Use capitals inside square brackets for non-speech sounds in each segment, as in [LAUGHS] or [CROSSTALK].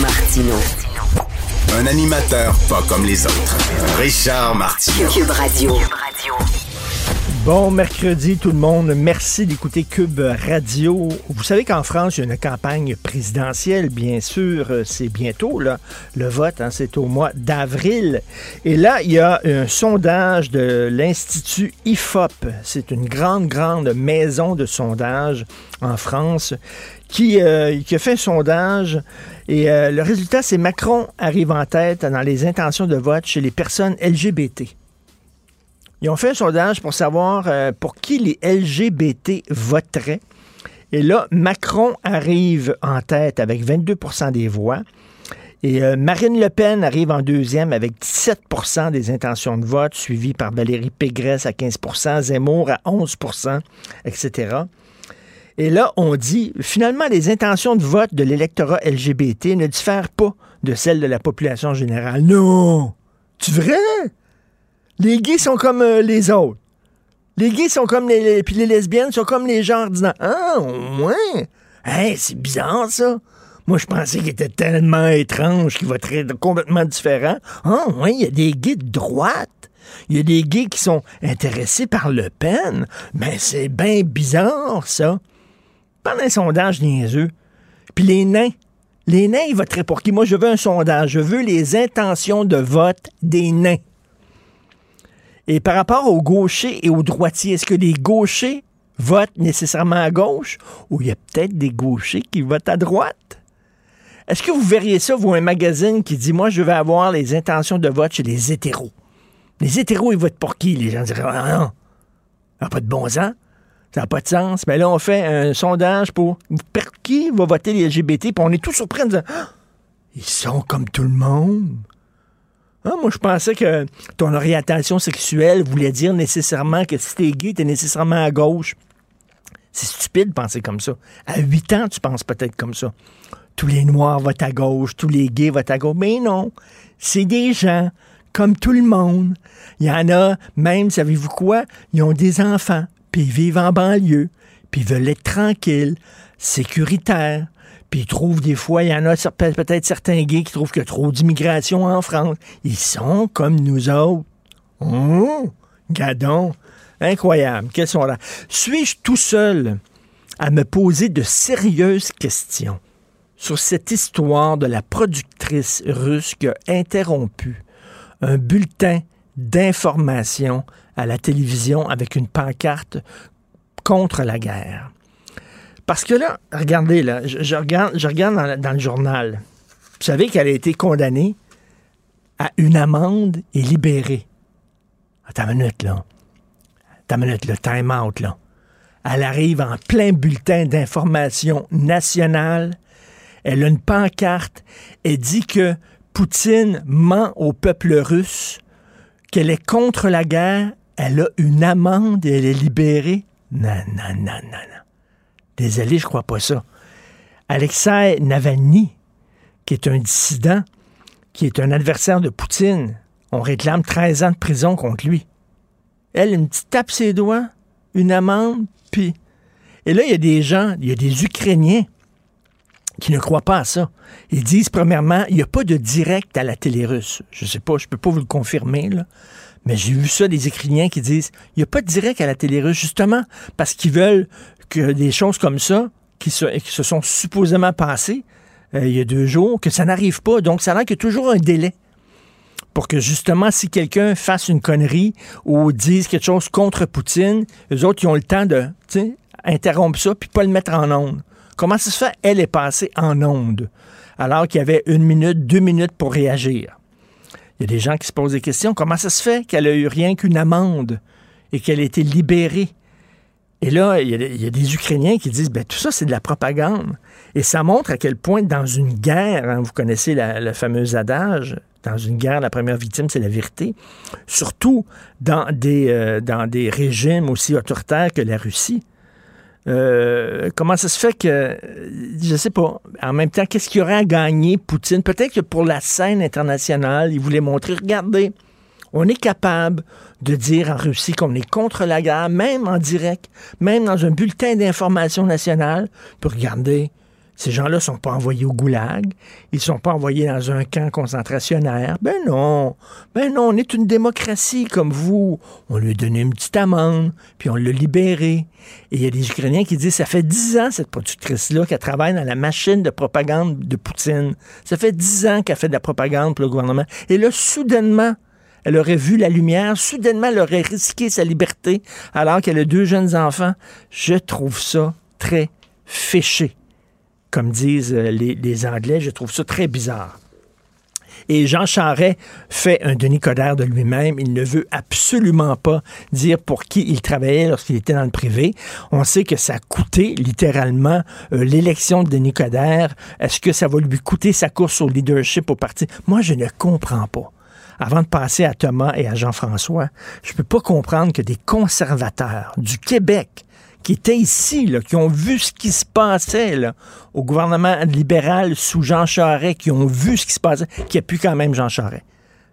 Martino. Un animateur pas comme les autres. Richard Martineau. Cube Radio. Bon mercredi tout le monde, merci d'écouter Cube Radio. Vous savez qu'en France, il y a une campagne présidentielle, bien sûr, c'est bientôt là, le vote, hein, c'est au mois d'avril. Et là, il y a un sondage de l'Institut IFOP, c'est une grande, grande maison de sondage en France qui, euh, qui a fait un sondage et euh, le résultat, c'est Macron arrive en tête dans les intentions de vote chez les personnes LGBT. Ils ont fait un sondage pour savoir euh, pour qui les LGBT voteraient. Et là, Macron arrive en tête avec 22% des voix. Et euh, Marine Le Pen arrive en deuxième avec 17% des intentions de vote, suivi par Valérie Pégresse à 15% Zemmour à 11% etc. Et là, on dit, finalement, les intentions de vote de l'électorat LGBT ne diffèrent pas de celles de la population générale. Non! Tu vrai? Les gays sont comme euh, les autres. Les gays sont comme les, Puis les lesbiennes sont comme les gens ordinaires. Ah, ouais. Hey, c'est bizarre, ça. Moi, je pensais qu'il était tellement étrange qu'il va être complètement différent. Ah, ouais, il y a des gays de droite. Il y a des gays qui sont intéressés par Le Pen. Mais c'est bien bizarre, ça. Pendant un sondage niaiseux. Puis les nains. Les nains, ils voteraient pour qui? Moi, je veux un sondage. Je veux les intentions de vote des nains. Et par rapport aux gauchers et aux droitiers, est-ce que les gauchers votent nécessairement à gauche ou il y a peut-être des gauchers qui votent à droite? Est-ce que vous verriez ça, vous, un magazine qui dit, moi, je vais avoir les intentions de vote chez les hétéros? Les hétéros, ils votent pour qui? Les gens diraient, ah non, pas de bon sens. Ça n'a pas de sens. Mais là, on fait un sondage pour, pour qui va voter les LGBT, puis on est tous surpris en disant, ah, ils sont comme tout le monde. Ah, moi, je pensais que ton orientation sexuelle voulait dire nécessairement que si t'es gay, t'es nécessairement à gauche. C'est stupide de penser comme ça. À 8 ans, tu penses peut-être comme ça. Tous les noirs votent à gauche, tous les gays votent à gauche. Mais non, c'est des gens comme tout le monde. Il y en a, même, savez-vous quoi? Ils ont des enfants, puis ils vivent en banlieue, puis ils veulent être tranquilles, sécuritaires. Puis ils trouvent des fois, il y en a peut-être certains gays qui trouvent qu'il y a trop d'immigration en France. Ils sont comme nous autres. Oh, gadon. Incroyable. Quels sont là? Suis-je tout seul à me poser de sérieuses questions sur cette histoire de la productrice russe qui a interrompu un bulletin d'information à la télévision avec une pancarte contre la guerre? Parce que là, regardez, là, je, regarde, dans, le journal. Vous savez qu'elle a été condamnée à une amende et libérée. Attends une minute, là. Attends une minute, le time out, là. Elle arrive en plein bulletin d'information nationale. Elle a une pancarte. Elle dit que Poutine ment au peuple russe, qu'elle est contre la guerre. Elle a une amende et elle est libérée. Non, non, non, non, non. Désolé, je crois pas ça. Alexei Navalny, qui est un dissident, qui est un adversaire de Poutine, on réclame 13 ans de prison contre lui. Elle, une petite tape ses doigts, une amende, puis... Et là, il y a des gens, il y a des Ukrainiens qui ne croient pas à ça. Ils disent, premièrement, il n'y a pas de direct à la télé russe. Je ne sais pas, je ne peux pas vous le confirmer, là. Mais j'ai vu ça, des Ukrainiens qui disent, il n'y a pas de direct à la télé russe, justement, parce qu'ils veulent que des choses comme ça, qui se, qui se sont supposément passées euh, il y a deux jours, que ça n'arrive pas. Donc, ça a l'air qu'il y a toujours un délai pour que justement, si quelqu'un fasse une connerie ou dise quelque chose contre Poutine, les autres, ils ont le temps de interrompre ça puis pas le mettre en onde. Comment ça se fait? Elle est passée en onde, alors qu'il y avait une minute, deux minutes pour réagir. Il y a des gens qui se posent des questions. Comment ça se fait qu'elle a eu rien qu'une amende et qu'elle a été libérée? Et là, il y, a, des Ukrainiens qui disent, ben, tout ça, c'est de la propagande. Et ça montre à quel point, dans une guerre, hein, vous connaissez le fameux adage, dans une guerre, la première victime, c'est la vérité. Surtout dans des, euh, dans des régimes aussi autoritaires que la Russie. Euh, comment ça se fait que, je sais pas, en même temps, qu'est-ce qu'il y aurait à gagner Poutine? Peut-être que pour la scène internationale, il voulait montrer, regardez, on est capable de dire en Russie qu'on est contre la guerre, même en direct, même dans un bulletin d'information nationale, pour regarder, ces gens-là ne sont pas envoyés au goulag, ils ne sont pas envoyés dans un camp concentrationnaire. Ben non, ben non, on est une démocratie comme vous. On lui a donné une petite amende, puis on l'a libéré. Et il y a des Ukrainiens qui disent, ça fait dix ans, cette productrice-là, qu'elle travaille dans la machine de propagande de Poutine. Ça fait dix ans qu'elle fait de la propagande pour le gouvernement. Et là, soudainement, elle aurait vu la lumière, soudainement, elle aurait risqué sa liberté alors qu'elle a deux jeunes enfants. Je trouve ça très fiché, comme disent euh, les, Anglais. Je trouve ça très bizarre. Et Jean Charret fait un Denis Coderre de lui-même. Il ne veut absolument pas dire pour qui il travaillait lorsqu'il était dans le privé. On sait que ça a coûté littéralement euh, l'élection de Denis Coderre. Est-ce que ça va lui coûter sa course au leadership au parti? Moi, je ne comprends pas avant de passer à Thomas et à Jean-François, je ne peux pas comprendre que des conservateurs du Québec qui étaient ici, qui ont vu ce qui se passait au gouvernement libéral sous Jean Charest, qui ont vu ce qui se passait, qui a pu quand même Jean Charest.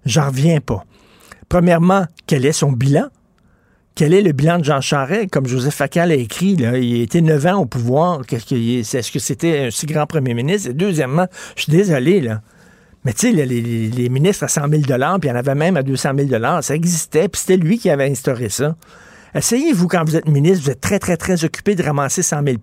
J'en reviens pas. Premièrement, quel est son bilan? Quel est le bilan de Jean Charest? Comme Joseph Facal a écrit, il été neuf ans au pouvoir. Est-ce que c'était un si grand premier ministre? Et deuxièmement, je suis désolé, là. Mais tu sais, les, ministres à 100 000 puis il y en avait même à 200 000 ça existait, puis c'était lui qui avait instauré ça. Essayez-vous, quand vous êtes ministre, vous êtes très, très, très occupé de ramasser 100 000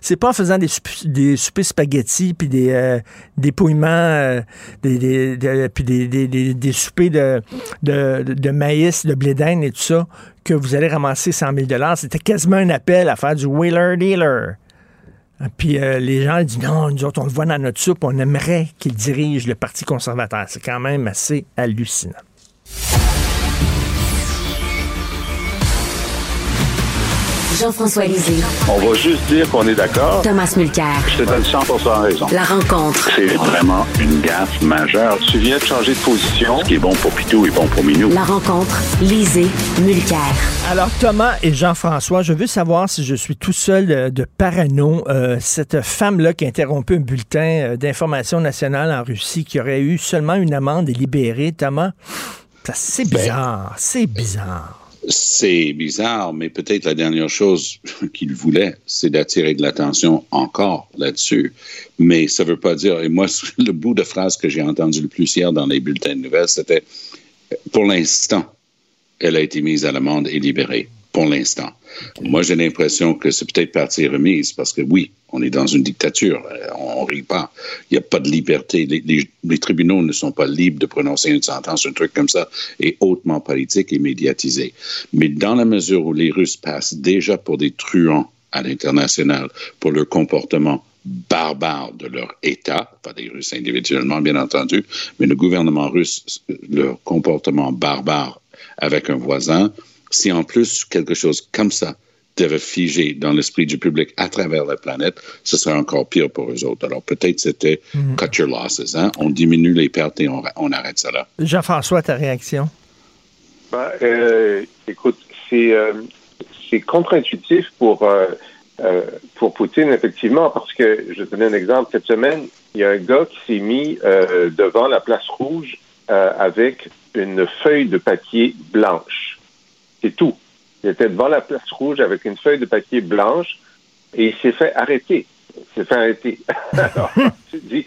C'est pas en faisant des, des soupers spaghettis, puis des euh, dépouillements, euh, des, des, puis des, des, des, soupers de, de, maïs, de blé d'Inde et tout ça, que vous allez ramasser 100 000 C'était quasiment un appel à faire du wheeler-dealer. Puis euh, les gens disent non, nous autres, on le voit dans notre soupe, on aimerait qu'il dirige le Parti conservateur. C'est quand même assez hallucinant. Jean-François Lisée. On va juste dire qu'on est d'accord. Thomas Mulcair. Je te donne 100 raison. La rencontre. C'est vraiment une gaffe majeure. Tu viens de changer de position. Ce qui est bon pour Pitou est bon pour Minou. La rencontre. Lisée. Mulcair. Alors, Thomas et Jean-François, je veux savoir si je suis tout seul euh, de parano. Euh, cette femme-là qui a interrompu un bulletin euh, d'information nationale en Russie, qui aurait eu seulement une amende et libérée, Thomas, c'est ben, bizarre. c'est bizarre. C'est bizarre, mais peut-être la dernière chose [LAUGHS] qu'il voulait, c'est d'attirer de l'attention encore là-dessus. Mais ça ne veut pas dire, et moi, [LAUGHS] le bout de phrase que j'ai entendu le plus hier dans les bulletins de nouvelles, c'était pour l'instant, elle a été mise à l'amende et libérée pour l'instant. Moi, j'ai l'impression que c'est peut-être partie remise parce que oui, on est dans une dictature. Euh, on ne rit pas. Il n'y a pas de liberté. Les, tribunaux ne sont pas libres de prononcer une sentence, un truc comme ça, est hautement politique et médiatisé. Mais dans la mesure où les Russes passent déjà pour des truands à l'international pour leur comportement barbare de leur État, pas des Russes individuellement, bien entendu, mais le gouvernement russe, leur comportement barbare avec un voisin, si en plus quelque chose comme ça devait figer dans l'esprit du public à travers la planète, ce serait encore pire pour eux autres. Alors peut-être c'était mhm. cut your losses, hein? on diminue les pertes et on, arrête ça là. Jean-François, ta réaction? Ben, euh, écoute, c'est euh, contre-intuitif pour, euh, pour Poutine, effectivement, parce que je vais te donner un exemple. Cette semaine, il y a un gars qui s'est mis devant la place rouge avec une feuille de papier blanche. C'est tout. Il était devant la place rouge avec une feuille de papier blanche et il s'est fait arrêter. Il s'est fait arrêter. [LAUGHS] Alors, tu dis,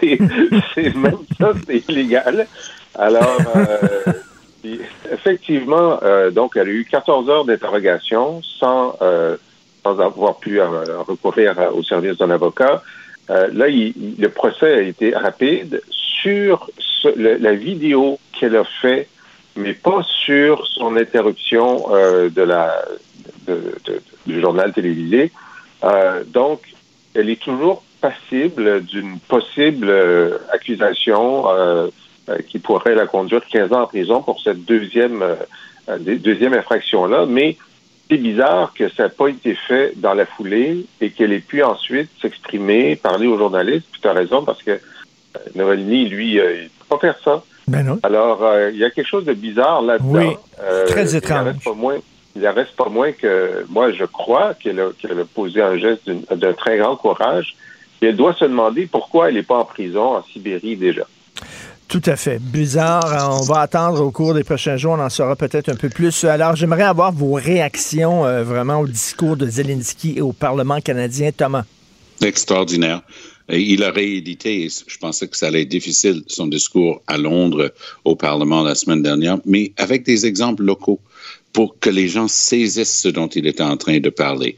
c'est même ça, c'est illégal. Alors, euh, effectivement, euh, donc, elle a eu 14 heures d'interrogation sans, euh, sans avoir pu recourir au service d'un avocat. là, le procès a été rapide sur la vidéo qu'elle a fait mais pas sur son interruption euh, de la du journal télévisé. Euh, donc, elle est toujours passible d'une possible euh, accusation qui pourrait la conduire 15 ans en prison pour cette deuxième deuxième infraction-là, mais c'est bizarre que ça n'a pas été fait dans la foulée et qu'elle ait pu ensuite s'exprimer, parler aux journalistes. Puis tu as raison parce que euh, lui, euh, il ne peut pas faire ça. Ben non. Alors, euh, il y a quelque chose de bizarre là-dedans. Oui, très étrange. Il reste pas moins, il reste pas moins que moi, je crois qu'elle a, a, posé un geste d'un très grand courage. Et elle doit se demander pourquoi elle n'est pas en prison en Sibérie déjà. Tout à fait. Bizarre. On va attendre au cours des prochains jours. On en saura peut-être un peu plus. Alors, j'aimerais avoir vos réactions euh, vraiment au discours de Zelensky et au Parlement canadien. Thomas. Extraordinaire. Il a réédité, je pensais que ça allait être difficile, son discours à Londres au Parlement la semaine dernière, mais avec des exemples locaux pour que les gens saisissent ce dont il était en train de parler.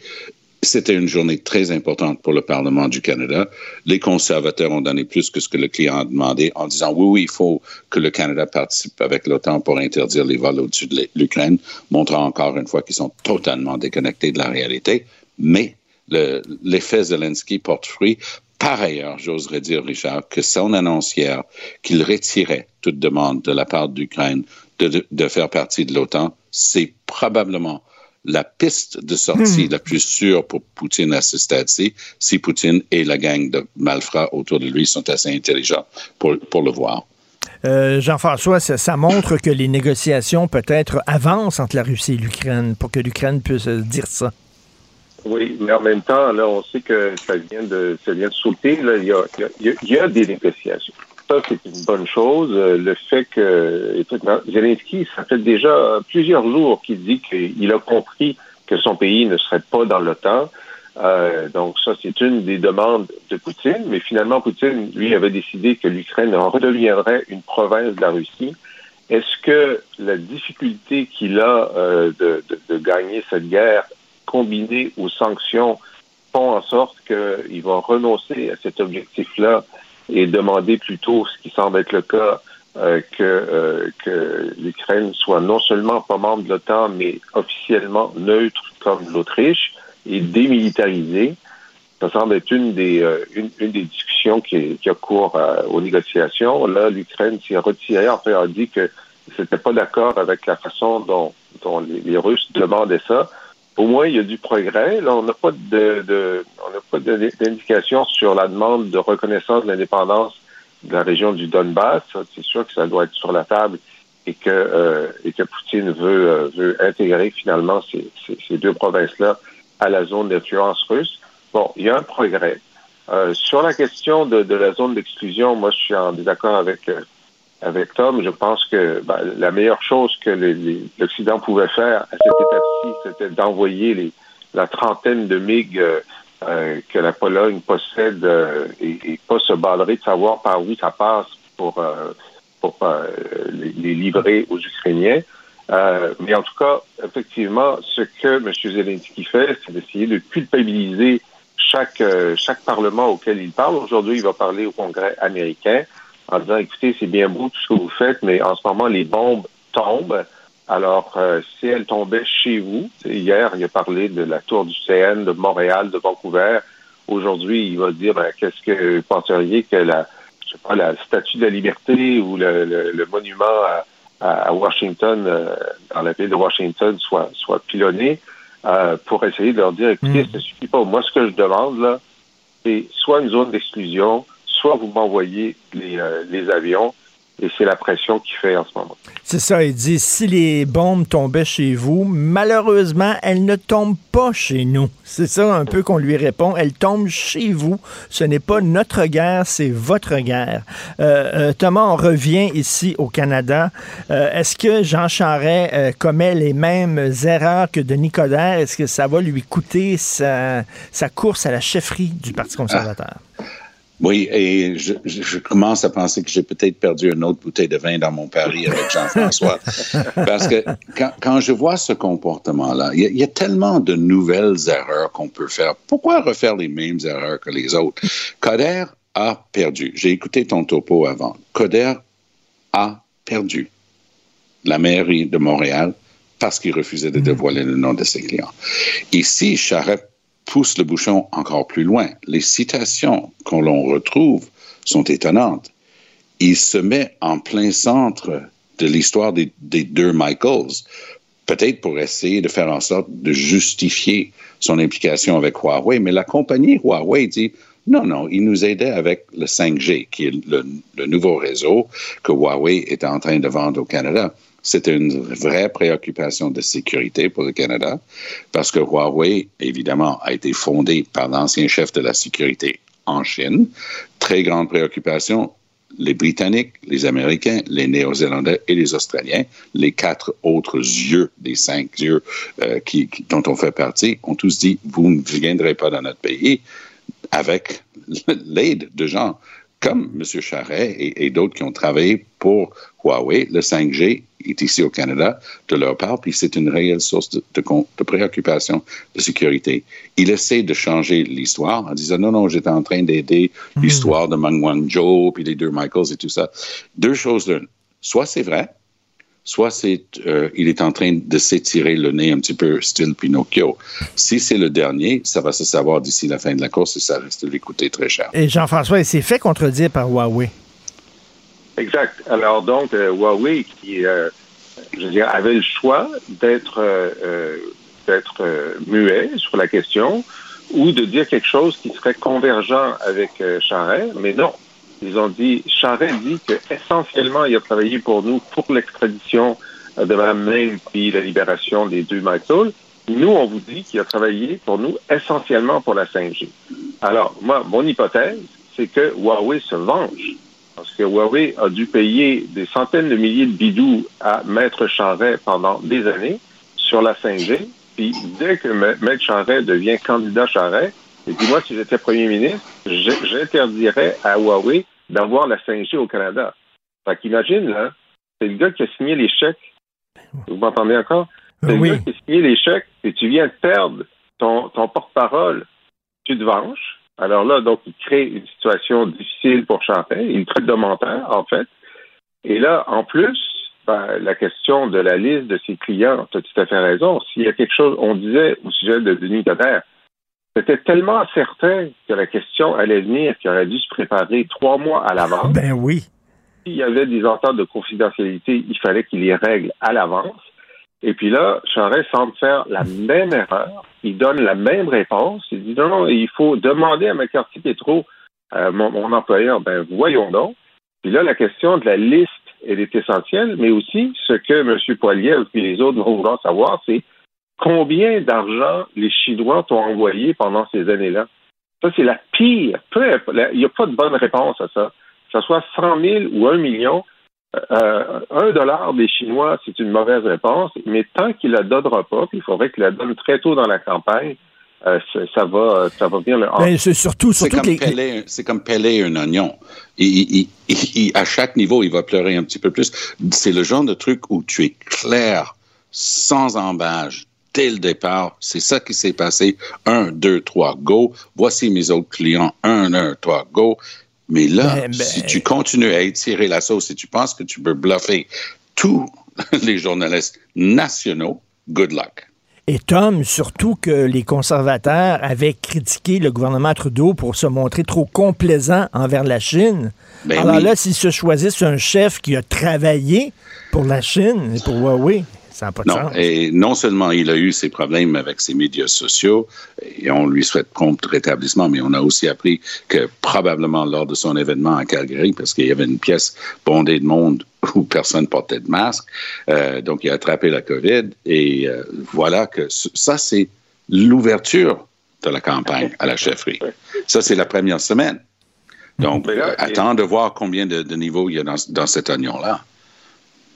C'était une journée très importante pour le Parlement du Canada. Les conservateurs ont donné plus que ce que le client a demandé en disant oui, oui, il faut que le Canada participe avec l'OTAN pour interdire les vols au-dessus de l'Ukraine, montrant encore une fois qu'ils sont totalement déconnectés de la réalité. Mais l'effet Zelensky porte fruit. Par ailleurs, j'oserais dire, Richard, que son annonce hier qu'il retirait toute demande de la part d'Ukraine de, de faire partie de l'OTAN, c'est probablement la piste de sortie hmm. la plus sûre pour Poutine à ce stade-ci, si Poutine et la gang de malfrats autour de lui sont assez intelligents pour, pour le voir. Euh, Jean-François, ça, montre que les négociations peut-être avancent entre la Russie et l'Ukraine pour que l'Ukraine puisse dire ça. Oui, mais en même temps, là, on sait que ça vient de, ça vient de sauter. Là. Il, y a, il, y a, des négociations. Ça, c'est une bonne chose. Euh, le fait que Zelensky, ça fait déjà plusieurs jours qu'il dit qu'il a compris que son pays ne serait pas dans l'OTAN. Euh, donc ça, c'est une des demandes de Poutine. Mais finalement, Poutine, lui, avait décidé que l'Ukraine redeviendrait une province de la Russie. Est-ce que la difficulté qu'il a euh, de, de, de, gagner cette guerre, combinée aux sanctions, font en sorte qu'il va renoncer à cet objectif-là et demander plutôt, ce qui semble être le cas, euh, que, euh, que l'Ukraine soit non seulement pas membre de l'OTAN, mais officiellement neutre comme l'Autriche et démilitarisée. Ça semble être une des, euh, discussions qui, a cours aux négociations. Là, l'Ukraine s'est retirée, en fait, a dit que c'était pas d'accord avec la façon dont, les Russes demandaient ça au moins il y a du progrès. Là, on n'a pas de, de on n'a pas d'indication sur la demande de reconnaissance de l'indépendance de la région du Donbass. C'est sûr que ça doit être sur la table et que euh, et que Poutine veut euh, veut intégrer finalement ces, ces, deux provinces-là à la zone d'influence russe. Bon, il y a un progrès. Euh, sur la question de, de la zone d'exclusion, moi je suis en désaccord avec euh, avec Tom, je pense que ben, la meilleure chose que l'Occident pouvait faire à cette étape-ci, c'était d'envoyer la trentaine de MiG euh, euh, que la Pologne possède euh, et, pas se balader de savoir par où ça passe pour, pour les, livrer aux Ukrainiens. mais en tout cas, effectivement, ce que M. Zelensky fait, c'est d'essayer de culpabiliser chaque, chaque Parlement auquel il parle. Aujourd'hui, il va parler au Congrès américain en disant, écoutez, c'est bien beau tout ce que vous faites, mais en ce moment, les bombes tombent. Alors, euh, si elles tombaient chez vous, hier, il a parlé de la tour du CN, de Montréal, de Vancouver. Aujourd'hui, il va dire, ben, qu'est-ce que vous penseriez que la, je sais pas, la statue de la liberté ou le, le, monument à, à Washington, euh, dans la ville de Washington, soit, soit pilonné euh, pour essayer de leur dire, écoutez, mm. ça ne suffit pas. Moi, ce que je demande, là, c'est soit une zone d'exclusion, soit vous m'envoyez les, euh, les avions, et c'est la pression qui fait en ce moment. C'est ça, il dit si les bombes tombaient chez vous, malheureusement, elles ne tombent pas chez nous. C'est ça un peu qu'on lui répond. Elles tombent chez vous. Ce n'est pas notre guerre, c'est votre guerre. Euh, euh, Thomas, on revient ici au Canada. Est-ce que Jean Charest commet les mêmes erreurs que Denis Coderre? Est-ce que ça va lui coûter sa, sa course à la chefferie du Parti conservateur? Oui, et je, je, commence à penser que j'ai peut-être perdu une autre bouteille de vin dans mon pari avec Jean-François. [LAUGHS] Parce que quand, quand, je vois ce comportement-là, il y, y, a tellement de nouvelles erreurs qu'on peut faire. Pourquoi refaire les mêmes erreurs que les autres? Coder a perdu. J'ai écouté ton topo avant. Coder a perdu la mairie de Montréal parce qu'il refusait de mm. dévoiler le nom de ses clients. Ici, Charette pousse le bouchon encore plus loin. Les citations qu'on l'on retrouve sont étonnantes. Il se met en plein centre de l'histoire des, deux Michaels peut-être pour essayer de faire en sorte de justifier son implication avec Huawei, mais la compagnie Huawei dit non, non, il nous aidait avec le 5G, qui est le nouveau réseau que Huawei est en train de vendre au Canada. C'était une vraie préoccupation de sécurité pour le Canada, parce que Huawei, évidemment, a été fondé par l'ancien chef de la sécurité en Chine. Très grande préoccupation les Britanniques, les Américains, les Néo-Zélandais et les Australiens, les quatre autres yeux des cinq yeux euh, qui, dont on fait partie, ont tous dit, vous ne viendrez pas dans notre pays avec l'aide de gens comme M. Charret et, et d'autres qui ont travaillé pour Huawei. Le 5G est ici au Canada de leur part, puis c'est une réelle source de, de, de, préoccupation de sécurité. Il essaie de changer l'histoire en disant non, non, j'étais en train d'aider mmh. l'histoire de Meng Wanzhou, puis les deux Michaels et tout ça. Deux choses d'une. Soit c'est vrai, soit c'est euh, il est en train de s'étirer le nez un petit peu style Pinocchio. Si c'est le dernier, ça va se savoir d'ici la fin de la course et ça risque de lui coûter très cher. Et Jean-François, il s'est fait contredire par Huawei. Exact. Alors donc, euh, Huawei, qui euh, je veux dire, avait le choix d'être euh, d'être muet sur la question ou de dire quelque chose qui serait convergent avec Charest, mais non. Ils ont dit, Charest dit que essentiellement, il a travaillé pour nous pour l'extradition de Mme May puis la libération des deux Michael. Nous, on vous dit qu'il a travaillé pour nous essentiellement pour la 5G. Alors, moi, mon hypothèse, c'est que Huawei se venge parce que Huawei a dû payer des centaines de milliers de bidous à Maître Charret pendant des années sur la 5G. Puis dès que Maître Charret devient candidat Charret, et puis moi, si j'étais premier ministre, j'interdirais à Huawei d'avoir la 5G au Canada. Fait qu'imagine, là, c'est le gars qui a signé les chèques. Vous m'entendez encore? C'est oui. le gars qui a signé les chèques et tu viens de perdre ton, ton porte-parole. Tu te venges. Alors là, donc, il crée une situation difficile pour Chantin. Il traite de menteur, en fait. Et là, en plus, ben, la question de la liste de ses clients, tu as tout à fait raison. S'il y a quelque chose, on disait au sujet de Denis Coderre, c'était tellement certain que la question allait venir qu'il aurait dû se préparer trois mois à l'avance. Ben oui. S'il y avait des ententes de confidentialité, il fallait qu'il les règle à l'avance. Et puis là, Charest semble faire la même erreur. Il donne la même réponse. Il dit non, non, il faut demander à McCarthy Petro, euh, mon, mon, employeur, ben voyons donc. Puis là, la question de la liste, elle est essentielle, mais aussi ce que M. Poilier et les autres vont vouloir savoir, c'est combien d'argent les Chinois t'ont envoyé pendant ces années-là? Ça, c'est la pire. il n'y a pas de bonne réponse à ça. Que ce soit 100 000 ou 1 million, euh, un dollar des Chinois, c'est une mauvaise réponse, mais tant qu'il la donnera pas, puis il faudrait qu'il la donne très tôt dans la campagne, euh, ça va, ça va bien le. Ben, c'est surtout, surtout c'est comme, les... c'est comme peler un oignon. Il, il, il, à chaque niveau, il va pleurer un petit peu plus. C'est le genre de truc où tu es clair, sans embâche, dès le départ. C'est ça qui s'est passé. Un, deux, trois, go. Voici mes autres clients. Un, un, trois, go. Mais là, ben, ben... si tu continues à étirer la sauce et tu penses que tu peux bluffer tous [LAUGHS] les journalistes nationaux, good luck. Et Tom, surtout que les conservateurs avaient critiqué le gouvernement Trudeau pour se montrer trop complaisant envers la Chine. Ben Alors oui. là, s'ils se choisissent un chef qui a travaillé pour la Chine et pour Huawei, ça n'a pas de non, sens. Et non seulement il a eu ses problèmes avec ses médias sociaux, et on lui souhaite prompt rétablissement, mais on a aussi appris que probablement lors de son événement à Calgary, parce qu'il y avait une pièce bondée de monde [LAUGHS] où personne portait de masque, euh, donc il a attrapé la COVID, et euh, voilà que ça, c'est l'ouverture de la campagne à la chefferie. Ça, c'est la première semaine. Donc, là, attends de voir combien de, de niveaux il y a dans, dans cet oignon-là.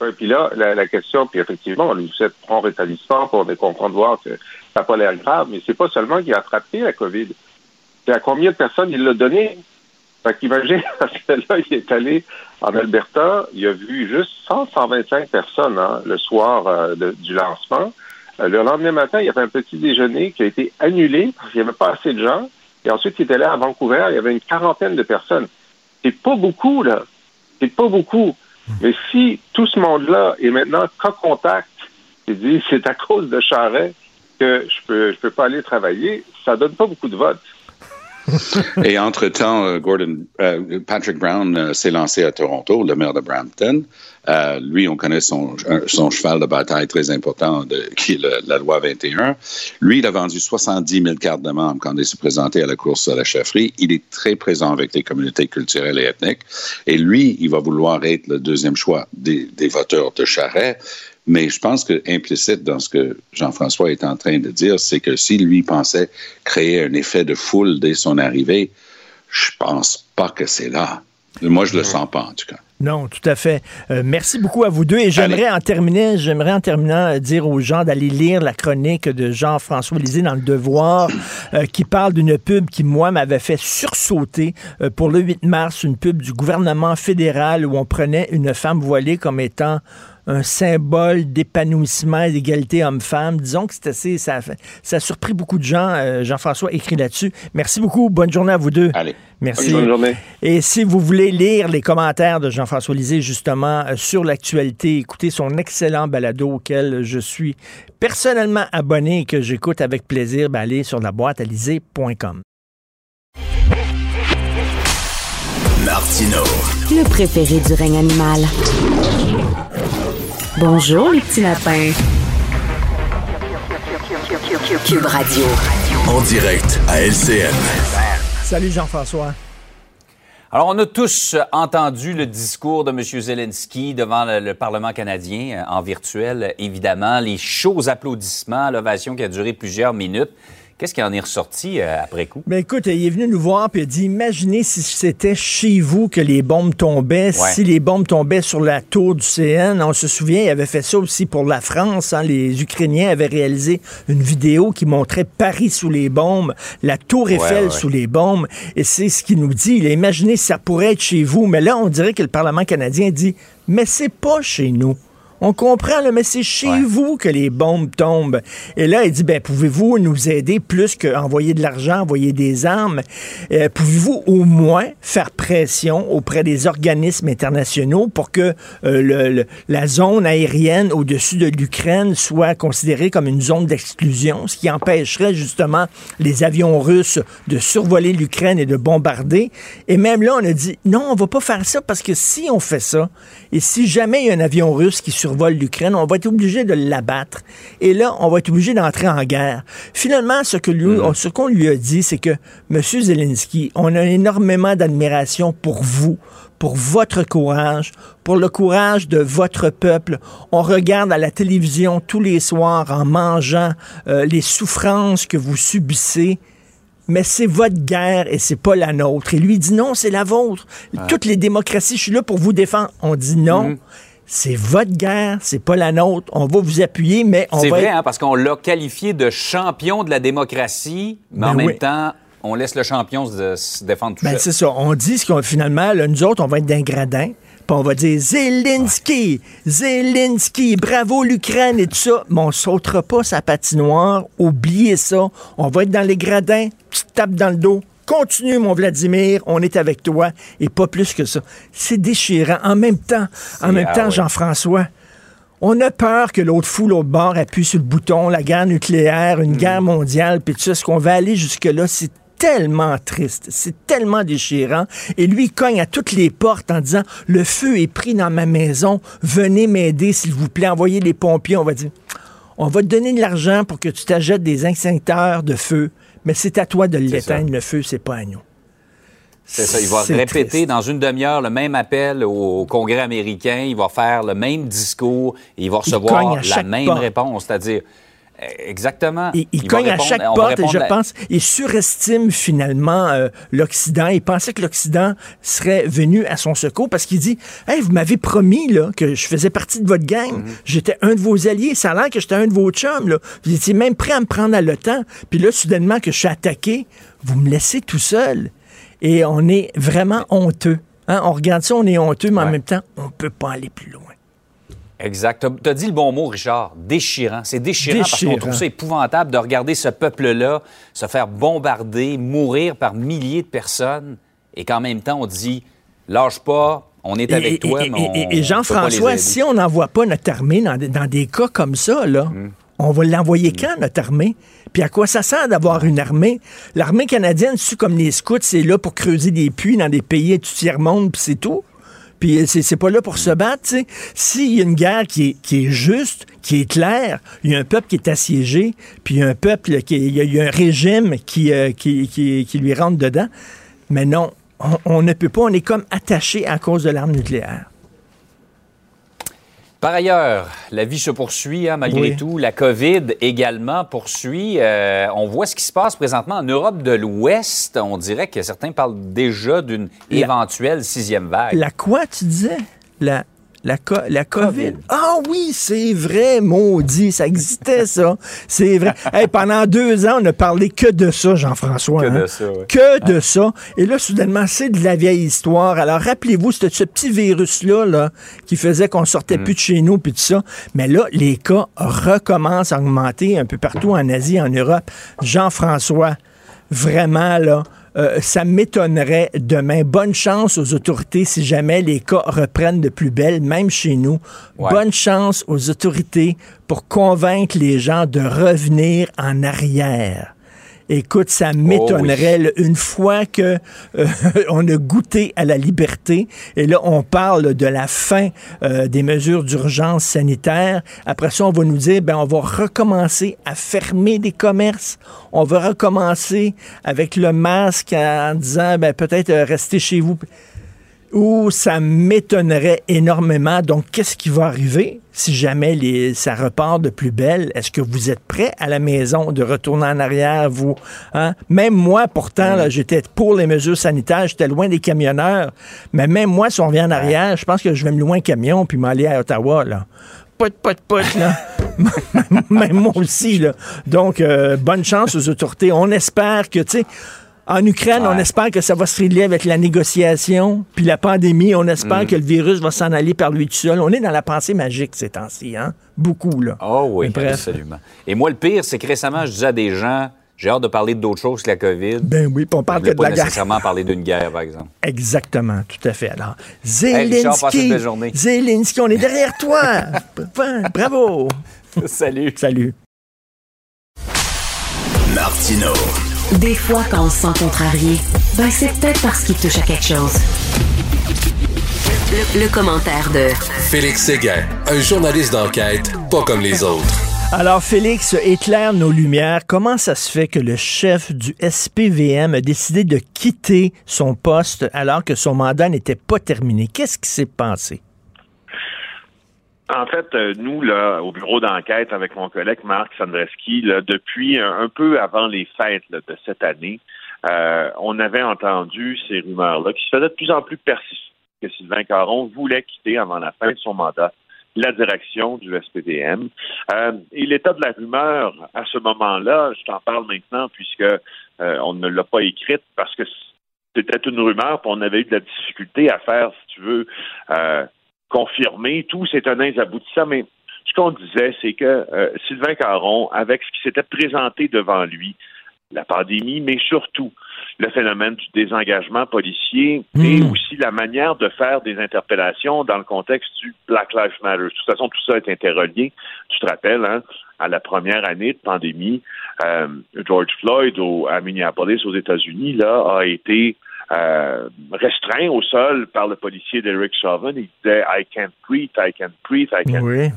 Et puis là, la, la, question, puis effectivement, on lui souhaite prompt rétablissement pour comprendre voir que ça n'a pas l'air grave, mais c'est pas seulement qu'il a attrapé la COVID. C'est à combien de personnes il l'a donné? Fait qu'imagine, [LAUGHS] parce que là, il est allé en Alberta, il a vu juste 100, 125 personnes hein, le soir euh, du lancement. Euh, le lendemain matin, il y avait un petit déjeuner qui a été annulé parce qu'il n'y avait pas assez de gens. Et ensuite, il est allé à Vancouver, il y avait une quarantaine de personnes. C'est pas beaucoup, là. C'est pas beaucoup. Mais si tout ce monde-là est maintenant cas contact et dit c'est à cause de Charret que je peux je peux pas aller travailler, ça donne pas beaucoup de votes. Et entre-temps, euh, Gordon, euh, Patrick Brown euh, s'est lancé à Toronto, le maire de Brampton. Lui, on connaît son, cheval de bataille très important, [LAUGHS] qui est la loi 21. Lui, il a vendu 70 000 cartes de membres quand il s'est présenté à la course à la chefferie. Il est très présent avec les communautés culturelles et ethniques. Et lui, il va vouloir être le deuxième choix des, des voteurs de Charret. Mais je pense que implicite dans ce que Jean-François est en train de dire, c'est que si lui pensait créer un effet de foule dès son arrivée, je pense pas que c'est là. Moi, je le sens pas, en tout cas. Non, tout à fait. Euh, merci beaucoup à vous deux. Et j'aimerais en terminer, j'aimerais en terminant euh, dire aux gens d'aller lire la chronique de Jean-François Lisée dans Le Devoir, [CLEARS THROAT] euh, qui parle d'une pub qui, moi, m'avait fait sursauter euh, pour le 8 mars, une pub du gouvernement fédéral où on prenait une femme voilée comme étant un symbole d'épanouissement et d'égalité homme-femme. Disons que c'est assez, ça, ça a surpris beaucoup de gens. Euh, Jean-François écrit là-dessus. Merci beaucoup. Bonne journée à vous deux. Allez. Merci. Bonne journée. Et si vous voulez lire les commentaires de Jean-François Lisée, justement, euh, sur l'actualité, écoutez son excellent balado auquel je suis personnellement abonné et que j'écoute avec plaisir, ben allez sur la boîte à lisée.com. Martino. Le préféré du règne animal. Bonjour, les petits lapins. Cube Radio. En direct à LCN. Salut Jean-François. Alors, on a tous entendu le discours de M. Zelensky devant le, le Parlement canadien, euh, en virtuel, évidemment. Les chauds applaudissements, l'ovation qui a duré plusieurs minutes. Qu'est-ce qui en est ressorti euh, après coup? Ben écoute, il est venu nous voir et il a dit Imaginez si c'était chez vous que les bombes tombaient, si les bombes tombaient sur la tour du CN. On se souvient, il avait fait ça aussi pour la France. hein. Les Ukrainiens avaient réalisé une vidéo qui montrait Paris sous les bombes, la tour Eiffel ouais, ouais. sous les bombes. Et c'est ce qu'il nous dit. Il a imaginé si ça pourrait être chez vous. Mais là, on dirait que le Parlement canadien dit Mais c'est pas chez nous. On comprend, là, mais c'est chez Ouais. vous que les bombes tombent. Et là, il dit, ben, pouvez-vous nous aider plus qu'envoyer de l'argent, envoyer des armes? Euh, pouvez-vous au moins faire pression auprès des organismes internationaux pour que euh, le- le- la zone aérienne au-dessus de l'Ukraine soit considérée comme une zone d'exclusion, ce qui empêcherait justement les avions russes de survoler l'Ukraine et de bombarder? Et même là, on a dit, non, on va pas faire ça parce que si on fait ça, et si jamais il y a un avion russe qui survole l'Ukraine, on va être obligé de l'abattre. Et là, on va être obligé d'entrer en guerre. Finalement, ce que lui, ce qu'on lui a dit, c'est que M. Zelensky, on a énormément d'admiration pour vous, pour votre courage, pour le courage de votre peuple. On regarde à la télévision tous les soirs en mangeant euh, les souffrances que vous subissez mais c'est votre guerre et c'est pas la nôtre. Et lui dit non, c'est la vôtre. Toutes les démocraties, je suis là pour vous défendre. On dit non. Mhm. C'est votre guerre, c'est pas la nôtre. On va vous appuyer, mais on C'est va vrai, être- hein, parce qu'on l'a qualifié de champion de la démocratie, mais Ben en même temps, on laisse le champion se, se défendre tout Ben, seul. c'est ça. On dit ce qu'on finalement, là, nous autres, on va être d'un gradin. Puis on va dire Zelensky, Zelensky, bravo l'Ukraine et tout ça. Mais on sautera pas sa patinoire. Oubliez ça. On va être dans les gradins, petite tape dans le dos. Continue, mon Vladimir, on est avec toi. Et pas plus que ça. C'est déchirant. En même temps, en même ah temps. Jean-François, on a peur que l'autre fou, l'autre bord, appuie sur le bouton, la guerre nucléaire, une guerre mondiale, puis tout. Est-ce qu'on va aller jusque-là? C'est tellement triste, c'est tellement déchirant. Et lui, il cogne à toutes les portes en disant, le feu est pris dans ma maison, venez m'aider, s'il vous plaît, envoyez les pompiers. On va dire, on va te donner de l'argent pour que tu t'achètes des extincteurs de feu, mais c'est à toi de l'éteindre, le feu, c'est pas à nous. C'est ça, il va répéter triste. dans une demi-heure le même appel au Congrès américain, il va faire le même discours et il va recevoir la même porte. réponse, c'est-à-dire exactement. Il, il cogne à chaque porte et je la- pense, il surestime finalement euh, l'Occident. Il pensait que l'Occident serait venu à son secours parce qu'il dit Hey, vous m'avez promis là, que je faisais partie de votre gang. Mhm. J'étais un de vos alliés. Ça a l'air que j'étais un de vos chums. Là. Vous étiez même prêt à me prendre à l'OTAN. Puis là, soudainement, que je suis attaqué, vous me laissez tout seul. Et on est vraiment honteux. Hein? On regarde ça, on est honteux, mais en même temps, on peut pas aller plus loin. Exact. Tu as dit le bon mot, Richard. Déchirant. C'est déchirant, parce qu'on trouve ça épouvantable de regarder ce peuple-là se faire bombarder, mourir par milliers de personnes, et qu'en même temps, on dit lâche pas, on est avec et, toi, et- mais on, Jean-François, si on n'envoie pas notre armée dans, des- dans des cas comme ça, là, Mm. On va l'envoyer quand, notre armée? Puis à quoi ça sert d'avoir une armée? L'armée canadienne, c'est comme les scouts, c'est là pour creuser des puits dans des pays du tiers-monde, puis c'est tout? Puis c'est pas là pour se battre, tu sais. S'il y a une guerre qui est, juste, qui est claire, il y a un peuple qui est assiégé, puis il y a un peuple, qui, il, y a, un régime qui, euh, qui, lui rentre dedans. Mais non, on, on ne peut pas, on est comme attaché à cause de l'arme nucléaire. Par ailleurs, la vie se poursuit hein, malgré Oui. tout. La COVID également poursuit. Euh, on voit ce qui se passe présentement en Europe de l'Ouest. On dirait que certains parlent déjà d'une éventuelle sixième vague. La quoi, tu disais? La, la, co- la COVID? Ah oui, c'est vrai, maudit, ça existait, ça. C'est vrai. [LAUGHS] Hey, pendant deux ans, on a parlé que de ça, Jean-François. Que hein? de ça, ouais. Que de ça. Et là, soudainement, c'est de la vieille histoire. Alors, rappelez-vous, c'était ce petit virus-là là, qui faisait qu'on sortait plus de chez nous, puis tout ça. Mais là, les cas recommencent à augmenter un peu partout en Asie, en Europe. Jean-François, vraiment, là, euh, ça m'étonnerait demain. Bonne chance aux autorités si jamais les cas reprennent de plus belle, même chez nous. Ouais. Bonne chance aux autorités pour convaincre les gens de revenir en arrière. Écoute, ça m'étonnerait là, une fois que euh, [LAUGHS] on a goûté à la liberté et là on parle de la fin euh, des mesures d'urgence sanitaire. Après ça, on va nous dire ben on va recommencer à fermer des commerces. On va recommencer avec le masque en disant ben peut-être euh, restez chez vous. Ou ça m'étonnerait énormément. Donc, qu'est-ce qui va arriver si jamais les, ça repart de plus belle? Est-ce que vous êtes prêt à la maison de retourner en arrière, vous? Hein? Même moi, pourtant, j'étais pour les mesures sanitaires, j'étais loin des camionneurs. Mais même moi, si on vient en arrière, je pense que je vais me louer un camion puis m'aller à Ottawa, là. Pot, pot, pot, là. [LAUGHS] même moi aussi, là. Donc, euh, bonne chance aux autorités. On espère que, tu sais, en Ukraine, on espère que ça va se régler avec la négociation, puis la pandémie, on espère que le virus va s'en aller par lui tout seul. On est dans la pensée magique ces temps-ci, hein? Beaucoup, là. Oh oui, absolument. Et moi, le pire, c'est que récemment, je disais à des gens, j'ai hâte de parler d'autre chose que la COVID. Ben oui, puis on Je parle que de pas la guerre. nécessairement parler d'une guerre, par exemple. [LAUGHS] Exactement, tout à fait. Alors, Hey, Zelensky, belle journée. Zelensky, on est derrière [LAUGHS] toi. Bravo. Salut. Salut. Martino. Des fois, quand on se sent contrarié, ben c'est peut-être parce qu'il touche à quelque chose. Le, le commentaire de Félix Séguin, un journaliste d'enquête pas comme les autres. Alors, Félix, éclaire nos lumières. Comment ça se fait que le chef du SPVM a décidé de quitter son poste alors que son mandat n'était pas terminé? Qu'est-ce qui s'est passé? En fait, euh, nous, là, au bureau d'enquête avec mon collègue Marc Sandreski, depuis un, un peu avant les fêtes là, de cette année, euh, on avait entendu ces rumeurs-là qui se faisaient de plus en plus persistantes que Sylvain Caron voulait quitter avant la fin de son mandat la direction du SPDM. Euh, et l'état de la rumeur à ce moment-là, je t'en parle maintenant puisque euh, on ne l'a pas écrite parce que c'était une rumeur, puis on avait eu de la difficulté à faire, si tu veux, euh, confirmer tous ces tenants et aboutissants, mais ce qu'on disait, c'est que euh, Sylvain Caron, avec ce qui s'était présenté devant lui, la pandémie, mais surtout le phénomène du désengagement policier et Mm. aussi la manière de faire des interpellations dans le contexte du Black Lives Matter. De toute façon, tout ça est interrelié. Tu te rappelles, hein, à la première année de pandémie, euh, George Floyd au, à Minneapolis, aux États-Unis, là, a été euh, restreint au sol par le policier Derek Chauvin. Il disait I can't breathe, I can't breathe, I can't Oui.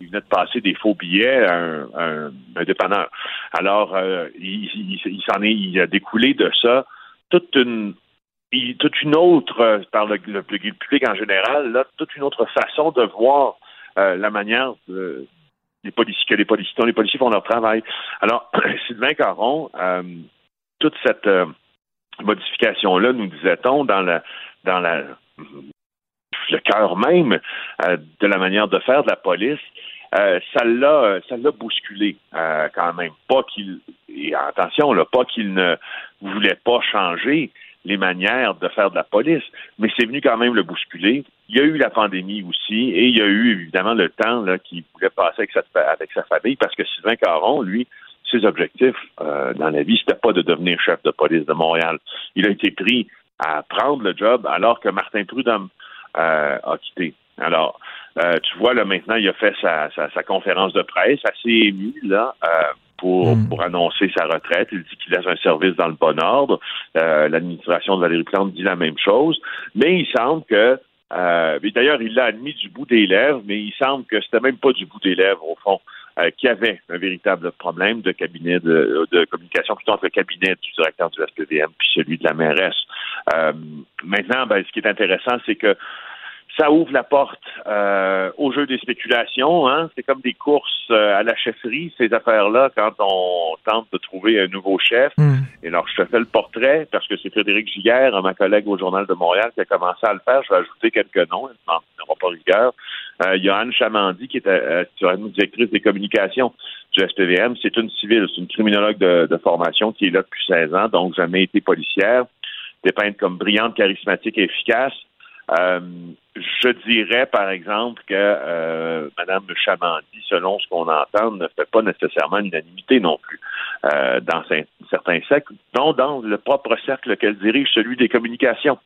il venait de passer des faux billets à un, un- un dépanneur. Alors, euh, il, il- il s'en est, il a découlé de ça toute une, il- toute une autre, euh, par le, le, le public en général, là, toute une autre façon de voir euh, la manière de- les policiers, que les policiers, dont les policiers font leur travail. Alors, [CLEARS THROAT] Sylvain Caron, euh, toute cette modification-là, nous disait-on, dans la, dans la, le cœur même euh, de la manière de faire de la police, euh, ça l'a ça l'a bousculé euh, quand même. Pas qu'il et attention, là, pas qu'il ne voulait pas changer les manières de faire de la police, mais c'est venu quand même le bousculer. Il y a eu la pandémie aussi, et il y a eu évidemment le temps là, qu'il voulait passer avec sa, avec sa famille, parce que Sylvain Caron, lui, ses objectifs euh, dans la vie, c'était pas de devenir chef de police de Montréal. Il a été pris à prendre le job alors que Martin Prudhomme euh, a quitté. Alors, Euh, tu vois, là, maintenant, il a fait sa, sa, conférence de presse assez ému, là, euh, pour, hmm. pour annoncer sa retraite. Il dit qu'il laisse un service dans le bon ordre. Euh, l'administration de Valérie Plante dit la même chose. Mais il semble que D'ailleurs, il l'a admis du bout des lèvres, mais il semble que c'était même pas du bout des lèvres, au fond, euh, qu'il y avait un véritable problème de cabinet de, de, communication, plutôt entre le cabinet du directeur du SPVM puis celui de la mairesse. Euh, maintenant, ben, ce qui est intéressant, c'est que ça ouvre la porte euh, au jeu des spéculations. Hein? C'est comme des courses euh, à la chefferie, ces affaires-là, quand on tente de trouver un nouveau chef. Hmm. Et alors, je te fais le portrait parce que c'est Frédéric Giguère, ma collègue au Journal de Montréal, qui a commencé à le faire. Je vais ajouter quelques noms, il n'aura pas rigueur. Euh, il y a Anne Chamandi, qui est euh, directrice des communications du SPVM. C'est une civile, c'est une criminologue de, de, formation qui est là depuis 16 ans, donc jamais été policière. Dépeinte comme brillante, charismatique et efficace. Euh, je dirais, par exemple, que euh, Mme Chamandi, selon ce qu'on entend, ne fait pas nécessairement l'unanimité non plus euh, dans certains cercles, dont dans le propre cercle qu'elle dirige, celui des communications.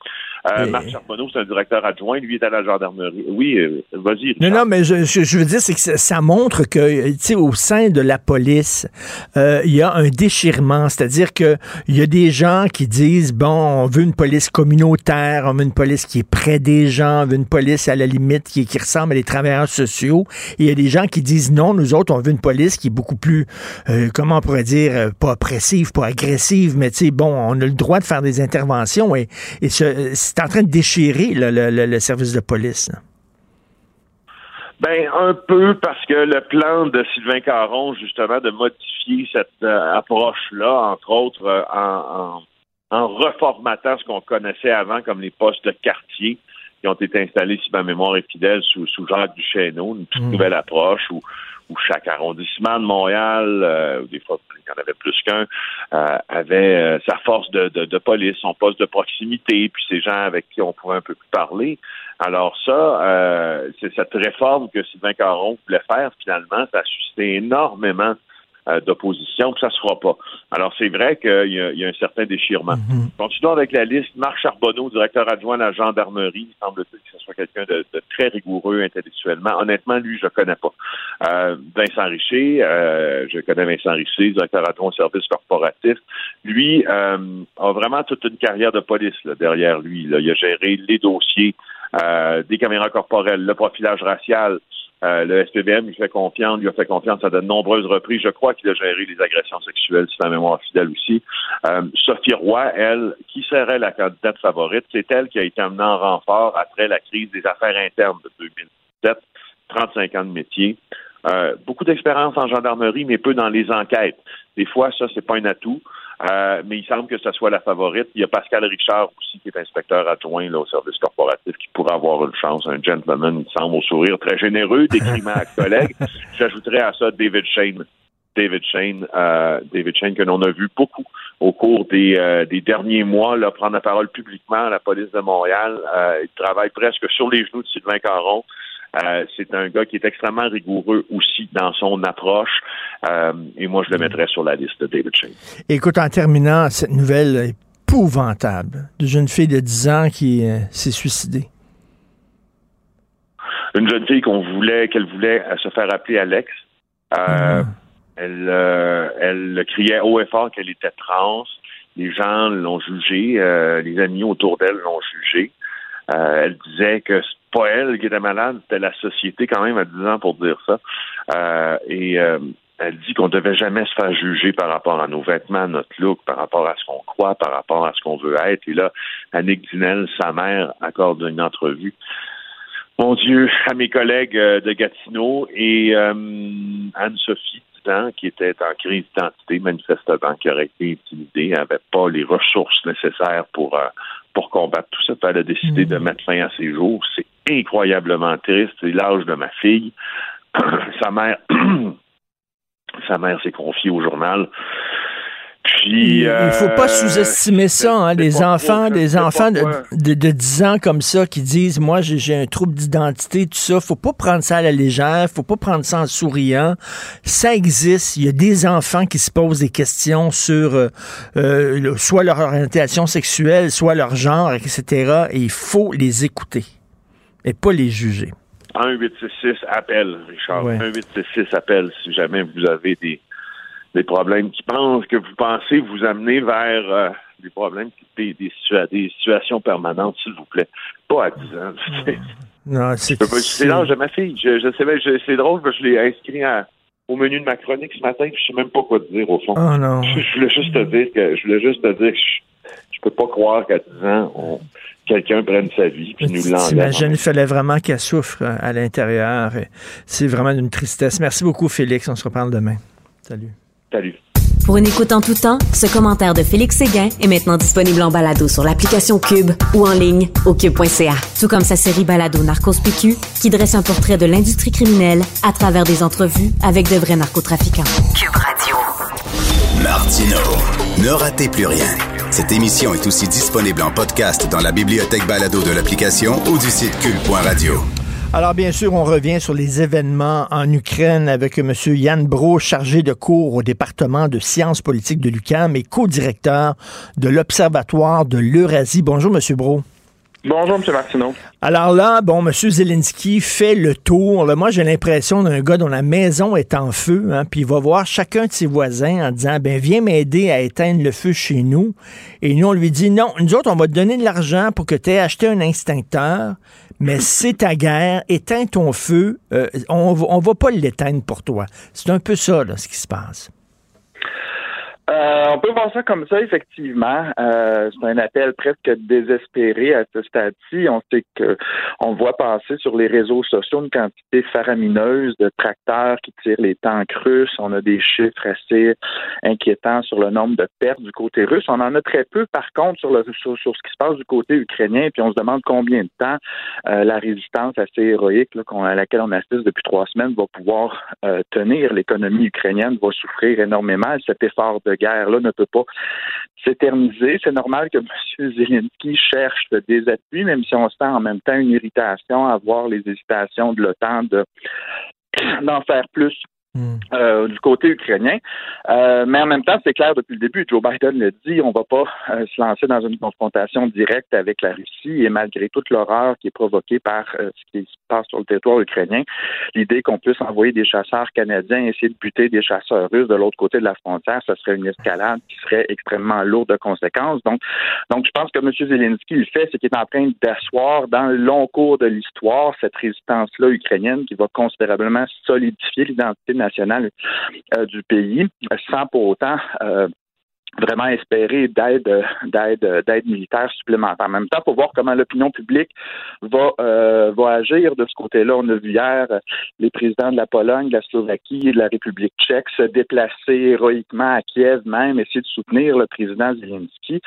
Euh, Marc Charbonneau, c'est un directeur adjoint, lui est à la gendarmerie. Oui, euh, vas-y. Non, non, mais je, je, veux dire, c'est que ça montre que, tu sais, au sein de la police, euh, il y a un déchirement, c'est-à-dire que il y a des gens qui disent, bon, on veut une police communautaire, on veut une police qui est près des gens, on veut une police à la limite qui, qui ressemble à des travailleurs sociaux. Et il y a des gens qui disent, non, nous autres, on veut une police qui est beaucoup plus, comment on pourrait dire, pas oppressive, pas agressive, mais tu sais, bon, on a le droit de faire des interventions et, et ce, c'est en train de déchirer le, service de police. Ben un peu parce que le plan de Sylvain Caron, justement, de modifier cette euh, approche-là, entre autres euh, en, reformatant ce qu'on connaissait avant comme les postes de quartier qui ont été installés, si ma mémoire est fidèle, sous, sous Jacques Duchesneau, une toute mmh. nouvelle approche où où chaque arrondissement de Montréal, euh, des fois il y en avait plus qu'un, euh, avait euh, sa force de, de, police, son poste de proximité, puis ces gens avec qui on pouvait un peu plus parler. Alors ça, c'est cette réforme que Sylvain Caron voulait faire, finalement, ça a suscité énormément euh, d'opposition, puis ça se fera pas. Alors, c'est vrai qu'il y, y, a un certain déchirement. Mhm. Continuons avec la liste. Marc Charbonneau, directeur adjoint de la gendarmerie, il semble-t-il que ce soit quelqu'un de, très rigoureux intellectuellement. Honnêtement, lui, je ne connais pas. Euh, Vincent Richer, euh, je connais Vincent Richer, directeur adjoint au service corporatif. Lui euh, a vraiment toute une carrière de police là, derrière lui. Là. Il a géré les dossiers des caméras corporelles, le profilage racial, euh, le SPBM lui fait confiance, lui a fait confiance à de nombreuses reprises. Je crois qu'il a géré les agressions sexuelles, si la mémoire fidèle aussi. Euh, Sophie Roy, elle, qui serait la candidate favorite, c'est elle qui a été amenée en renfort après la crise des affaires internes de 2017, 35 ans de métier. Euh, beaucoup d'expérience en gendarmerie, mais peu dans les enquêtes. Des fois, ça, c'est pas un atout. Euh, mais il semble que ce soit la favorite. Il y a Pascal Richard aussi, qui est inspecteur adjoint là, au service corporatif, qui pourrait avoir une chance. Un gentleman, il semble au sourire très généreux, décrit ma [LAUGHS] collègue. J'ajouterais à ça David Shane. David Shane, euh, David Shane que l'on a vu beaucoup au cours des, euh, des derniers mois là, prendre la parole publiquement à la police de Montréal. il travaille presque sur les genoux de Sylvain Caron. Euh, c'est un gars qui est extrêmement rigoureux aussi dans son approche. Euh, et moi, je le mettrais sur la liste de David Shane. Écoute, en terminant, cette nouvelle épouvantable de jeune fille de 10 ans qui euh, s'est suicidée. Une jeune fille qu'on voulait, qu'elle voulait se faire appeler Alex. Elle, elle criait haut et fort qu'elle était trans. Les gens l'ont jugée, les amis autour d'elle l'ont jugée. elle disait que pas elle qui était malade, c'était la société quand même à 10 ans pour dire ça. Euh, et euh, elle dit qu'on ne devait jamais se faire juger par rapport à nos vêtements, notre look, par rapport à ce qu'on croit, par rapport à ce qu'on veut être. Et là, Annick Dinel, sa mère, accorde une entrevue. Mon Dieu, à mes collègues euh, de Gatineau et Anne-Sophie qui était en crise d'identité, manifestement, qui aurait été intimidée, n'avait pas les ressources nécessaires pour, pour combattre tout ça. Elle a décidé de mm. mettre fin à ses jours. C'est incroyablement triste. C'est l'âge de ma fille. [CLEARS THROAT] sa mère, [CLEARS THROAT] sa mère s'est confiée au journal. Puis, il faut pas euh, sous-estimer ça, hein, les enfants, des enfants de, de, 10 ans comme ça qui disent moi j'ai un trouble d'identité, tout ça, faut pas prendre ça à la légère, faut pas prendre ça en souriant. Ça existe, il y a des enfants qui se posent des questions sur euh, euh, soit leur orientation sexuelle, soit leur genre, etc. Et il faut les écouter et pas les juger. 1-866 appel, Richard. Ouais. 1-866 appel si jamais vous avez des, des problèmes qui pensent que vous pensez vous amener vers euh, des problèmes, des, des, situa- des situations permanentes, s'il vous plaît. Pas à 10 ans. Non, [LAUGHS] c'est. l'âge de ma fille. Je, je sais, c'est drôle, parce que je l'ai inscrit à- au menu de ma chronique ce matin, puis je sais même pas quoi te dire au fond. Oh non. Je, je voulais juste te dire que je voulais juste te dire que je, je peux pas croire qu'à 10 ans, quelqu'un prenne sa vie puis nous l'enlève. T'imagines, il fallait vraiment qu'elle souffre euh, à l'intérieur. C'est vraiment d'une tristesse. Merci beaucoup, Félix. On se reparle demain. Salut. Salut. Pour une écoute en tout temps, ce commentaire de Félix Séguin est maintenant disponible en balado sur l'application Cube ou en ligne au cube.ca. Tout comme sa série balado Narcos PQ qui dresse un portrait de l'industrie criminelle à travers des entrevues avec de vrais narcotrafiquants. Cube Radio. Martino. Ne ratez plus rien. Cette émission est aussi disponible en podcast dans la bibliothèque balado de l'application ou du site cul.radio. Alors, bien sûr, on revient sur les événements en Ukraine avec M. Yann Bro, chargé de cours au département de sciences politiques de l'UQAM et co-directeur de l'Observatoire de l'Eurasie. Bonjour, M. Bro. Bonjour, M. Martineau. Alors là, bon, M. Zelensky fait le tour. Là, moi, j'ai l'impression d'un gars dont la maison est en feu, hein, puis il va voir chacun de ses voisins en disant, ben viens m'aider à éteindre le feu chez nous. Et nous, on lui dit, non, nous autres, on va te donner de l'argent pour que tu aies acheté un extincteur, mais c'est ta guerre, éteins ton feu, euh, on, on va pas l'éteindre pour toi. C'est un peu ça, là, ce qui se passe. Euh, on peut voir ça comme ça, effectivement. Euh, c'est un appel presque désespéré à ce stade-ci. On sait que on voit passer sur les réseaux sociaux une quantité faramineuse de tracteurs qui tirent les tanks russes. On a des chiffres assez inquiétants sur le nombre de pertes du côté russe. On en a très peu, par contre, sur, le, sur, ce qui se passe du côté ukrainien. Puis on se demande combien de temps euh, la résistance assez héroïque là, à laquelle on assiste depuis trois semaines va pouvoir euh, tenir. L'économie ukrainienne va souffrir énormément. Cet effort de guerre-là ne peut pas s'éterniser. C'est normal que M. Zelensky cherche des appuis, même si on sent en même temps une irritation à voir les hésitations de l'OTAN de d'en faire plus euh, du côté ukrainien. Euh, mais en même temps, c'est clair depuis le début, Joe Biden le dit, on va pas euh, se lancer dans une confrontation directe avec la Russie et malgré toute l'horreur qui est provoquée par ce qui se passe sur le territoire ukrainien, l'idée qu'on puisse envoyer des chasseurs canadiens essayer de buter des chasseurs russes de l'autre côté de la frontière, ce serait une escalade qui serait extrêmement lourde de conséquences. Donc, donc je pense que M. Zelensky le fait, c'est qu'il est en train d'asseoir dans le long cours de l'histoire cette résistance-là ukrainienne qui va considérablement solidifier l'identité euh, du pays, sans pour autant euh, vraiment espérer d'aide d'aide militaire supplémentaire. En même temps, pour voir comment l'opinion publique va euh, va agir de ce côté-là. On a vu hier euh, les présidents de la Pologne, de la Slovaquie et de la République tchèque se déplacer héroïquement à Kiev même, essayer de soutenir le président Zelensky.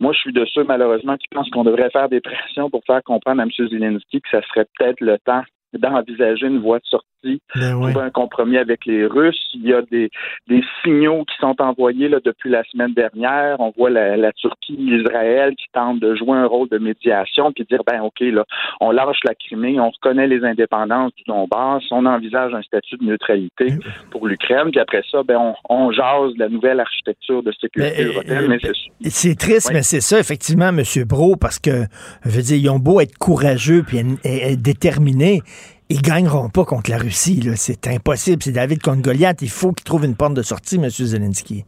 Moi, je suis de ceux, malheureusement, qui pensent qu'on devrait faire des pressions pour faire comprendre à M. Zelensky que ça serait peut-être le temps d'envisager une voie de sortie, trouver un compromis avec les Russes. Il y a des, des signaux qui sont envoyés là, depuis la semaine dernière. On voit la, la Turquie, Israël qui tentent de jouer un rôle de médiation puis dire ben ok là, on lâche la Crimée, on reconnaît les indépendances du Donbass, on envisage un statut de neutralité pour l'Ukraine, puis après ça ben on, on jase de la nouvelle architecture de sécurité Mais, européenne. euh, mais c'est C'est triste, mais c'est ça, effectivement, M. Bro, parce que, je veux dire, ils ont beau être courageux puis et- et déterminés, ils gagneront pas contre la Russie. C'est impossible. C'est David contre Goliath. Il faut qu'ils trouvent une porte de sortie, M. Zelensky.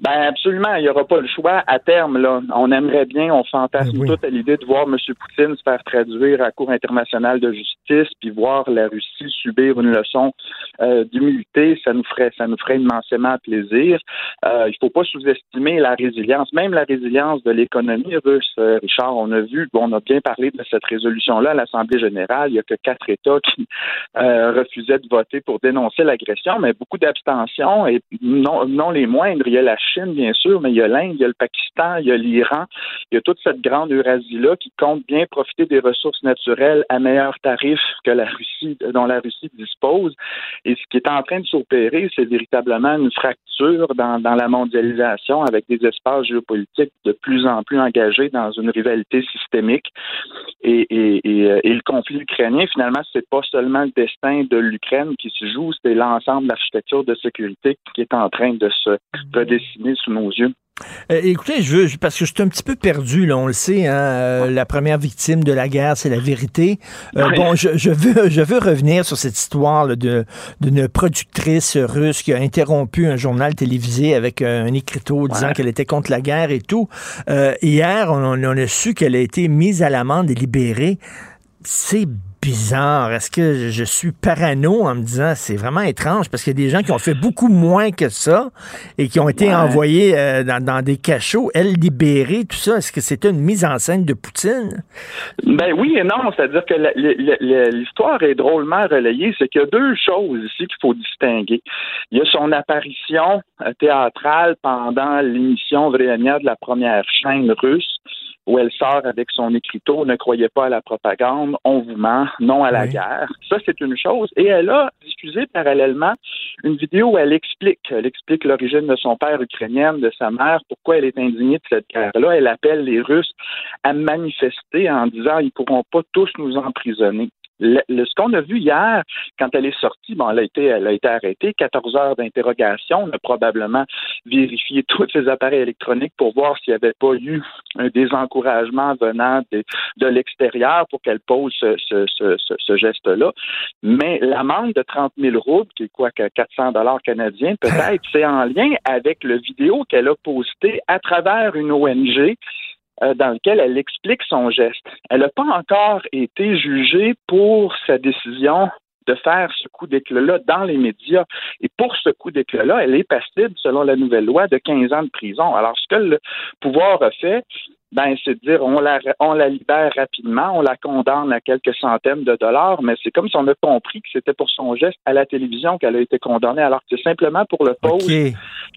Ben absolument, il n'y aura pas le choix à terme. Là, on aimerait bien, on fantasme tout à l'idée de voir M. Poutine se faire traduire à la Cour internationale de justice, puis voir la Russie subir une leçon euh, d'humilité. Ça nous ferait, ça nous ferait immensément plaisir. Euh, il faut pas sous-estimer la résilience, même la résilience de l'économie russe. Euh, Richard, on a vu, bon, on a bien parlé de cette résolution-là à l'Assemblée générale. Il y a que quatre États qui euh, refusaient de voter pour dénoncer l'agression, mais beaucoup d'abstentions et non, non les moindres. Il y a la Chine, bien sûr, mais il y a l'Inde, il y a le Pakistan, il y a l'Iran, il y a toute cette grande Eurasie-là qui compte bien profiter des ressources naturelles à meilleur tarif que la Russie, dont la Russie dispose. Et ce qui est en train de s'opérer, c'est véritablement une fracture dans, la mondialisation avec des espaces géopolitiques de plus en plus engagés dans une rivalité systémique. Euh, et le conflit ukrainien, finalement, c'est pas seulement le destin de l'Ukraine qui se joue, c'est l'ensemble de l'architecture de sécurité qui est en train de se redessiner sous nos yeux. Euh, écoutez, je veux, parce que je suis un petit peu perdu, là, on le sait, hein, euh, la première victime de la guerre, c'est la vérité. Euh, bon, je, je, veux, je veux revenir sur cette histoire de d'une productrice russe qui a interrompu un journal télévisé avec un écriteau disant qu'elle était contre la guerre et tout. hier, on, on a su qu'elle a été mise à l'amende et libérée. C'est bizarre. Est-ce que je suis parano en me disant c'est vraiment étrange parce qu'il y a des gens qui ont fait beaucoup moins que ça et qui ont été envoyés euh, dans, des cachots, elle libérée, tout ça. Est-ce que c'était une mise en scène de Poutine? Ben oui et non. C'est-à-dire que l'histoire est drôlement relayée. C'est qu'il y a deux choses ici qu'il faut distinguer. Il y a son apparition euh, théâtrale pendant l'émission Vremia de la première chaîne russe où elle sort avec son écriteau, ne croyez pas à la propagande, on vous ment, non à la guerre. Ça, c'est une chose. Et elle a diffusé parallèlement une vidéo où elle explique, elle explique l'origine de son père ukrainienne, de sa mère, pourquoi elle est indignée de cette guerre-là. Elle appelle les Russes à manifester en disant ils pourront pas tous nous emprisonner le, ce qu'on a vu hier, quand elle est sortie, bon, elle a été, elle a été arrêtée, 14 heures d'interrogation. On a probablement vérifié [LAUGHS] tous ses appareils électroniques pour voir s'il n'y avait pas eu un désencouragement venant de, de l'extérieur pour qu'elle pose ce, ce, ce, ce geste-là. Mais l'amende de 30 000 roubles, qui est quoi, 400 dollars canadiens, peut-être, [LAUGHS] c'est en lien avec le vidéo qu'elle a posté à travers une ONG dans lequel elle explique son geste. Elle n'a pas encore été jugée pour sa décision de faire ce coup d'éclat-là dans les médias. Et pour ce coup d'éclat-là, elle est passible, selon la nouvelle loi, de 15 ans de prison. Alors, ce que le pouvoir a fait, ben, c'est de dire on la, on la libère rapidement, on la condamne à quelques centaines de dollars, mais c'est comme si on a compris que c'était pour son geste à la télévision qu'elle a été condamnée, alors que c'est simplement pour le pause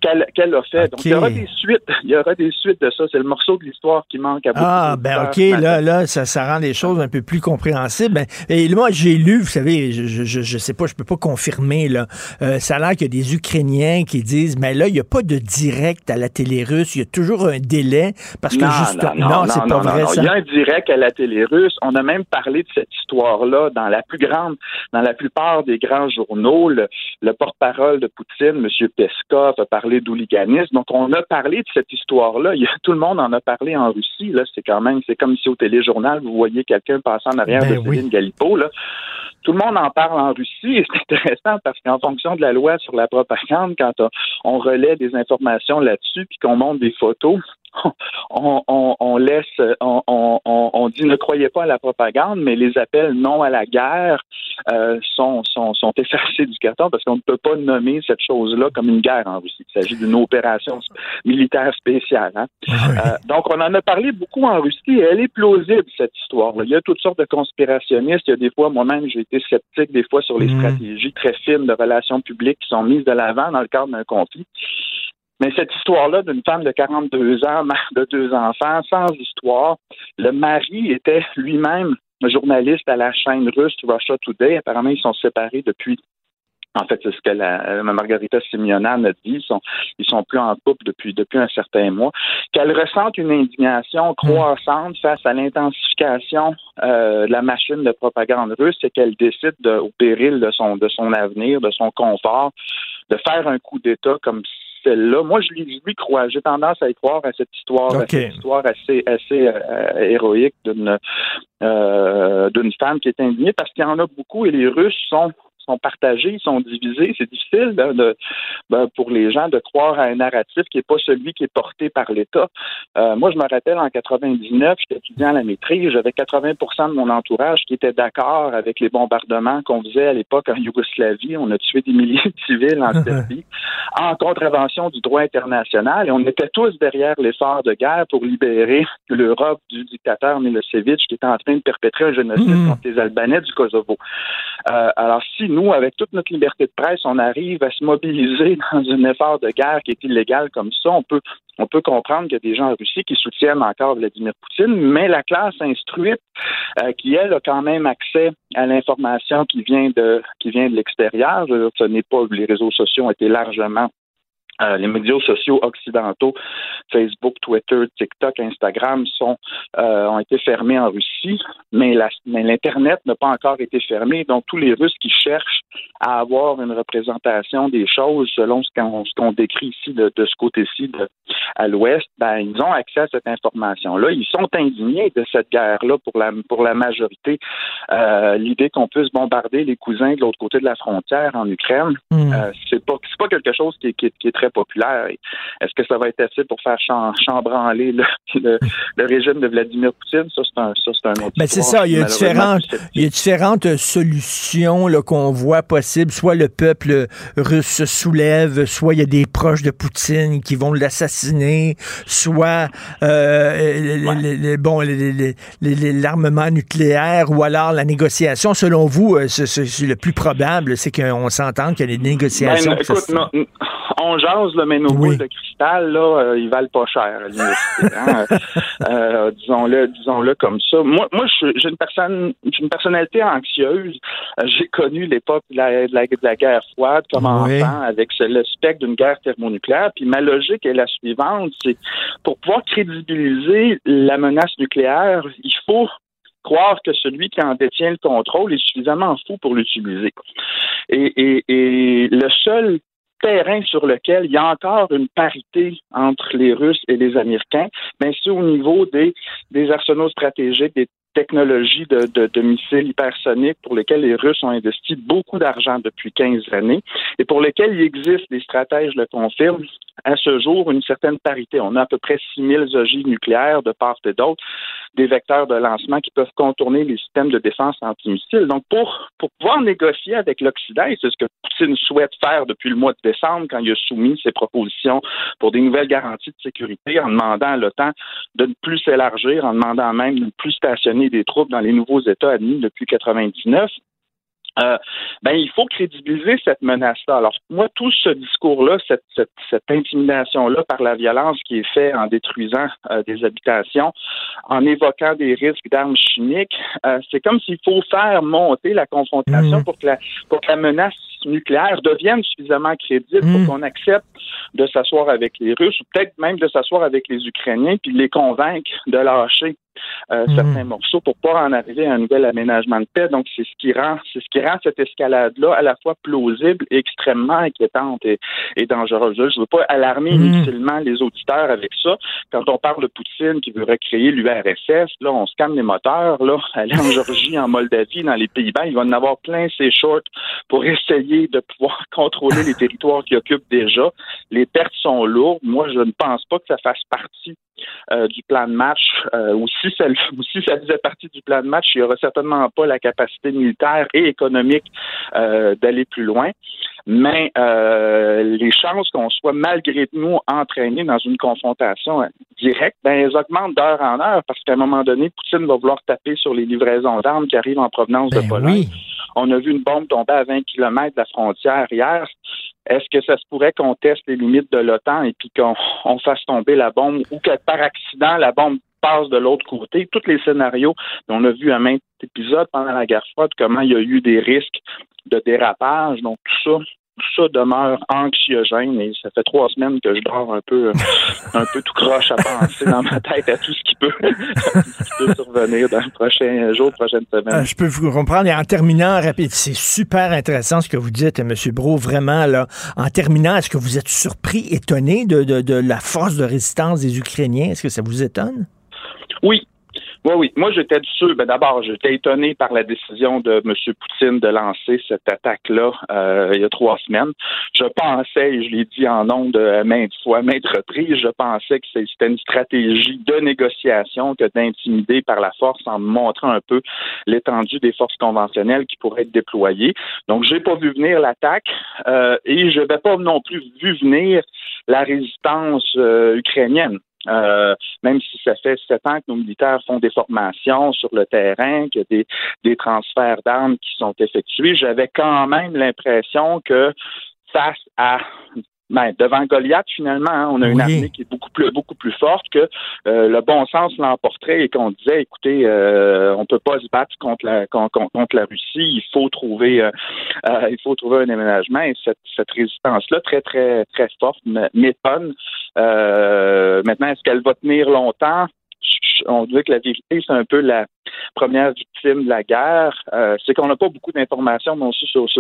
qu'elle a fait. Donc, il y aura des suites. [LAUGHS] Il y aura des suites de ça. C'est le morceau de l'histoire qui manque à beaucoup Ah, ben, OK, là, là, ça, ça rend les choses un peu plus compréhensibles. Ben, et moi, j'ai lu, vous savez, je, je, je, sais pas, je peux pas confirmer, là. Euh, ça a l'air qu'il y a des Ukrainiens qui disent, mais là, il n'y a pas de direct à la télé russe. Il y a toujours un délai parce que juste non, c'est pas vrai. Il y a un direct à la télé russe. On a même parlé de cette histoire-là dans la plus grande, dans la plupart des grands journaux. Le, porte-parole de Poutine, M. Peskov, a parlé d'hooliganisme. Donc, on a parlé de cette histoire-là. Tout le monde en a parlé en Russie. Là, c'est quand même, c'est comme si au téléjournal, vous voyez quelqu'un passer en arrière ben de Céline Galipo. Là. Tout le monde en parle en Russie et c'est [LAUGHS] intéressant parce qu'en fonction de la loi sur la propagande, quand on, relaie des informations là-dessus puis qu'on montre des photos, [LAUGHS] on, on, on laisse, ne croyez pas à la propagande, mais les appels non à la guerre euh, sont, sont, sont effacés du carton parce qu'on ne peut pas nommer cette chose-là comme une guerre en Russie. Il s'agit d'une opération militaire spéciale. Hein. Ah euh, donc, on en a parlé beaucoup en Russie et elle est plausible, cette histoire. -là. Il y a toutes sortes de conspirationnistes. Il y a des fois, moi-même, j'ai été sceptique des fois sur les mmh. stratégies très fines de relations publiques qui sont mises de l'avant dans le cadre d'un conflit. Mais cette histoire-là d'une femme de 42 ans, mère de deux enfants, sans histoire, le mari était lui-même journaliste à la chaîne russe Russia Today. Apparemment, ils sont séparés depuis en fait, c'est ce que la, euh, Margarita Simeonan a dit. Ils sont, ils sont plus en couple depuis, depuis un certain mois. Qu'elle ressente une indignation croissante face à l'intensification euh, de la machine de propagande russe et qu'elle décide, au péril de son, de son avenir, de son confort, de faire un coup d'État comme celle-là. Moi, je lui, crois. J'ai tendance à y croire à cette histoire, à cette histoire assez, assez euh, héroïque d'une euh, d'une femme qui est indignée parce qu'il y en a beaucoup et les Russes sont sont partagés, sont divisés. C'est difficile de, ben, pour les gens de croire à un narratif qui n'est pas celui qui est porté par l'État. Euh, moi, je me rappelle en 99, j'étais étudiant à la maîtrise, j'avais 80% de mon entourage qui était d'accord avec les bombardements qu'on faisait à l'époque en Yougoslavie. On a tué des milliers de civils en [LAUGHS] Serbie en contravention du droit international et on était tous derrière l'effort de guerre pour libérer l'Europe du dictateur Milosevic qui était en train de perpétrer un génocide mmh. contre les Albanais du Kosovo. Euh, alors, si nous, avec toute notre liberté de presse, on arrive à se mobiliser [LAUGHS] dans un effort de guerre qui est illégal comme ça, on peut, on peut comprendre qu'il y a des gens en Russie qui soutiennent encore Vladimir Poutine, mais la classe instruite, euh, qui elle a quand même accès à l'information qui vient de qui vient de l'extérieur, ce n'est pas les réseaux sociaux ont été largement euh, les médias sociaux occidentaux, Facebook, Twitter, TikTok, Instagram, sont euh, ont été fermés en Russie, mais l'Internet n'a pas encore été fermé. Donc, tous les Russes qui cherchent à avoir une représentation des choses selon ce qu'on décrit ici de, ce côté-ci à l'ouest, ben, ils ont accès à cette information-là. Ils sont indignés de cette guerre-là pour la, pour la majorité. Euh, l'idée qu'on puisse bombarder les cousins de l'autre côté de la frontière en Ukraine, hmm. c'est pas, pas quelque chose qui, qui est très populaire. Est-ce que ça va être assez pour faire chambranler [LAUGHS] le, régime de Vladimir Poutine? Ça, c'est un, ça, un autre ben, C'est ça. Il y, a différentes, il y a différentes solutions qu'on voit possibles. Soit le peuple russe se soulève, soit il y a des proches de Poutine qui vont l'assassiner, soit euh, bon, l'armement nucléaire ou alors la négociation. Selon vous, euh, c'est le plus probable, c'est qu'on s'entende qu'il y a des négociations. Ben, écoute, non, on jase, mais nos boules de cristal, là, euh, ils valent pas cher à l'université. Hein. [LAUGHS] Euh, disons-le, disons-le comme ça. Moi, moi, j'ai une personne, une personnalité anxieuse. Euh, j'ai connu l'époque de la, de, la, guerre froide comme enfant, avec le spectre d'une guerre thermonucléaire. Puis ma logique est la suivante, c'est pour pouvoir crédibiliser la menace nucléaire, il faut croire que celui qui en détient le contrôle est suffisamment fou pour l'utiliser. Et, et, et, le seul terrain sur lequel il y a encore une parité entre les Russes et les Américains, mais c'est au niveau des, des arsenaux stratégiques, des technologies de, missiles hypersoniques pour lesquelles les Russes ont investi beaucoup d'argent depuis 15 années et pour lesquels il existe, des stratèges le confirment, à ce jour, une certaine parité. On a à peu près 6000 ogives nucléaires de part et d'autre, des vecteurs de lancement qui peuvent contourner les systèmes de défense anti-missiles. Donc, pour, pour pouvoir négocier avec l'Occident, et c'est ce que Poutine souhaite faire depuis le mois de décembre quand il a soumis ses propositions pour des nouvelles garanties de sécurité en demandant à l'OTAN de ne plus s'élargir, en demandant même de ne plus stationner des troupes dans les nouveaux États admis depuis 1999. Euh, ben, il faut crédibiliser cette menace-là. Alors, moi, tout ce discours-là, cette, cette, intimidation-là par la violence qui est faite en détruisant euh, des habitations, en évoquant des risques d'armes chimiques, euh, c'est comme s'il faut faire monter la confrontation mmh. pour, que la, pour que la menace nucléaire devienne suffisamment crédible pour mmh. qu'on accepte de s'asseoir avec les Russes ou peut-être même de s'asseoir avec les Ukrainiens puis de les convaincre de lâcher euh, hmm. certains morceaux pour pouvoir en arriver à un nouvel aménagement de paix. Donc, c'est ce qui rend, c'est ce qui rend cette escalade-là à la fois plausible et extrêmement inquiétante et, dangereuse. Je ne veux pas alarmer hmm. inutilement les auditeurs avec ça. Quand on parle de Poutine qui veut recréer l'URSS, là, on se calme les moteurs, là, aller en [LAUGHS] Georgie, en Moldavie, dans les Pays-Bas, il va en avoir plein ses shorts pour essayer de pouvoir [LAUGHS] contrôler les territoires qu'il occupe déjà. Les pertes sont lourdes. Moi, je ne pense pas que ça fasse partie euh, du plan de match, euh, ou, si ça, [LAUGHS] ça faisait partie du plan de match, il n'y aura certainement pas la capacité militaire et économique euh, d'aller plus loin. Mais les chances qu'on soit malgré nous entraînés dans une confrontation directe, ben, elles augmentent d'heure en heure parce qu'à un moment donné, Poutine va vouloir taper sur les livraisons d'armes qui arrivent en provenance de ben Pologne. On a vu une bombe tomber à 20 km de la frontière hier. Est-ce que ça se pourrait qu'on teste les limites de l'OTAN et puis qu'on fasse tomber la bombe ou que par accident, la bombe passe de l'autre côté? Tous les scénarios, on a vu un même épisode pendant la guerre froide, comment il y a eu des risques de dérapage. Donc, tout ça, tout ça demeure anxiogène et ça fait trois semaines que je dors un peu, un peu tout croche à penser dans ma tête à tout ce qui peut, [LAUGHS] survenir dans les prochains jours, prochaines semaines. Euh, je peux vous comprendre. Et en terminant, rapide, c'est super intéressant ce que vous dites, M. Bro, vraiment, là. En terminant, est-ce que vous êtes surpris, étonné de, de, de la force de résistance des Ukrainiens? Est-ce que ça vous étonne? Oui, oui, oui. Moi, j'étais sûr. Ben, d'abord, j'étais étonné par la décision de M. Poutine de lancer cette attaque-là euh, il y a trois semaines. Je pensais, et je l'ai dit en nombre de maintes fois, maintes reprises, je pensais que c'était une stratégie de négociation que d'intimider par la force en montrant un peu l'étendue des forces conventionnelles qui pourraient être déployées. Donc, j'ai pas vu venir l'attaque euh, et je n'avais pas non plus vu venir la résistance euh, ukrainienne. Euh, même si ça fait sept ans que nos militaires font des formations sur le terrain, qu'il y a des, transferts d'armes qui sont effectués, j'avais quand même l'impression que face à ben, devant Goliath, finalement, hein, on a une armée qui est beaucoup plus, beaucoup plus forte que euh, le bon sens l'emporterait et qu'on disait, écoutez, euh, on peut pas se battre contre la, contre, la Russie, il faut trouver, euh, euh, il faut trouver un aménagement et cette, cette résistance-là, très, très, très forte, m'étonne. maintenant, est-ce qu'elle va tenir longtemps? on dirait que la vérité, c'est un peu la première victime de la guerre. Euh, c'est qu'on n'a pas beaucoup d'informations non,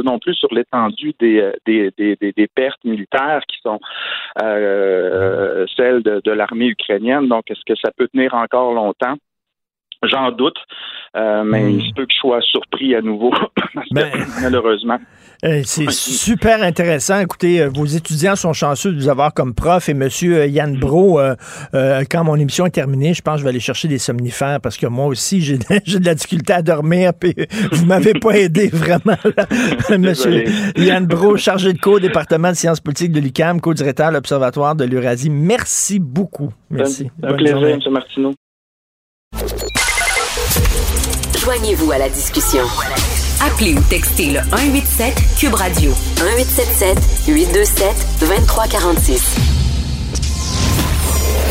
non plus sur l'étendue euh, des, des, des, des, pertes militaires qui sont euh, celles de, de l'armée ukrainienne. Donc, est-ce que ça peut tenir encore longtemps? J'en doute, euh, mais hmm. il se peut que je sois surpris à nouveau, [LAUGHS] ben, malheureusement. [LAUGHS] Euh, c'est super intéressant. Écoutez, euh, vos étudiants sont chanceux de vous avoir comme prof et Monsieur Yann Bro, quand mon émission est terminée, je pense que je vais aller chercher des somnifères parce que moi aussi, j'ai de [LAUGHS] la difficulté à dormir. Puis vous m'avez pas aidé vraiment. Monsieur Yann Bro, chargé de cours, département de sciences politiques de l'UQAM, co-directeur de l'Observatoire de l'Eurasie. Merci beaucoup. Merci. Un plaisir, M. Martineau. Joignez-vous à la discussion. Appelez ou textez le 187 Cube Radio 1877 827 2346.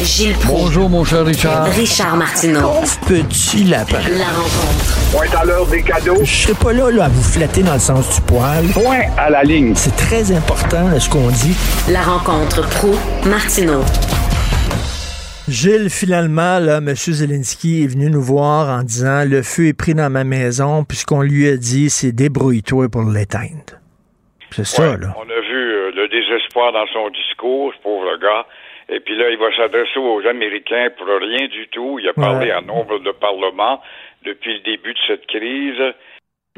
Gilles Proulx. Bonjour, mon cher Richard. Richard Martineau. petit lapin. La rencontre. Point à l'heure des cadeaux. Je serai pas là, là, à vous flatter dans le sens du poil. Point à la ligne. C'est très important, ce qu'on dit. La rencontre pro martineau Gilles, finalement, là, M. Zelensky est venu nous voir en disant le feu est pris dans ma maison, puisqu'on lui a dit c'est débrouille-toi pour l'éteindre. C'est ça, là. On a vu euh, le désespoir dans son discours, ce pauvre gars. Et puis là, il va s'adresser aux Américains pour rien du tout. Il a parlé à nombre de parlements depuis le début de cette crise.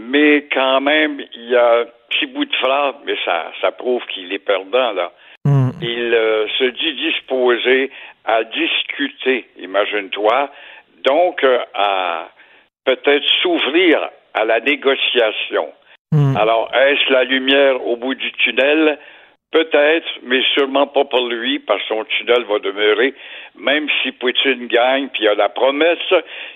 Mais quand même, il y a un petit bout de phrase, mais ça, ça prouve qu'il est perdant, là. Hmm. Il euh, se dit disposé à discuter, imagine-toi, donc euh, à peut-être s'ouvrir à la négociation. Hmm. Alors, est-ce la lumière au bout du tunnel? Peut-être, mais sûrement pas pour lui, parce que son tunnel va demeurer, même si Poutine gagne, puis il y a la promesse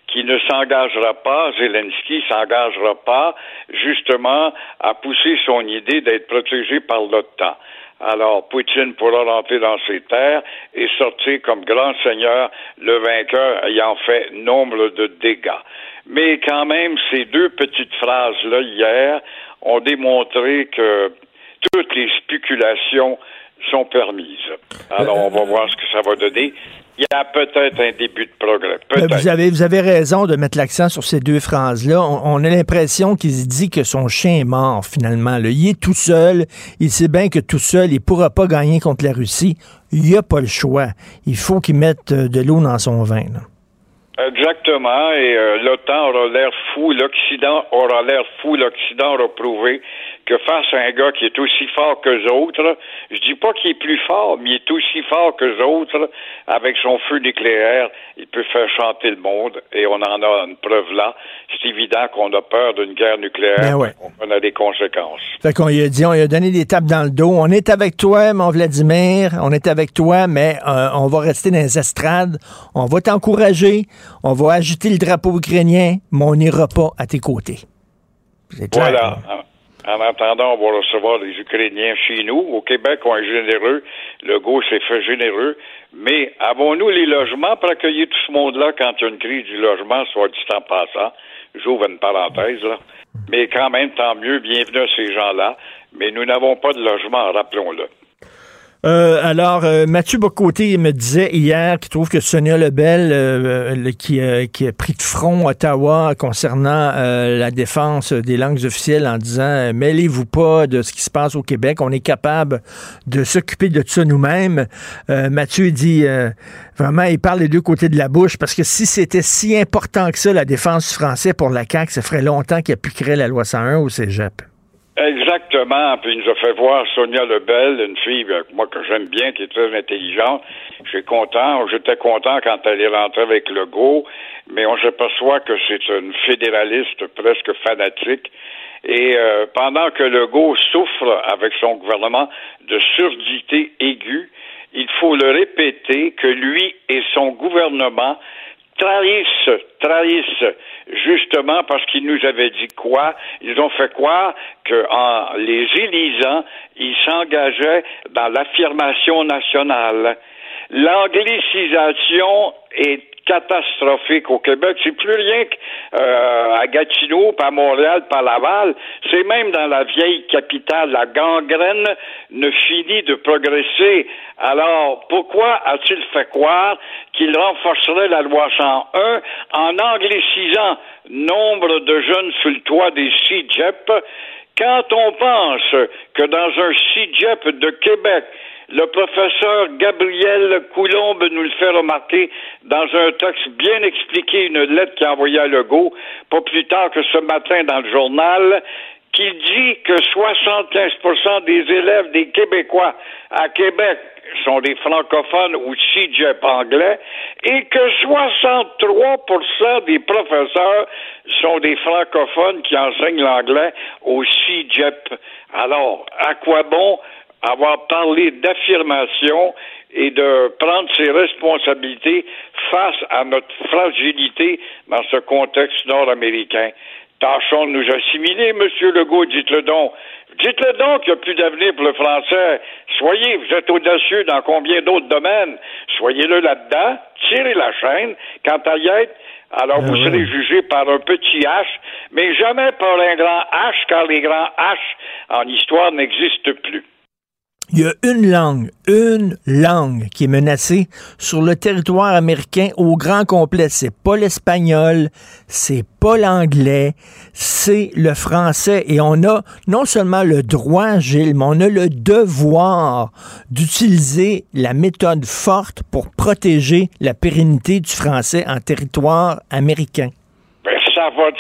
qu'il ne s'engagera pas, Zelensky s'engagera pas, justement, à pousser son idée d'être protégé par l'OTAN. Alors, Poutine pourra rentrer dans ses terres et sortir comme grand seigneur, le vainqueur ayant fait nombre de dégâts. Mais quand même, ces deux petites phrases-là hier ont démontré que toutes les spéculations sont permises. Alors, on va voir ce que ça va donner il y a peut-être un début de progrès. Vous avez, vous avez raison de mettre l'accent sur ces deux phrases-là. On, a l'impression qu'il se dit que son chien est mort, finalement. Il est tout seul. Il sait bien que tout seul, il ne pourra pas gagner contre la Russie. Il n'y a pas le choix. Il faut qu'il mette euh, de l'eau dans son vin. Exactement. Et euh, l'OTAN aura l'air fou. L'Occident aura l'air fou. L'Occident aura prouvé que face à un gars qui est aussi fort que autres, je dis pas qu'il est plus fort, mais il est aussi fort que autres, avec son feu nucléaire, il peut faire chanter le monde, et on en a une preuve là. C'est évident qu'on a peur d'une guerre nucléaire, ben on a des conséquences. Fait qu'on lui a dit, on lui a donné des tapes dans le dos, on est avec toi, mon Vladimir, on est avec toi, mais euh, on va rester dans les estrades, on va t'encourager, on va agiter le drapeau ukrainien, mais on n'ira pas à tes côtés. Voilà. En attendant, on va recevoir les Ukrainiens chez nous. Au Québec, on est généreux. Le go s'est fait généreux. Mais avons-nous les logements pour accueillir tout ce monde-là quand il y a une crise du logement, soit dit en passant? J'ouvre une parenthèse, là. Mais quand même, tant mieux, bienvenue à ces gens-là. Mais nous n'avons pas de logement, rappelons-le. Euh, alors, euh, Mathieu Bocoté me disait hier qu'il trouve que Sonia Lebel, euh, qui, qui, a pris de front Ottawa concernant la défense des langues officielles en disant mêlez-vous pas de ce qui se passe au Québec, on est capable de s'occuper de ça nous-mêmes. Mathieu dit vraiment, il parle des deux côtés de la bouche parce que si c'était si important que ça, la défense du français pour la CAQ, ça ferait longtemps qu'il appliquerait la loi 101 au cégep. Exactement. Puis il nous a fait voir Sonia Lebel, une fille euh, moi que j'aime bien, qui est très intelligente. J'étais content. J'étais content quand elle est rentrée avec le go, mais on s'aperçoit que c'est une fédéraliste presque fanatique. Et euh, pendant que Legault souffre avec son gouvernement de surdité aiguë, il faut le répéter que lui et son gouvernement trahissent, trahissent, justement parce qu'ils nous avaient dit quoi? Ils ont fait quoi? Qu'en les élisant, ils s'engageaient dans l'affirmation nationale. L'anglicisation est catastrophique au Québec. C'est plus rien qu'à euh, Gatineau, pas Montréal, pas Laval. C'est même dans la vieille capitale. La gangrène ne finit de progresser. Alors, pourquoi a-t-il fait croire qu'il renforcerait la loi 101 en anglicisant nombre de jeunes sur le toit des CIGEP quand on pense que dans un CIGEP de Québec, le professeur Gabriel Coulombe nous le fait remarquer dans un texte bien expliqué, une lettre qu'il a envoyée à Legault, pas plus tard que ce matin dans le journal, qui dit que 75% des élèves des Québécois à Québec sont des francophones ou CIGEP anglais et que 63% des professeurs sont des francophones qui enseignent l'anglais au CIGEP. Alors, à quoi bon avoir parlé d'affirmation et de prendre ses responsabilités face à notre fragilité dans ce contexte nord-américain. Tâchons de nous assimiler, Monsieur Legault, dites-le donc. Dites-le donc qu'il n'y a plus d'avenir pour le français. Soyez, vous êtes audacieux dans combien d'autres domaines. Soyez-le là-dedans, tirez la chaîne. Quant à y être, alors vous ah serez jugé par un petit H, mais jamais par un grand H, car les grands H en histoire n'existent plus. Il y a une langue, une langue qui est menacée sur le territoire américain au grand complet. C'est pas l'espagnol, c'est pas l'anglais, c'est le français. Et on a non seulement le droit, Gilles, mais on a le devoir d'utiliser la méthode forte pour protéger la pérennité du français en territoire américain ça va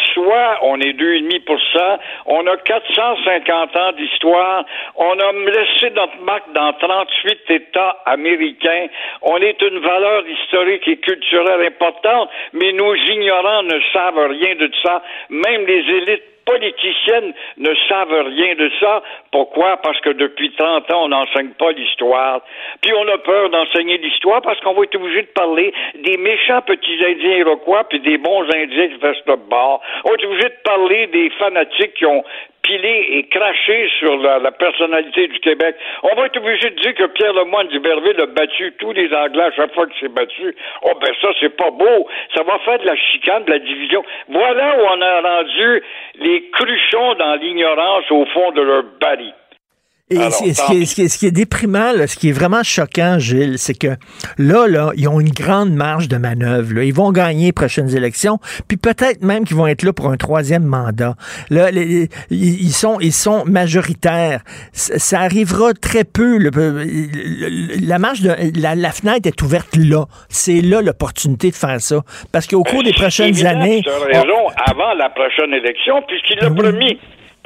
On est 2,5 On a 450 ans d'histoire. On a laissé notre marque dans 38 États américains. On est une valeur historique et culturelle importante, mais nos ignorants ne savent rien de ça. Même les élites politiciennes ne savent rien de ça. Pourquoi? Parce que depuis 30 ans, on n'enseigne pas l'histoire. Puis on a peur d'enseigner l'histoire parce qu'on va être obligé de parler des méchants petits Indiens iroquois puis des bons Indiens qui restent le bord. On est obligé de parler des fanatiques qui ont pilé et craché sur la, personnalité du Québec. On va être obligé de dire que Pierre Lemoyne d'Iberville a battu tous les Anglais à chaque fois qu'il s'est battu. Oh ben ça, c'est pas beau. Ça va faire de la chicane, de la division. Voilà où on a rendu les cruchons dans l'ignorance au fond de leur baril. Et ce, qui est, déprimant, ce qui est vraiment choquant, Gilles, c'est que là, là, ils ont une grande marge de manœuvre. Ils vont gagner les prochaines élections, puis peut-être même qu'ils vont être là pour un troisième mandat. Là, ils, sont, ils sont majoritaires. Ça arrivera très peu. la marge de la, fenêtre est ouverte là. C'est là l'opportunité de faire ça, parce qu'au cours des prochaines années, raison, avant la prochaine élection, puisqu'il l'a promis.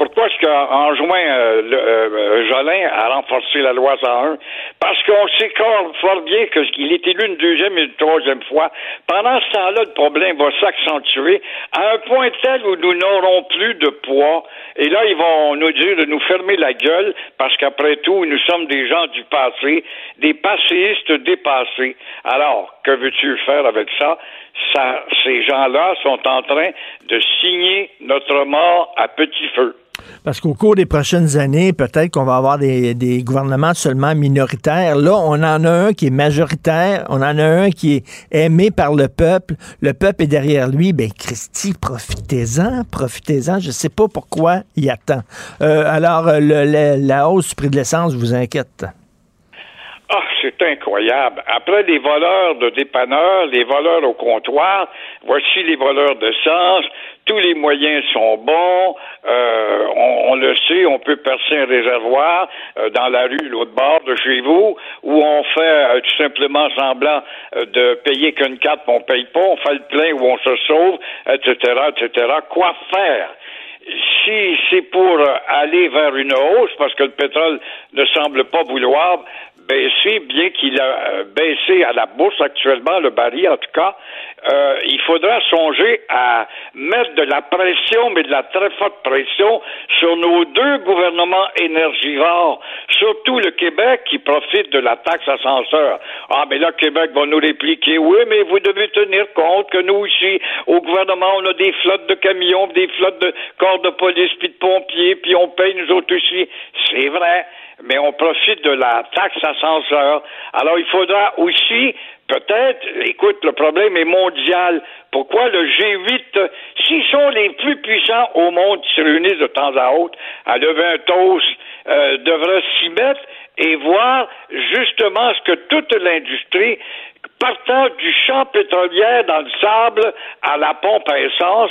Pourquoi est-ce qu'en juin, euh, le, euh, Jolin a renforcé la loi 101? Parce qu'on sait fort bien qu'il est élu une deuxième et une troisième fois. Pendant ce temps-là, le problème va s'accentuer à un point tel où nous n'aurons plus de poids. Et là, ils vont nous dire de nous fermer la gueule parce qu'après tout, nous sommes des gens du passé, des passéistes dépassés. Alors, que veux-tu faire avec ça? Ces gens-là sont en train de signer notre mort à petit feu. Parce qu'au cours des prochaines années, peut-être qu'on va avoir des, gouvernements seulement minoritaires. Là, on en a un qui est majoritaire, on en a un qui est aimé par le peuple. Le peuple est derrière lui. Ben, Christy, profitez-en, profitez-en. Je ne sais pas pourquoi il attend. Euh, alors, la hausse du prix de l'essence vous inquiète? Ah, c'est incroyable. Après les voleurs de dépanneurs, les voleurs au comptoir, voici les voleurs de sens. Tous les moyens sont bons. Euh, on, le sait, on peut percer un réservoir euh, dans la rue, l'autre bord de chez vous, où on fait euh, tout simplement semblant de payer qu'une carte, on paye pas. On fait le plein où on se sauve, etc., etc. Quoi faire? si c'est pour aller vers une hausse, parce que le pétrole ne semble pas vouloir baisser, bien qu'il a euh, baissé à la bourse actuellement, le baril en tout cas, euh, il faudra songer à mettre de la pression, mais de la très forte pression, sur nos deux gouvernements énergivores, surtout le Québec qui profite de la taxe ascenseur. Ah, mais là, Québec va nous répliquer, oui, mais vous devez tenir compte que nous aussi, au gouvernement, on a des flottes de camions, des flottes de corps de police, puis de pompiers, puis on paye nous autres aussi. C'est vrai mais on profite de la taxe ascenseur. Alors, il faudra aussi, peut-être, écoute, le problème est mondial. Pourquoi le G8, s'ils sont les plus puissants au monde qui se réunissent de temps à autre à lever un toast, euh, devrait s'y mettre et voir justement ce que toute l'industrie, partant du champ pétrolier dans le sable à la pompe à essence,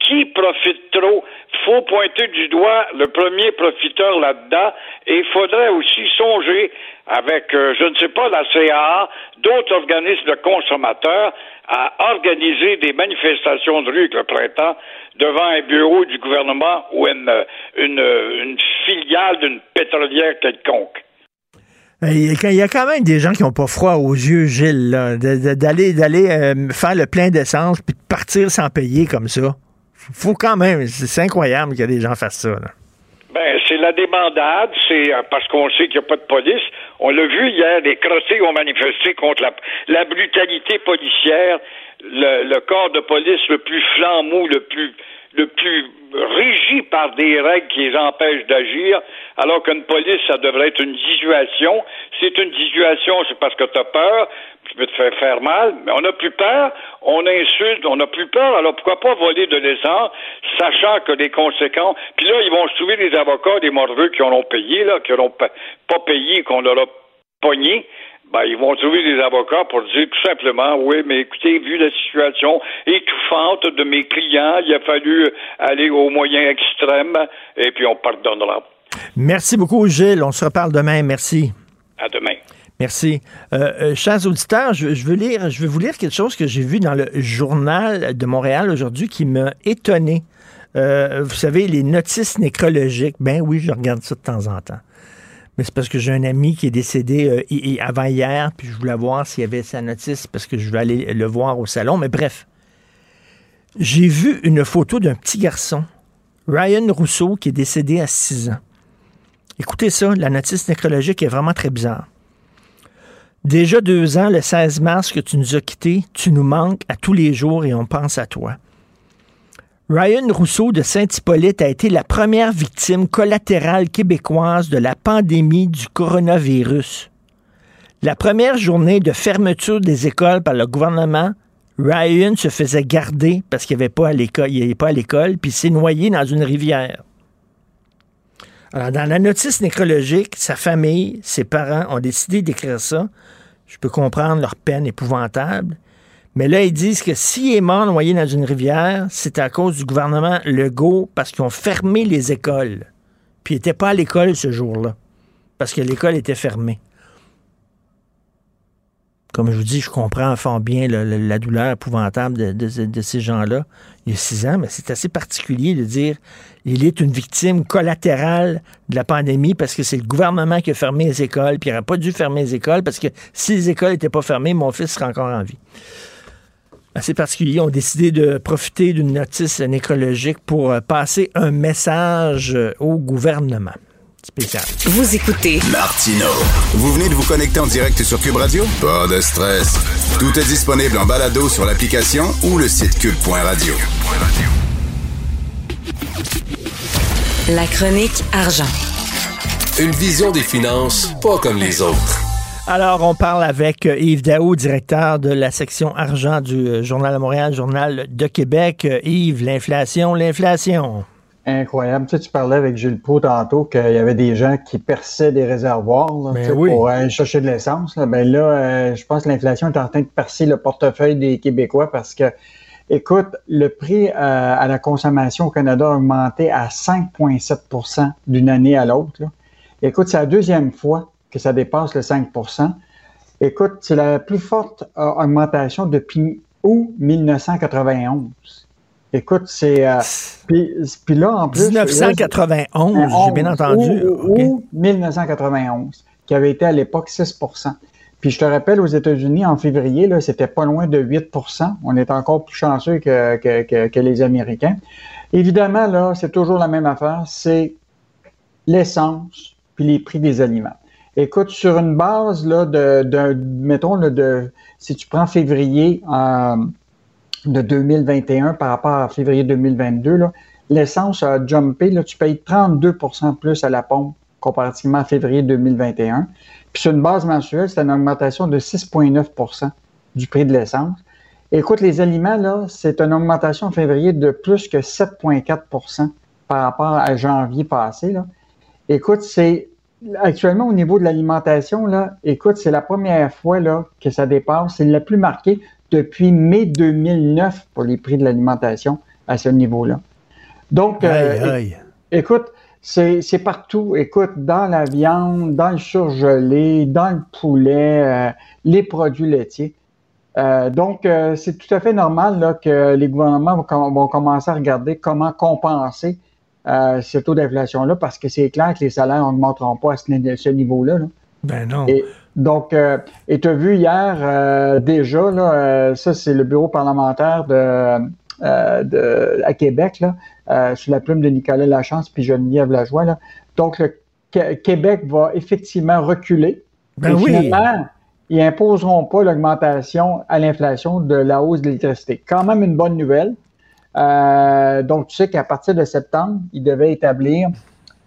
qui profite trop? faut pointer du doigt le premier profiteur là-dedans et il faudrait aussi songer avec, euh, je ne sais pas, la CAA, d'autres organismes de consommateurs à organiser des manifestations de rue le printemps devant un bureau du gouvernement ou une, une, une filiale d'une pétrolière quelconque. Il y a quand même des gens qui n'ont pas froid aux yeux, Gilles, d'aller d'aller euh, faire le plein d'essence puis de partir sans payer comme ça faut quand même, c'est incroyable qu'il y a des gens fassent ça. Ben, c'est la débandade, c'est euh, parce qu'on sait qu'il n'y a pas de police. On l'a vu hier, les crottés ont manifesté contre la, brutalité policière, le, corps de police le plus flambeau, le plus le plus régi par des règles qui les empêchent d'agir, alors qu'une police, ça devrait être une dissuasion. C'est une dissuasion, c'est parce que tu as peur, tu peux te faire faire mal, mais on n'a plus peur, on insulte, on n'a plus peur, alors pourquoi pas voler de l'essence, sachant que les conséquences, puis là, ils vont se trouver des avocats, des morveux qui en ont payé, là, qui n'ont pas payé, qu'on leur a pogné, ben, ils vont trouver des avocats pour dire tout simplement, oui, mais écoutez, vu la situation étouffante de mes clients, il a fallu aller aux moyens extrêmes, et puis on pardonnera. Merci beaucoup, Gilles. On se reparle demain. Merci. À demain. Merci. Euh, euh, chers auditeurs, je, veux lire, vous lire quelque chose que j'ai vu dans le journal de Montréal aujourd'hui qui m'a étonné. Euh, vous savez, les notices nécrologiques, ben oui, je regarde ça de temps en temps. Mais c'est parce que j'ai un ami qui est décédé avant hier, puis je voulais voir s'il y avait sa notice parce que je vais aller le voir au salon. Mais bref, j'ai vu une photo d'un petit garçon, Ryan Rousseau, qui est décédé à 6 ans. Écoutez ça, la notice nécrologique est vraiment très bizarre. Déjà deux ans, le 16 mars que tu nous as quittés, tu nous manques à tous les jours et on pense à toi. Ryan Rousseau de Saint-Hippolyte a été la première victime collatérale québécoise de la pandémie du coronavirus. La première journée de fermeture des écoles par le gouvernement, Ryan se faisait garder parce qu'il n'avait pas à l'école, il pas à l'école, puis s'est noyé dans une rivière. Alors, dans la notice nécrologique, sa famille, ses parents ont décidé d'écrire ça. Je peux comprendre leur peine épouvantable. Mais là, ils disent que s'il est mort noyé dans une rivière, c'est à cause du gouvernement Legault parce qu'ils ont fermé les écoles. Puis il n'était pas à l'école ce jour-là. Parce que l'école était fermée comme je vous dis, je comprends fort bien la douleur épouvantable de, ces gens-là. Il y a six ans, mais c'est assez particulier de dire il est une victime collatérale de la pandémie parce que c'est le gouvernement qui a fermé les écoles, puis il n'aurait pas dû fermer les écoles parce que si les écoles n'étaient pas fermées, mon fils serait encore en vie. Assez particulier, ont décidé de profiter d'une notice nécrologique pour euh, passer un message euh, au gouvernement. Vous écoutez Martino. Vous venez de vous connecter en direct sur Cube Radio? Pas de stress. Tout est disponible en balado sur l'application ou le site cube.radio. La chronique argent. Une vision des finances pas comme les autres. Alors, on parle avec euh, Yves Daou, directeur de la section argent du euh, Journal de Montréal, Journal de Québec. Euh, Yves, l'inflation, l'inflation incroyable. Tu, sais, tu parlais avec Gilles Pau tantôt qu'il y avait des gens qui perçaient des réservoirs ben pour aller chercher de l'essence. Là. Ben là, euh, je pense que l'inflation est en train de percer le portefeuille des Québécois parce que, écoute, le prix euh, à la consommation au Canada a augmenté à 5,7% d'une année à l'autre. Écoute, c'est la deuxième fois que ça dépasse le 5% Écoute, c'est la plus forte euh, augmentation depuis août 1991. Écoute, c'est. Euh, puis, là, en plus. 1991, j'ai bien entendu. Ou, 1991, qui avait été à l'époque 6% Puis je te rappelle, aux États-Unis, en février, c'était pas loin de 8% On est encore plus chanceux que, que, que, les Américains. Évidemment, là, c'est toujours la même affaire. C'est l'essence puis les prix des aliments. Écoute, sur une base là, de, de mettons, de, si tu prends février, euh, de 2021 par rapport à février 2022, l'essence a jumpé. Là, tu payes 32% plus à la pompe comparativement à février 2021. Puis sur une base mensuelle, c'est une augmentation de 6,9% du prix de l'essence. Écoute, les aliments, là, c'est une augmentation en février de plus que 7,4% par rapport à janvier passé. Là. Écoute, c'est actuellement au niveau de l'alimentation, là, écoute, c'est la première fois là, que ça dépasse. C'est le plus marqué depuis mai 2009 pour les prix de l'alimentation à ce niveau-là. Donc, euh, écoute, c'est partout. Écoute, dans la viande, dans le surgelé, dans le poulet, euh, les produits laitiers. Euh, donc, c'est tout à fait normal là, que les gouvernements vont, commencer à regarder comment compenser ce taux d'inflation-là, parce que c'est clair que les salaires n'augmenteront pas à ce, niveau-là. Ben non. Donc, euh, et tu as vu hier euh, déjà, là, euh, ça c'est le bureau parlementaire de, de à Québec, là, sous la plume de Nicolas Lachance puis Geneviève Lajoie. Là. Donc, le Québec va effectivement reculer. Ben oui. Finalement, ils imposeront pas l'augmentation à l'inflation de la hausse de l'électricité. Quand même une bonne nouvelle. donc, tu sais qu'à partir de septembre, ils devaient établir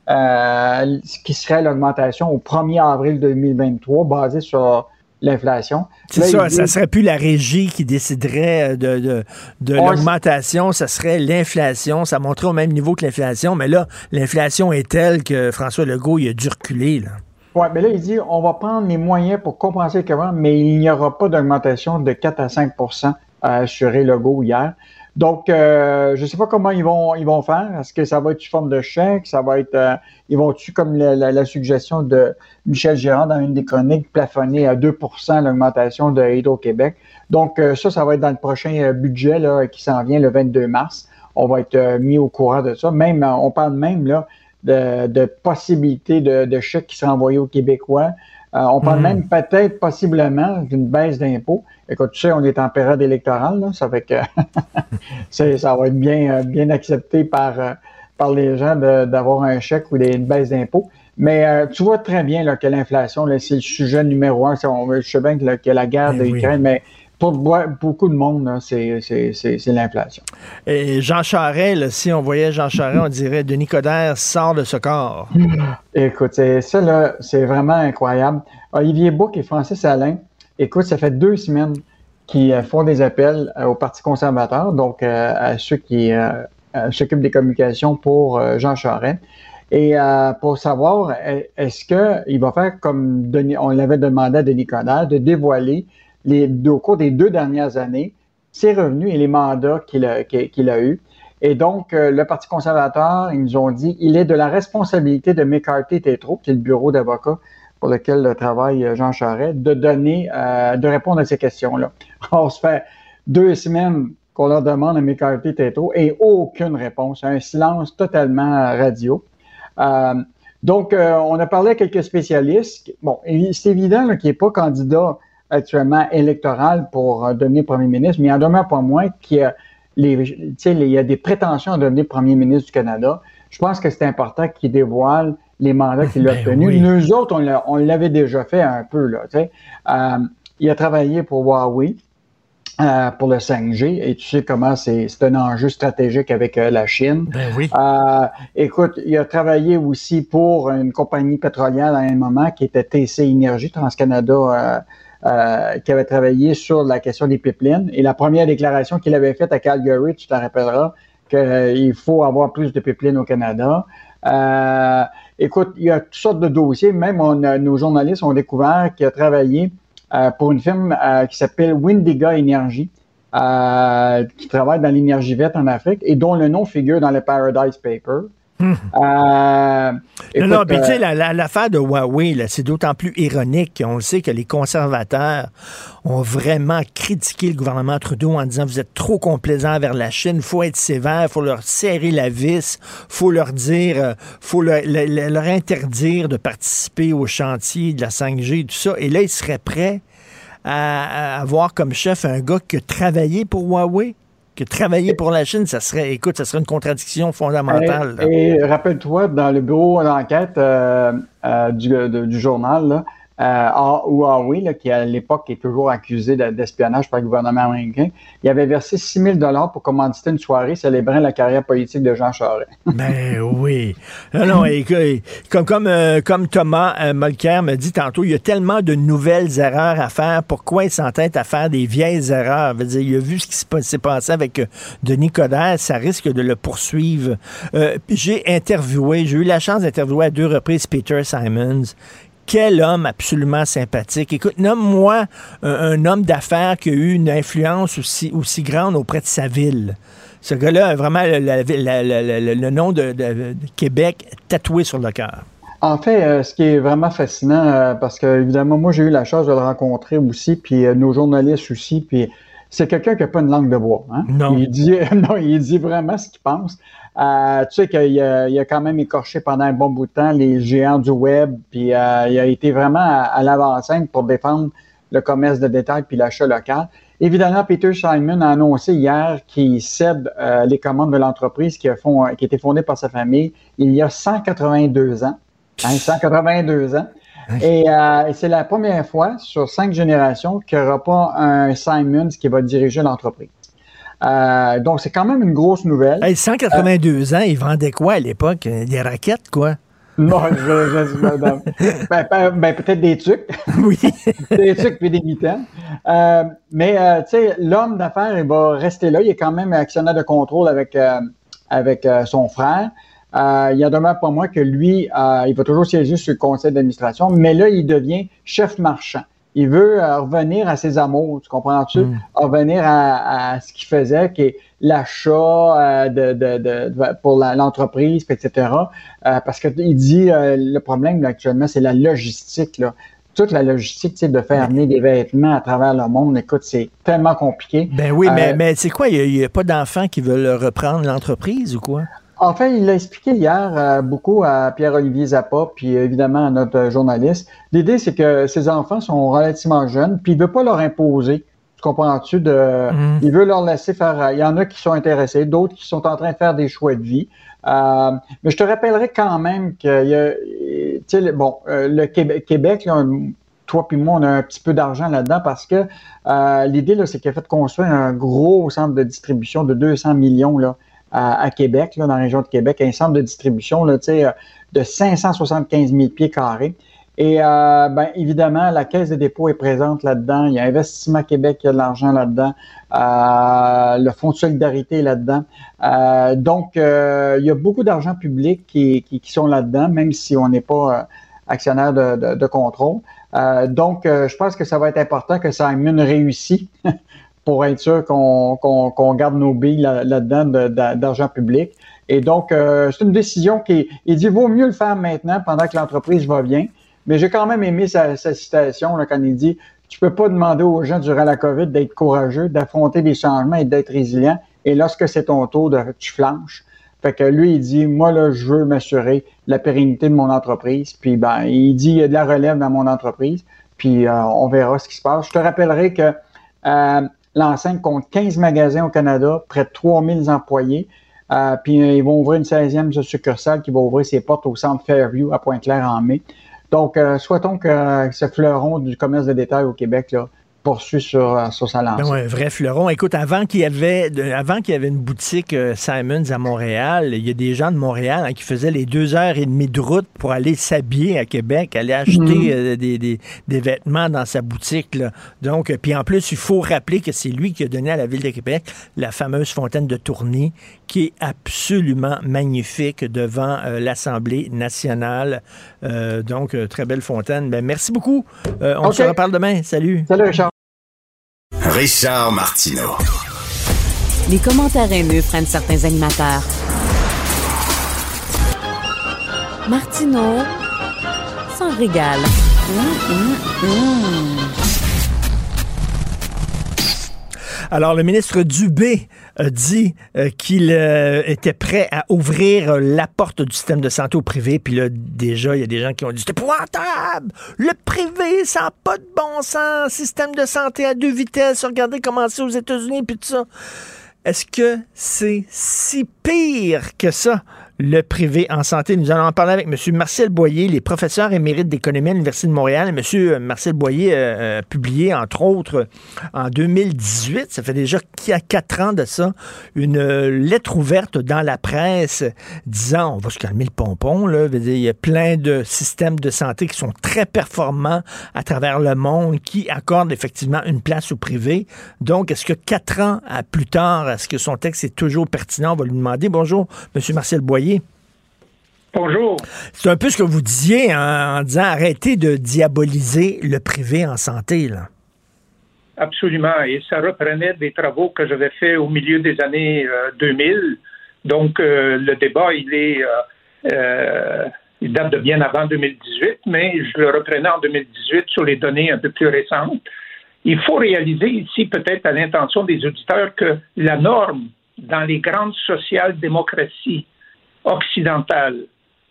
ce qui serait l'augmentation au 1er avril 2023 basée sur l'inflation. C'est ça, ça serait plus la régie qui déciderait de, de, l'augmentation, ça serait l'inflation, ça montrait au même niveau que l'inflation, mais là, l'inflation est telle que François Legault, il a dû reculer. Oui, mais là, il dit on va prendre les moyens pour compenser le comment, mais il n'y aura pas d'augmentation de 4 à 5 à assurer Legault hier. Donc, euh, je ne sais pas comment ils vont ils vont faire. Est-ce que ça va être sous forme de chèque? Ça va être euh, ils vont-tu, comme la, suggestion de Michel Gérard dans une des chroniques, plafonner à 2% l'augmentation de Hydro-Québec? Donc, euh, ça, ça va être dans le prochain budget qui s'en vient le 22 mars. On va être mis au courant de ça. Même, on parle même là, de, possibilités de, de chèques qui seraient envoyés aux Québécois. On parle hmm. même peut-être possiblement d'une baisse d'impôts. Écoute, tu sais, on est en période électorale, ça fait que [LAUGHS] ça va être bien, euh, bien accepté par, euh, par les gens d'avoir un chèque ou une baisse d'impôts. Mais euh, tu vois très bien là, que l'inflation, c'est le sujet numéro un. je sais bien que, la guerre de l'Ukraine, mais pour beaucoup de monde, c'est l'inflation. Et Jean Charest, si on voyait Jean Charest, on dirait Denis Coderre sort de ce corps. [GASPS] Écoute, ça, c'est vraiment incroyable. Olivier Bouc et Francis Alain, Écoute, ça fait deux semaines qu'ils euh, font des appels euh, au Parti conservateur, donc euh, à ceux qui s'occupent des communications pour Jean Charest. Et pour savoir, est-ce qu'il va faire comme on l'avait demandé à Denis Coderre, de dévoiler au cours des deux dernières années ses revenus et les mandats qu'il a, eus. Et donc, le Parti conservateur, ils nous ont dit, il est de la responsabilité de McCarthy Tétro, qui est le bureau d'avocats pour lequel travaille euh, Jean Charest, de donner, euh, de répondre à ces questions-là. On se fait deux semaines qu'on leur demande à McCarthy Tétro et aucune réponse, un silence totalement radio. Euh, donc, on a parlé à quelques spécialistes. Bon, c'est évident qu'il n'est pas candidat actuellement électoral pour devenir premier ministre, mais il en demeure pas moins qu'il y a, les, il y a des prétentions à devenir premier ministre du Canada. Je pense que c'est important qu'il dévoile les mandats qu'il a ben obtenus. Nous autres, on l'avait déjà fait un peu. Là, euh, il a travaillé pour Huawei. Euh, pour le 5G, et tu sais comment c'est un enjeu stratégique avec euh, la Chine. Ben oui. écoute, il a travaillé aussi pour une compagnie pétrolière à un moment qui était TC Énergie, TransCanada, qui avait travaillé sur la question des pipelines. Et la première déclaration qu'il avait faite à Calgary, tu t'en rappelleras, qu'il faut avoir plus de pipelines au Canada. Euh, écoute, il y a toutes sortes de dossiers. Même nos journalistes ont découvert qu'il a travaillé euh, pour une firme euh, qui s'appelle Windiga Energy, qui travaille dans l'énergie verte en Afrique et dont le nom figure dans le Paradise Paper. Euh, non, non, puis tu sais, euh, l'affaire de Huawei, c'est d'autant plus ironique qu'on le sait que les conservateurs ont vraiment critiqué le gouvernement Trudeau en disant vous êtes trop complaisant vers la Chine, il faut être sévère, il faut leur serrer la vis, il faut leur dire, euh, faut leur, interdire de participer au chantier de la 5G, tout ça. Et là, ils seraient prêts à, à avoir comme chef un gars qui a travaillé pour Huawei? Travailler pour la Chine, ça serait, écoute, ça serait une contradiction fondamentale. Et, rappelle-toi, dans le bureau d'enquête euh, euh, du, du, journal, là, euh, Huawei, là, qui à l'époque est toujours accusé d'espionnage par le gouvernement américain, il avait versé 6 000 pour commanditer une soirée célébrant la carrière politique de Jean Charest. [LAUGHS] ben oui. Non, non, comme, comme, euh, comme Thomas euh, Molker me dit tantôt, il y a tellement de nouvelles erreurs à faire. Pourquoi il s'entête à faire des vieilles erreurs? Dire, il a vu ce qui s'est passé avec euh, Denis Coderre, ça risque de le poursuivre. j'ai interviewé, j'ai eu la chance d'interviewer à deux reprises Peter Simons quel homme absolument sympathique. Écoute, nomme-moi un, homme d'affaires qui a eu une influence aussi, aussi grande auprès de sa ville. Ce gars-là a vraiment le, nom de, Québec tatoué sur le cœur. En fait, euh, ce qui est vraiment fascinant, euh, parce que évidemment, moi j'ai eu la chance de le rencontrer aussi, puis euh, nos journalistes aussi, puis c'est quelqu'un qui n'a pas une langue de bois. Hein? Non. Il dit, [LAUGHS] non, il dit vraiment ce qu'il pense. Euh, tu sais qu'il a, il a quand même écorché pendant un bon bout de temps les géants du web, puis euh, il a été vraiment à, l'avant-scène pour défendre le commerce de détail puis l'achat local. Évidemment, Peter Simon a annoncé hier qu'il cède euh, les commandes de l'entreprise qui a, fond, qui a été fondée par sa famille il y a 182 ans. 182 hein, ans. Et, et c'est la première fois sur cinq générations qu'il n'y aura pas un Simons qui va diriger l'entreprise. Euh, donc, c'est quand même une grosse nouvelle. 182 ans, ils vendaient quoi à l'époque? Des raquettes, quoi? Non, je, [LAUGHS] ben, ben, ben, peut-être des trucs. [LAUGHS] Oui. [LAUGHS] des trucs puis des mitaines. Euh, mais, euh, tu sais, l'homme d'affaires, il va rester là. Il est quand même actionnaire de contrôle avec, avec son frère. il y a demeure pour moi que lui, il va toujours siéger sur le conseil d'administration, mais là, il devient chef marchand. Il veut euh, revenir à ses amours, tu comprends-tu? Mm. Revenir à, ce qu'il faisait, qui est l'achat euh, de, de, de, pour l'entreprise, etc. Euh, parce qu'il dit le problème actuellement, c'est la logistique. Là. Toute la logistique, de faire amener des vêtements à travers le monde, écoute, c'est tellement compliqué. Ben oui, mais, mais c'est quoi? Il n'y a, pas d'enfants qui veulent reprendre l'entreprise ou quoi? En fait, il l'a expliqué hier euh, beaucoup à Pierre-Olivier Zappa, puis évidemment à notre journaliste. L'idée, c'est que ces enfants sont relativement jeunes, puis il veut pas leur imposer. Tu comprends-tu? De, mm. Il veut leur laisser faire. Il y en a qui sont intéressés, d'autres qui sont en train de faire des choix de vie. Euh, mais je te rappellerai quand même qu'il y a. Tu sais, bon, euh, le Québec, Québec là, toi puis moi, on a un petit peu d'argent là-dedans parce que l'idée, là, c'est qu'il a fait construire un gros centre de distribution de 200 millions là, à, Québec, là, dans la région de Québec, un centre de distribution là, euh, de 575 000 pieds carrés. Et euh, ben, évidemment, la Caisse de dépôt est présente là-dedans. Il y a Investissement Québec qui a de l'argent là-dedans. Euh, le Fonds de solidarité est là-dedans. donc, il y a beaucoup d'argent public qui, qui, sont là-dedans, même si on n'est pas actionnaire de, de, contrôle. donc, je pense que ça va être important que ça ait une réussite pour être sûr qu'on garde nos billes là-dedans d'argent public. Et donc, euh, c'est une décision qui il dit vaut mieux le faire maintenant pendant que l'entreprise va bien. Mais j'ai quand même aimé sa, citation là, quand il dit tu peux pas demander aux gens durant la COVID d'être courageux, d'affronter des changements et d'être résilient. Et lorsque c'est ton tour, de, tu flanches. Fait que lui, il dit, moi, là, je veux m'assurer la pérennité de mon entreprise. Puis, ben, il dit, il y a de la relève dans mon entreprise. Puis, euh, on verra ce qui se passe. Je te rappellerai que euh, L'enseigne compte 15 magasins au Canada, près de 3000 employés. Euh, puis euh, ils vont ouvrir une 16e succursale qui va ouvrir ses portes au centre Fairview à Pointe-Claire en mai. Donc, euh, souhaitons que ce fleuron du commerce de détail au Québec là, poursuit sur, euh, sur sa lancée. un vrai fleuron. Écoute, avant qu'il y avait, avant qu'il y avait une boutique euh, Simons à Montréal, il y a des gens de Montréal hein, qui faisaient les deux heures et demie de route pour aller s'habiller à Québec, aller acheter mhm. euh, des, des, des, vêtements dans sa boutique. Là. Donc, puis en plus, il faut rappeler que c'est lui qui a donné à la ville de Québec la fameuse fontaine de Tourny, qui est absolument magnifique devant l'Assemblée nationale. donc, très belle fontaine. Ben, merci beaucoup. on se reparle demain. Salut. Salut, Richard. Richard Martineau. Les commentaires haineux prennent certains animateurs. Martineau s'en régale. Alors, le ministre Dubé dit euh, qu'il euh, était prêt à ouvrir la porte du système de santé au privé. Puis là, déjà, il y a des gens qui ont dit c'est épouvantable! Le privé, ça n'a pas de bon sens! Système de santé à deux vitesses. Regardez comment c'est aux États-Unis, puis tout ça. Est-ce que c'est si pire que ça? Le privé en santé. Nous allons en parler avec M. Marcel Boyer, les professeurs émérites d'économie à l'Université de Montréal. M. Marcel Boyer a publié, entre autres, en 2018, ça fait déjà quatre ans de ça, une lettre ouverte dans la presse disant, on va se calmer le pompon, là, il y a plein de systèmes de santé qui sont très performants à travers le monde, qui accordent effectivement une place au privé. Donc, est-ce que quatre ans plus tard, est-ce que son texte est toujours pertinent? On va lui demander. Bonjour, M. Marcel Boyer. Bonjour. C'est un peu ce que vous disiez en, disant arrêtez de diaboliser le privé en santé. Là. Absolument. Et ça reprenait des travaux que j'avais faits au milieu des années 2000. Euh, Donc, euh, le débat, il est. Euh, il date de bien avant 2018, mais je le reprenais en 2018 sur les données un peu plus récentes. Il faut réaliser ici, peut-être à l'intention des auditeurs, que la norme dans les grandes social-démocraties occidentales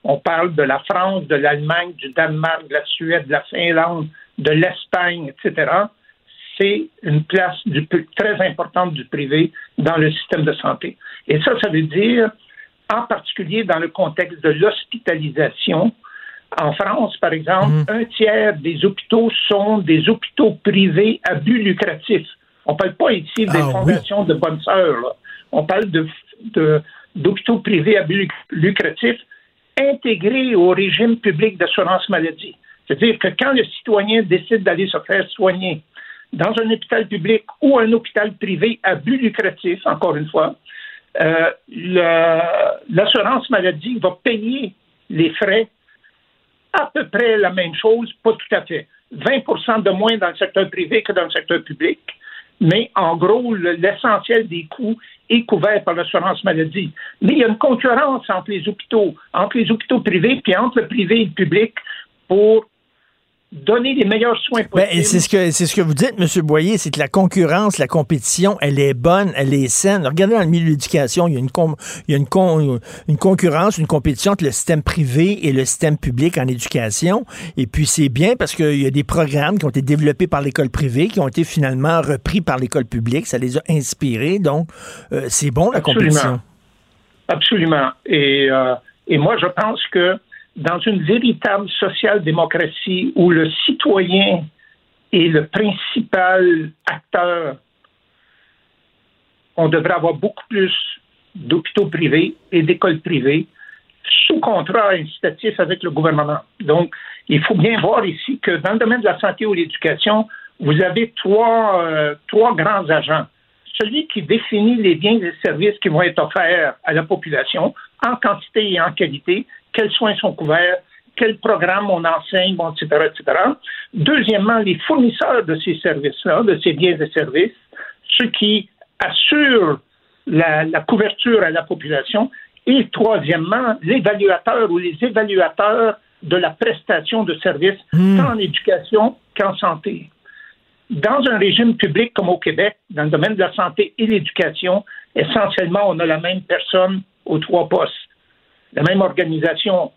on parle de la France, de l'Allemagne, du Danemark, de la Suède, de la Finlande, de l'Espagne, etc. C'est une place très importante du privé dans le système de santé. Et ça, ça veut dire, en particulier dans le contexte de l'hospitalisation, en France, par exemple, mmh. un tiers des hôpitaux sont des hôpitaux privés à but lucratif. On ne parle pas ici des ah fondations de bonnes sœurs. On parle d'hôpitaux privés à but lucratif intégré au régime public d'assurance maladie. C'est-à-dire que quand le citoyen décide d'aller se faire soigner dans un hôpital public ou un hôpital privé à but lucratif, encore une fois, euh, l'assurance maladie va payer les frais à peu près la même chose, pas tout à fait. 20% de moins dans le secteur privé que dans le secteur public mais en gros, l'essentiel des coûts est couvert par l'assurance maladie. Mais il y a une concurrence entre les hôpitaux, entre les hôpitaux privés, puis entre le privé et le public pour donner les meilleurs soins ben, possibles. c'est ce que c'est ce que vous dites, M. Boyer, c'est que la concurrence, la compétition, elle est bonne, elle est saine. Regardez dans le milieu de l'éducation, il y a une il y a une, une concurrence, une compétition entre le système privé et le système public en éducation. Et puis c'est bien parce qu'il y a des programmes qui ont été développés par l'école privée, qui ont été finalement repris par l'école publique. Ça les a inspirés. Donc euh, c'est bon la compétition. Absolument. Et euh, et moi je pense que dans une véritable social-démocratie où le citoyen est le principal acteur, on devrait avoir beaucoup plus d'hôpitaux privés et d'écoles privées sous contrat incitatif avec le gouvernement. Donc, il faut bien voir ici que dans le domaine de la santé ou de l'éducation, vous avez trois, euh, trois grands agents. Celui qui définit les biens et services qui vont être offerts à la population en quantité et en qualité, quels soins sont couverts, quels programmes on enseigne, bon, etc., etc. Deuxièmement, les fournisseurs de ces services-là, de ces biens et services, ceux qui assurent la, couverture à la population. Et troisièmement, l'évaluateur ou les évaluateurs de la prestation de services, hmm. tant en éducation qu'en santé. Dans un régime public comme au Québec, dans le domaine de la santé et l'éducation, essentiellement, on a la même personne aux trois postes la même organisation,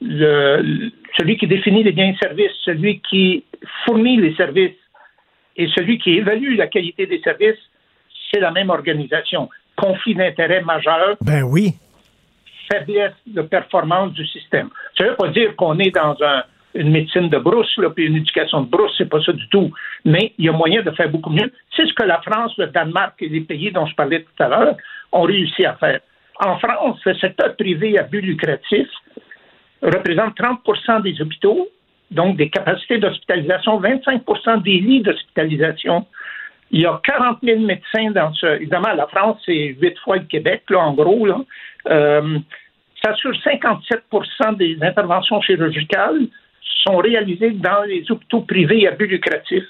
celui qui définit les biens et services, celui qui fournit les services et celui qui évalue la qualité des services, c'est la même organisation. Conflit d'intérêt majeur. Ben oui. Faiblesse de performance du système. Ça ne veut pas dire qu'on est dans une médecine de brousse, là, puis une éducation de brousse, c'est pas ça du tout. Mais il y a moyen de faire beaucoup mieux. C'est ce que la France, le Danemark et les pays dont je parlais tout à l'heure ont réussi à faire. En France, le secteur privé à but lucratif représente 30% des hôpitaux, donc des capacités d'hospitalisation, 25% des lits d'hospitalisation. Il y a 40 000 médecins dans ce. Évidemment, la France, c'est huit fois le Québec, là, en gros. Euh, ça assure 57% des interventions chirurgicales sont réalisées dans les hôpitaux privés à but lucratif.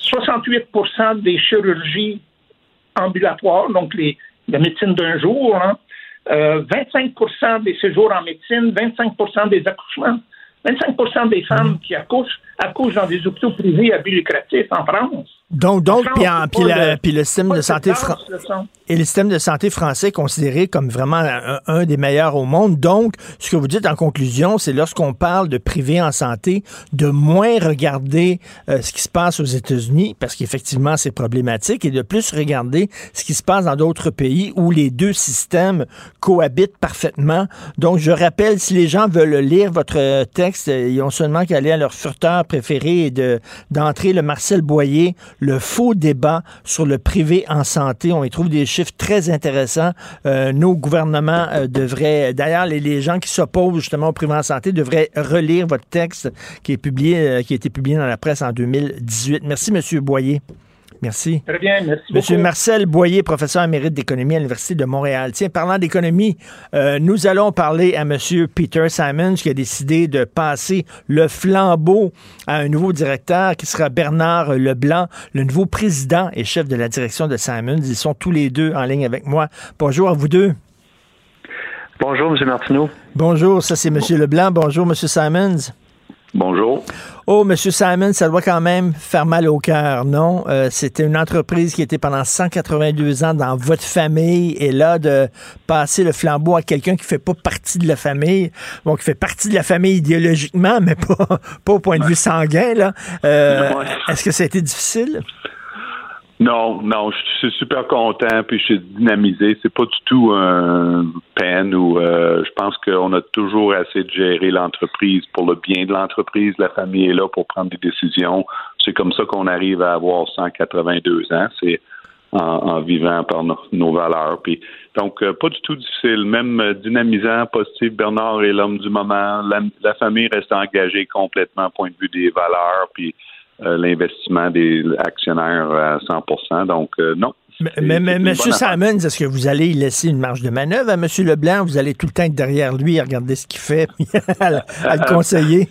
68% des chirurgies ambulatoires, donc les, la médecine d'un jour, hein, 25% des séjours en médecine, 25% des accouchements. 25% des femmes qui accouchent accouchent dans des hôpitaux privés à but lucratif en France. Donc, donc puis, puis, le, système de santé et le système de santé français est considéré comme vraiment un, des meilleurs au monde. Donc, ce que vous dites en conclusion, c'est lorsqu'on parle de privé en santé, de moins regarder euh, ce qui se passe aux États-Unis, parce qu'effectivement c'est problématique, et de plus regarder ce qui se passe dans d'autres pays où les deux systèmes cohabitent parfaitement. Donc, je rappelle, si les gens veulent lire votre texte, ils ont seulement qu'à aller à leur furteur préféré et de d'entrer le Marcel Boyer le faux débat sur le privé en santé. On y trouve des chiffres très intéressants. Euh, nos gouvernements euh, devraient, d'ailleurs, les, gens qui s'opposent justement au privé en santé devraient relire votre texte qui est publié, euh, qui a été publié dans la presse en 2018. Merci, Monsieur Boyer. Merci. Très bien, merci Monsieur Marcel Boyer, professeur émérite d'économie à l'Université de Montréal. Tiens, parlant d'économie, euh, nous allons parler à Monsieur Peter Simons qui a décidé de passer le flambeau à un nouveau directeur qui sera Bernard Leblanc, le nouveau président et chef de la direction de Simons. Ils sont tous les deux en ligne avec moi. Bonjour à vous deux. Bonjour, Monsieur Martineau. Bonjour, ça c'est Monsieur Leblanc. Bonjour, Monsieur Simons. Bonjour. Oh, Monsieur Simon, ça doit quand même faire mal au cœur, non? Euh, c'était une entreprise qui était pendant 182 ans dans votre famille et là, de passer le flambeau à quelqu'un qui fait pas partie de la famille, bon, qui fait partie de la famille idéologiquement, [LAUGHS] mais pas, pas au point de vue sanguin, là. Euh, est-ce que ça a été difficile? Non, non, je suis super content, puis je suis dynamisé. C'est pas du tout un peine ou euh, je pense qu'on a toujours assez de gérer l'entreprise pour le bien de l'entreprise. La famille est là pour prendre des décisions. C'est comme ça qu'on arrive à avoir 182 ans. C'est en, vivant par nos valeurs. Puis donc euh, pas du tout difficile, même euh, dynamisant, positif. Bernard est l'homme du moment. La, la, famille reste engagée complètement, point de vue des valeurs. Puis l'investissement des actionnaires à 100% Donc, euh, non. Mais, mais, M. Simons, est-ce que vous allez laisser une marge de manœuvre à M. Leblanc? Vous allez tout le temps être derrière lui à regarder ce qu'il fait, [LAUGHS] à, le [LAUGHS] conseiller?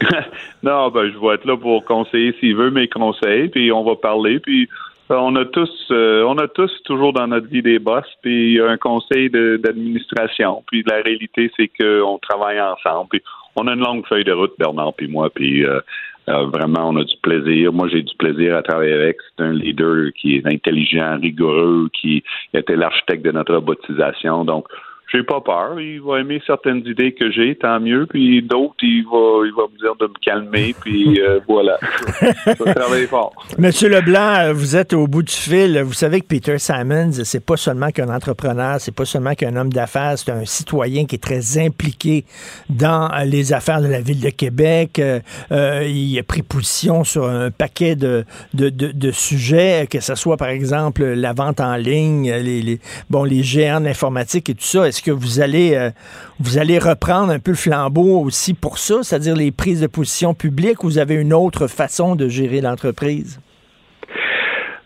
[LAUGHS] non, ben, je vais être là pour conseiller s'il veut mes conseils, puis on va parler, puis euh, on a tous, on a tous toujours dans notre vie des boss, puis un conseil d'administration. Puis la réalité, c'est qu'on travaille ensemble. Puis on a une longue feuille de route, Bernard puis moi, puis euh, vraiment, on a du plaisir. Moi, j'ai du plaisir à travailler avec. C'est un leader qui est intelligent, rigoureux, qui était l'architecte de notre robotisation. Donc, j'ai pas peur. Il va aimer certaines idées que j'ai, tant mieux. Puis d'autres, il va, il va me dire de me calmer. [LAUGHS] Puis euh, voilà. Je vais travailler fort. [LAUGHS] Monsieur Leblanc, euh, vous êtes au bout du fil. Vous savez que Peter Simons, c'est pas seulement qu'un entrepreneur, c'est pas seulement qu'un homme d'affaires, c'est un citoyen qui est très impliqué dans les affaires de la ville de Québec. Euh, il a pris position sur un paquet de, de, de, sujets, que ce soit par exemple la vente en ligne, les, les bon, les géants de l'informatique et tout ça. Est-ce que vous allez, euh, vous allez reprendre un peu le flambeau aussi pour ça, c'est-à-dire les prises de position publiques, ou vous avez une autre façon de gérer l'entreprise?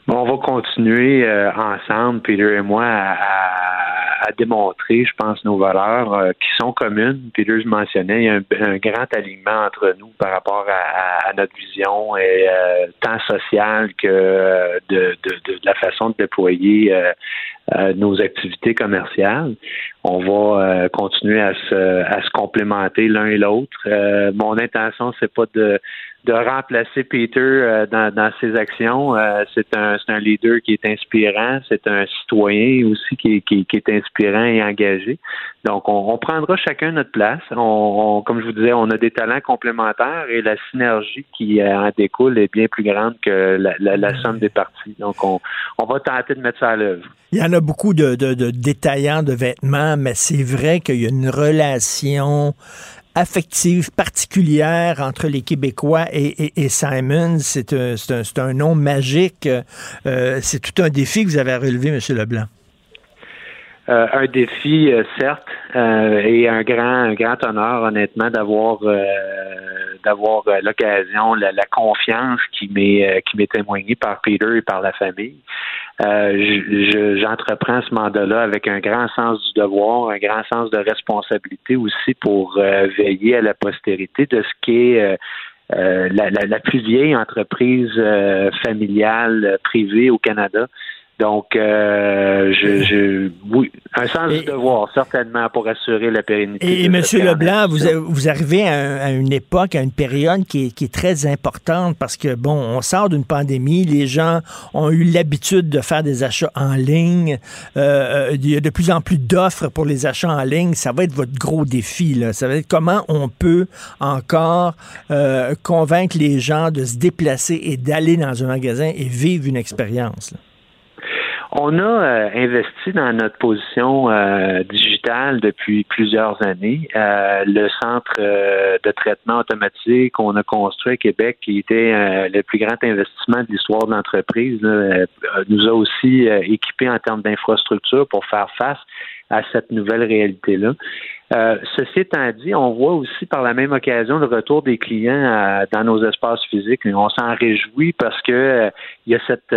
on va continuer euh, ensemble, Peter et moi, à, démontrer, je pense, nos valeurs euh, qui sont communes. Peter, je mentionnais, il y a un, grand alignement entre nous par rapport à, notre vision, et, tant sociale que de, la façon de déployer euh, nos activités commerciales. On va euh, continuer à se, à se complémenter l'un et l'autre. Euh, mon intention, c'est pas de de remplacer Peter euh, dans, ses actions. Euh, c'est un, un leader qui est inspirant, c'est un citoyen aussi qui, qui, qui, est inspirant et engagé. Donc, on, prendra chacun notre place. On, comme je vous disais, on a des talents complémentaires et la synergie qui euh, en découle est bien plus grande que la somme des parties. Donc, on, on va tenter de mettre ça à l'œuvre. Il y en a beaucoup de, de, de détaillants de vêtements, mais c'est vrai qu'il y a une relation affective particulière entre les Québécois et, et, Simon. C'est un, un, nom magique. Euh, c'est tout un défi que vous avez à relever, M. Leblanc. Euh, un défi, euh, certes, et un grand, un grand honneur, honnêtement, d'avoir d'avoir l'occasion, la, la, confiance qui m'est qui m'est témoignée par Peter et par la famille. Euh, j'entreprends ce mandat-là avec un grand sens du devoir, un grand sens de responsabilité aussi pour euh, veiller à la postérité de ce qui est euh, la, la, plus vieille entreprise familiale privée au Canada. Donc, euh, je, je, oui, un sens du devoir, certainement, pour assurer la pérennité. Et, M. Leblanc, vous, vous arrivez à, une époque, à une période qui est, qui est très importante parce que, bon, on sort d'une pandémie, les gens ont eu l'habitude de faire des achats en ligne. Euh, il y a de plus en plus d'offres pour les achats en ligne. Ça va être votre gros défi. Là. Ça va être comment on peut encore euh, convaincre les gens de se déplacer et d'aller dans un magasin et vivre une expérience. On a euh, investi dans notre position euh, digitale depuis plusieurs années. Euh, le centre de traitement automatique qu'on a construit à Québec, qui était le plus grand investissement de l'histoire de l'entreprise, nous a aussi équipés en termes d'infrastructure pour faire face à cette nouvelle réalité-là. Euh, ceci étant dit, on voit aussi par la même occasion le retour des clients euh, dans nos espaces physiques. on s'en réjouit parce que euh, il y a cette,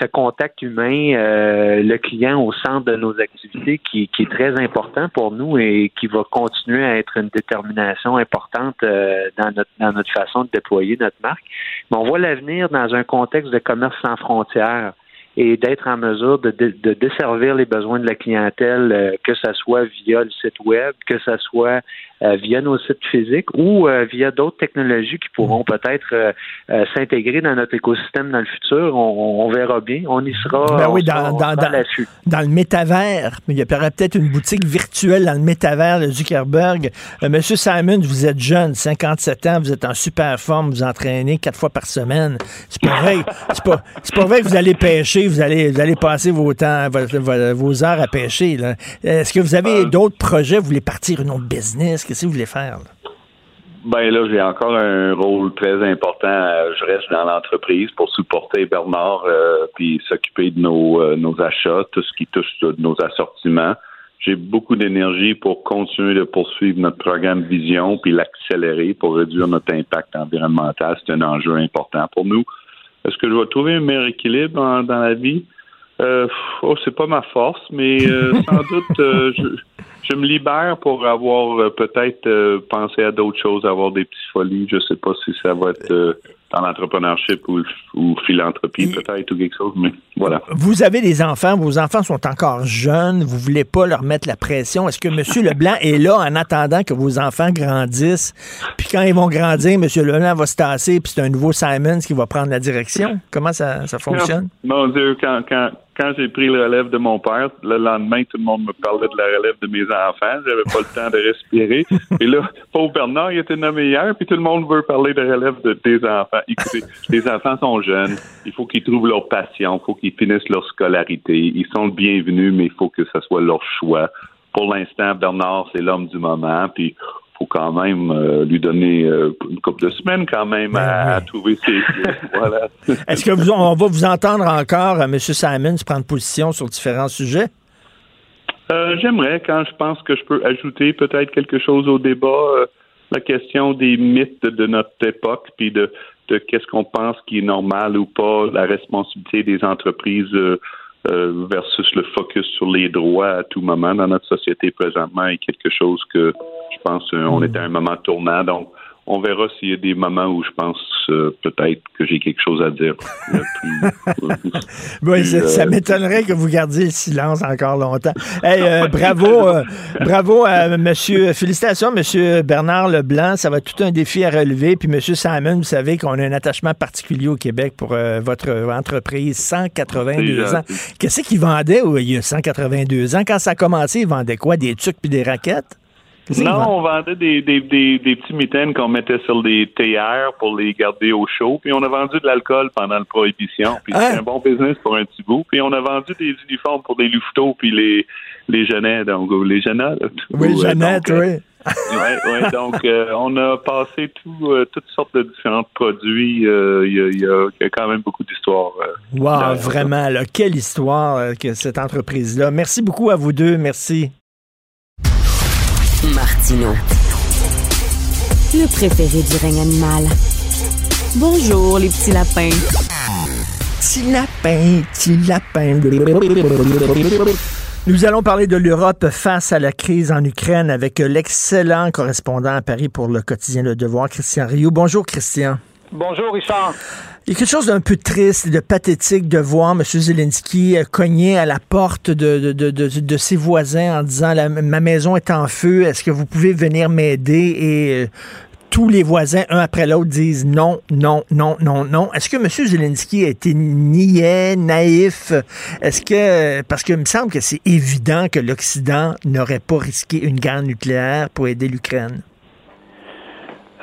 ce contact humain, le client au centre de nos activités qui, qui, est très important pour nous et qui va continuer à être une détermination importante dans, notre, dans notre façon de déployer notre marque. Mais on voit l'avenir dans un contexte de commerce sans frontières et d'être en mesure de, de, desservir les besoins de la clientèle, euh, que ce soit via le site web, que ce soit euh, via nos sites physiques ou euh, via d'autres technologies qui pourront mm. peut-être s'intégrer dans notre écosystème dans le futur. On, verra bien. On y sera. Ben oui, dans, dans, dans, le métavers. Il y aurait peut-être une boutique virtuelle dans le métavers de Zuckerberg. Monsieur Simon, vous êtes jeune, 57 ans, vous êtes en super forme, vous entraînez quatre fois par semaine. C'est pas vrai. C'est pas, pas vrai que vous allez pêcher vous allez, vous allez passer vos temps, vos, heures à pêcher. Est-ce que vous avez euh. d'autres projets? Vous voulez partir une autre business? Qu'est-ce que vous voulez faire? Ben là, j'ai encore un rôle très important. Je reste dans l'entreprise pour supporter Bernard euh, puis s'occuper de nos, euh, nos achats, tout ce qui touche nos assortiments. J'ai beaucoup d'énergie pour continuer de poursuivre notre programme Vision puis l'accélérer pour réduire notre impact environnemental. C'est un enjeu important pour nous. Est-ce que je vais trouver un meilleur équilibre dans, la vie? Euh, oh, c'est pas ma force, mais euh, [LAUGHS] sans doute, euh, je, je, me libère pour avoir euh, peut-être pensé à d'autres choses, avoir des petites folies. Je sais pas si ça va être dans l'entrepreneurship ou, philanthropie peut-être ou quelque chose, mais voilà. Vous avez des enfants, vos enfants sont encore jeunes, vous voulez pas leur mettre la pression. Est-ce que M. [LAUGHS] Leblanc est là en attendant que vos enfants grandissent? Puis quand ils vont grandir, M. Leblanc va se tasser, puis c'est un nouveau Simons qui va prendre la direction? Comment ça, ça fonctionne? Mon Dieu, quand, quand, quand j'ai pris le relève de mon père, le lendemain, tout le monde me parlait de la relève de mes enfants. J'avais pas le temps de respirer. [LAUGHS] Et là, pauvre Bernard, il était nommé hier, puis tout le monde veut parler de relève de tes enfants. Écoutez, [LAUGHS] les enfants sont jeunes. Il faut qu'ils trouvent leur passion. Il faut qu'ils finissent leur scolarité. Ils sont bienvenus, mais il faut que ce soit leur choix. Pour l'instant, Bernard, c'est l'homme du moment. Puis faut quand même euh, lui donner euh, une couple de semaines quand même ben à, trouver ses [LAUGHS] voilà. Est-ce que vous, on va vous entendre encore, euh, M. Simons, prendre position sur différents sujets? J'aimerais, quand je pense que je peux ajouter peut-être quelque chose au débat, la question des mythes de notre époque, puis de, de qu'est-ce qu'on pense qui est normal ou pas, la responsabilité des entreprises versus le focus sur les droits à tout moment dans notre société présentement est quelque chose que je pense qu'on est à un moment tournant. Donc, on verra s'il y a des moments où je pense euh, peut-être que j'ai quelque chose à dire. [LAUGHS] oui, ça, euh, m'étonnerait que vous gardiez le silence encore longtemps. Euh, [LAUGHS] bravo, bravo à monsieur, félicitations, monsieur Bernard Leblanc. Ça va être tout un défi à relever. Puis monsieur Simon, vous savez qu'on a un attachement particulier au Québec pour votre entreprise, 182 ans. Qu'est-ce qu'il vendait il y a 182 ans? Quand ça a commencé, il vendait quoi? Des trucs puis des raquettes? Non, on vendait des, des, des, des petits mitaines qu'on mettait sur des théières pour les garder au chaud. Puis on a vendu de l'alcool pendant la prohibition. Puis c'est hein? un bon business pour un petit bout. Puis on a vendu des uniformes pour des louveteaux puis les, les jeunets. Donc, les jeunettes. Oui, Jeannette, oui. oui, ouais, donc euh, on a passé tout, euh, toutes sortes de différents produits. Il y, y, a quand même beaucoup d'histoires. wow, vraiment, là, quelle histoire que cette entreprise-là. Merci beaucoup à vous deux. Merci. Martino. Le préféré du règne animal. Bonjour, les petits lapins. Petit lapin, petit lapin. Nous allons parler de l'Europe face à la crise en Ukraine avec l'excellent correspondant à Paris pour le quotidien Le Devoir, Christian Rio. Bonjour, Christian. Bonjour, Richard. Il y a quelque chose d'un peu triste, de pathétique de voir M. Zelensky euh, cogner à la porte de, de, de, ses voisins en disant Ma maison est en feu, est-ce que vous pouvez venir m'aider? Et euh, tous les voisins, un après l'autre, disent non, non, non, non, non. Est-ce que M. Zelensky a été niais, naïf? Est-ce que, parce qu'il me semble que c'est évident que l'Occident n'aurait pas risqué une guerre nucléaire pour aider l'Ukraine.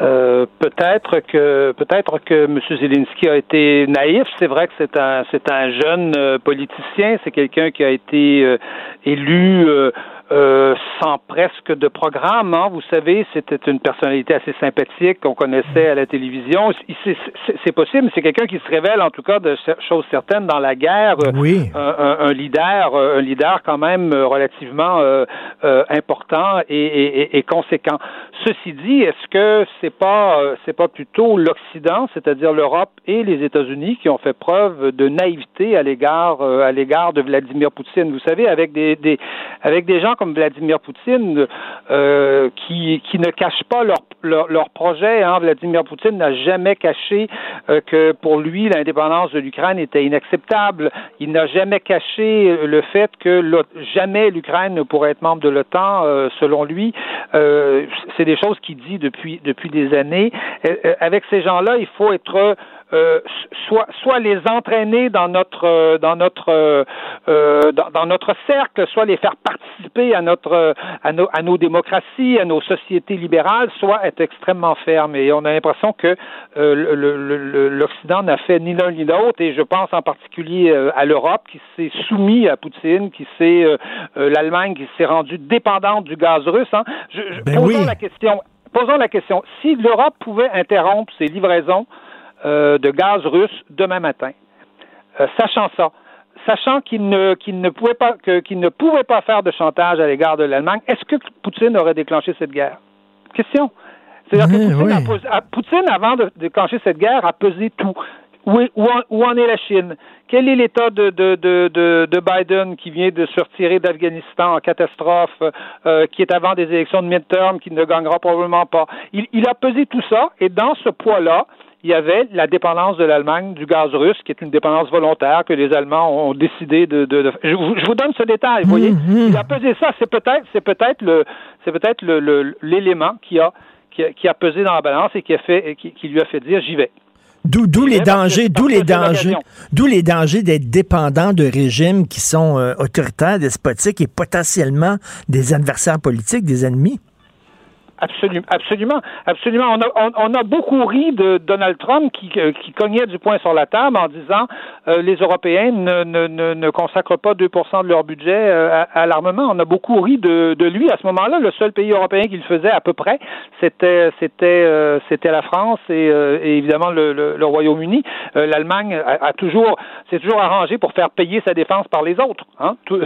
Euh, peut-être que peut-être que M. Zelensky a été naïf. C'est vrai que c'est un c'est un jeune euh, politicien. C'est quelqu'un qui a été euh, élu euh, sans presque de programme. Hein. Vous savez, c'était une personnalité assez sympathique qu'on connaissait à la télévision. C'est possible, mais c'est quelqu'un qui se révèle en tout cas de choses certaines dans la guerre. Oui. Un, leader, un leader quand même relativement euh, euh, important et, et, conséquent. Ceci dit, est-ce que c'est pas c'est pas plutôt l'Occident, c'est-à-dire l'Europe et les États-Unis qui ont fait preuve de naïveté à l'égard à l'égard de Vladimir Poutine? Vous savez, avec des, des avec des gens comme Vladimir Poutine euh, qui, qui ne cachent pas leur, leur, projet. Hein. Vladimir Poutine n'a jamais caché euh, que pour lui, l'indépendance de l'Ukraine était inacceptable. Il n'a jamais caché le fait que jamais l'Ukraine ne pourrait être membre de l'OTAN, euh, selon lui. C'est des choses qu'il dit depuis, depuis des années. avec ces gens-là, il faut être euh, soit, soit les entraîner dans notre euh, dans notre euh, dans, notre cercle, soit les faire participer à notre à nos, à nos démocraties, à nos sociétés libérales, soit être extrêmement ferme. Et on a l'impression que l'Occident n'a fait ni l'un ni l'autre. Et je pense en particulier à l'Europe qui s'est soumis à Poutine, qui s'est l'Allemagne qui s'est rendue dépendante du gaz russe. Hein. Je, ben posons la question. Posons la question. Si l'Europe pouvait interrompre ses livraisons euh, de gaz russe demain matin. Euh, sachant ça, sachant qu'il ne, qu'il ne pouvait pas qu'il ne pouvait pas faire de chantage à l'égard de l'Allemagne, est-ce que Poutine aurait déclenché cette guerre? Question. C'est-à-dire que Poutine, avant de déclencher cette guerre, a pesé tout. Où, où, en, est la Chine? Quel est l'état de, de, de, de, Biden qui vient de se retirer d'Afghanistan en catastrophe, euh, qui est avant des élections de midterm, qui ne gagnera probablement pas? Il, il a pesé tout ça, et dans ce poids-là, il y avait la dépendance de l'Allemagne du gaz russe, qui est une dépendance volontaire que les Allemands ont décidé de. de, Je, vous, donne ce détail. Vous voyez, mm-hmm. il a pesé ça. C'est peut-être, c'est peut-être le, c'est peut-être l'élément qui a, qui a, pesé dans la balance et qui a fait, qui, lui a fait dire j'y vais. D'où, d'où les dangers, d'où les dangers, d'où les dangers d'être dépendant de régimes qui sont euh, autoritaires, despotiques et potentiellement des adversaires politiques, des ennemis? Absolument, absolument, absolument. On a, on, a beaucoup ri de Donald Trump qui, euh, qui cognait du poing sur la table en disant euh, les Européens ne, ne, ne, consacrent pas 2% de leur budget euh, à, l'armement. On a beaucoup ri de, de lui à ce moment-là. Le seul pays européen qui le faisait à peu près, c'était c'était c'était la France et, évidemment le, le, Royaume-Uni. L'Allemagne a, toujours s'est toujours arrangé pour faire payer sa défense par les autres, hein, [LAUGHS] de,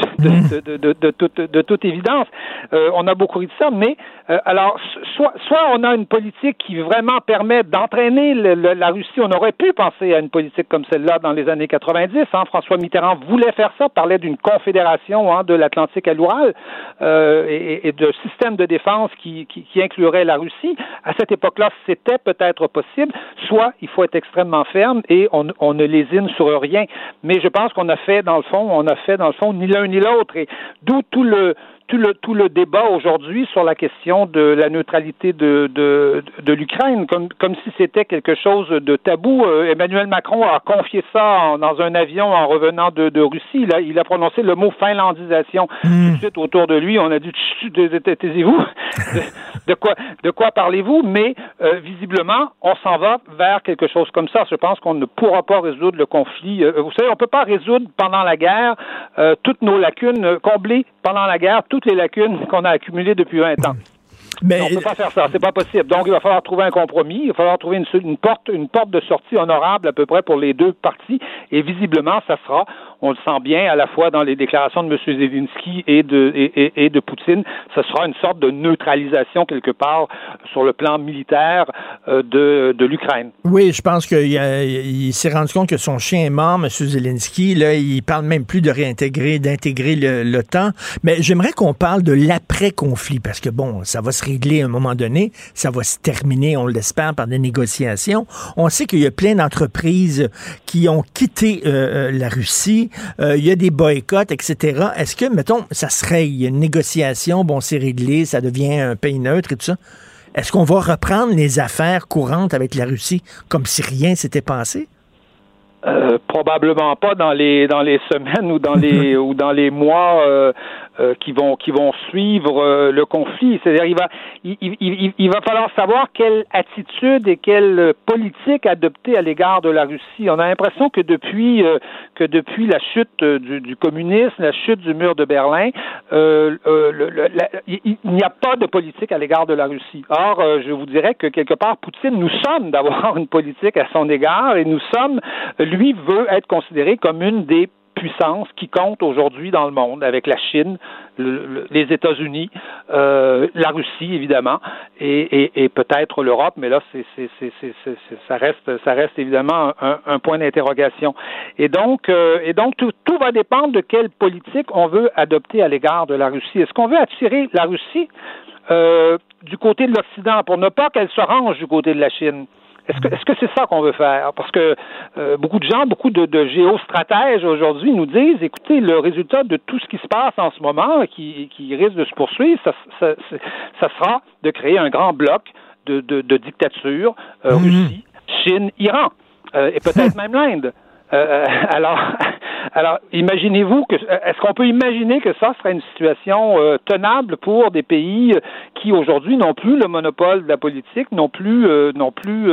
de, de, de, toute, de toute évidence. on a beaucoup ri de ça, mais alors soit, soit on a une politique qui vraiment permet d'entraîner la Russie. On aurait pu penser à une politique comme celle-là dans les années 90. Hein. François Mitterrand voulait faire ça, parlait d'une confédération hein, de l'Atlantique à l'Oural euh, et, de système de défense qui, qui, inclurait la Russie. À cette époque-là, c'était peut-être possible. Soit il faut être extrêmement ferme et on, on ne lésine sur rien. Mais je pense qu'on a fait dans le fond, on a fait dans le fond ni l'un ni l'autre. Et d'où tout le tout le, tout le débat aujourd'hui sur la question de la neutralité de, de, de l'Ukraine, comme, comme si c'était quelque chose de tabou. Euh, Emmanuel Macron a confié ça dans un avion en revenant de, de Russie. Il a, il a prononcé le mot finlandisation. Hmm. Tout de suite autour de lui, on a dit taisez-vous. [LAUGHS] De, quoi, de quoi parlez-vous? Mais euh, visiblement, on s'en va vers quelque chose comme ça. Je pense qu'on ne pourra pas résoudre le conflit. Euh, vous savez, on ne peut pas résoudre pendant la guerre toutes nos lacunes, combler pendant la guerre toutes les lacunes qu'on a accumulées depuis 20 ans. Mais... on ne peut pas faire ça, c'est pas possible. Donc, il va falloir trouver un compromis, il va falloir trouver une, porte, une porte de sortie honorable à peu près pour les deux parties, et visiblement, ça sera, on le sent bien à la fois dans les déclarations de M. Zelensky et de, et, de Poutine, ce sera une sorte de neutralisation quelque part sur le plan militaire euh, de, de l'Ukraine. Oui, je pense qu'il s'est rendu compte que son chien est mort, M. Zelensky. Là, il parle même plus de réintégrer, d'intégrer l'OTAN. Mais j'aimerais qu'on parle de l'après-conflit, parce que bon, ça va se régler à un moment donné, ça va se terminer, on l'espère, par des négociations. On sait qu'il y a plein d'entreprises qui ont quitté euh, euh, la Russie. Euh, il y a des boycotts, etc. Est-ce que, mettons, ça serait une négociation, bon, c'est réglé, ça devient un pays neutre et tout ça. Est-ce qu'on va reprendre les affaires courantes avec la Russie comme si rien s'était passé? probablement pas dans les dans les semaines ou dans les [LAUGHS] ou dans les mois euh, qui vont qui vont suivre euh, le conflit. C'est-à-dire, il va il, il, il, va falloir savoir quelle attitude et quelle politique adopter à l'égard de la Russie. On a l'impression que depuis euh, que depuis la chute du, du, communisme, la chute du mur de Berlin, le, il n'y a pas de politique à l'égard de la Russie. Or, je vous dirais que quelque part, Poutine nous sommes d'avoir une politique à son égard et nous sommes, lui veut être considéré comme une des qui compte aujourd'hui dans le monde, avec la Chine, les États-Unis, euh, la Russie évidemment, et, peut-être l'Europe, mais là, c'est, ça reste, évidemment un, point d'interrogation. Et donc, euh, et donc tout, tout, va dépendre de quelle politique on veut adopter à l'égard de la Russie. Est-ce qu'on veut attirer la Russie euh, du côté de l'Occident pour ne pas qu'elle se range du côté de la Chine? Est-ce que est-ce que c'est ça qu'on veut faire? Parce que euh, beaucoup de gens, beaucoup de, de géostratèges aujourd'hui nous disent, écoutez, le résultat de tout ce qui se passe en ce moment, qui, qui risque de se poursuivre, ça, ça, ça sera de créer un grand bloc de, de, de dictature, euh, mhm. Russie, Chine, Iran, euh, et peut-être [LAUGHS] même l'Inde. alors, alors, imaginez-vous que est-ce qu'on peut imaginer que ça serait une situation euh, tenable pour des pays euh, qui aujourd'hui n'ont plus le monopole de la politique, n'ont plus euh, non plus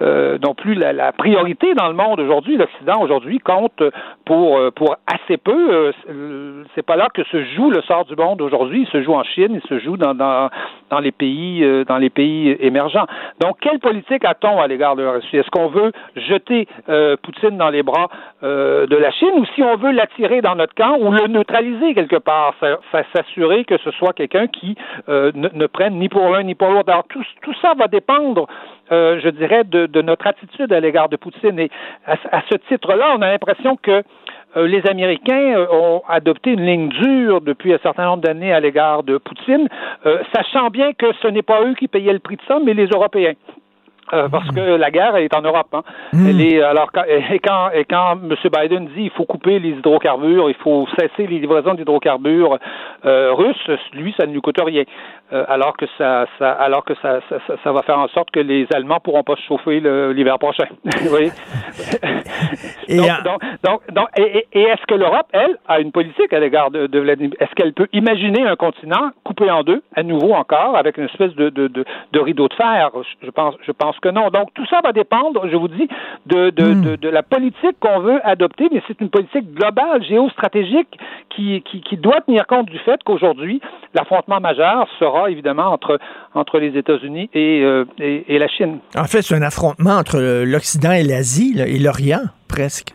non plus la, priorité dans le monde aujourd'hui. L'Occident aujourd'hui compte pour pour assez peu. c'est pas là que se joue le sort du monde aujourd'hui. Il se joue en Chine, il se joue dans dans, dans les pays dans les pays émergents. Donc, quelle politique a-t-on à l'égard de la Russie? Est-ce qu'on veut jeter Poutine dans les bras de la Chine si on veut l'attirer dans notre camp ou le neutraliser quelque part, s'assurer que ce soit quelqu'un qui euh, ne, prenne ni pour l'un ni pour l'autre. Alors tout, tout ça va dépendre, euh, je dirais, de, notre attitude à l'égard de Poutine. Et à, ce titre-là, on a l'impression que euh, les Américains ont adopté une ligne dure depuis un certain nombre d'années à l'égard de Poutine, sachant bien que ce n'est pas eux qui payaient le prix de ça, mais les Européens. Euh, parce que la guerre est en Europe. Hein. Hmm. Elle est alors et quand et quand M. Biden dit il faut couper les hydrocarbures, il faut cesser les livraisons d'hydrocarbures euh, russes, lui ça ne lui coûte rien. Euh, alors que ça, ça alors que ça, ça, ça, va faire en sorte que les Allemands pourront pas se chauffer l'hiver prochain. [LAUGHS] Et donc, donc, donc, et, et est-ce que l'Europe, elle, a une politique à l'égard de, de Vladimir? Est-ce qu'elle peut imaginer un continent coupé en deux, à nouveau encore, avec une espèce de, de, de, de rideau de fer? Je pense, je pense que non. Donc, tout ça va dépendre, je vous dis, de, de, hmm. de, la politique qu'on veut adopter, mais c'est une politique globale, géostratégique, qui, qui, qui doit tenir compte du fait qu'aujourd'hui, l'affrontement majeur sera évidemment entre, entre les États-Unis et, euh, et, la Chine. En fait, c'est un affrontement entre l'Occident et l'Asie, et l'Orient, presque.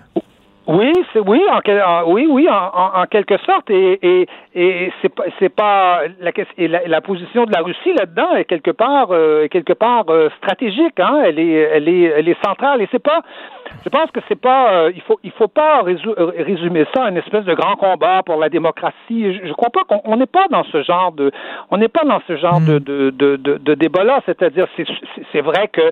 Oui, c'est oui, en, oui, oui, en, quelque sorte, et, et, et c'est pas, c'est pas la, et la, position de la Russie là-dedans est quelque part, euh, quelque part euh, stratégique, hein. Elle est, elle est, elle est centrale, et c'est pas, je pense que c'est pas, euh, il faut, il faut pas résumer ça à une espèce de grand combat pour la démocratie. Je, je crois pas qu'on n'est pas dans ce genre de, on n'est pas dans ce genre de, de, de, de, débat-là. C'est-à-dire, c'est, c'est vrai que,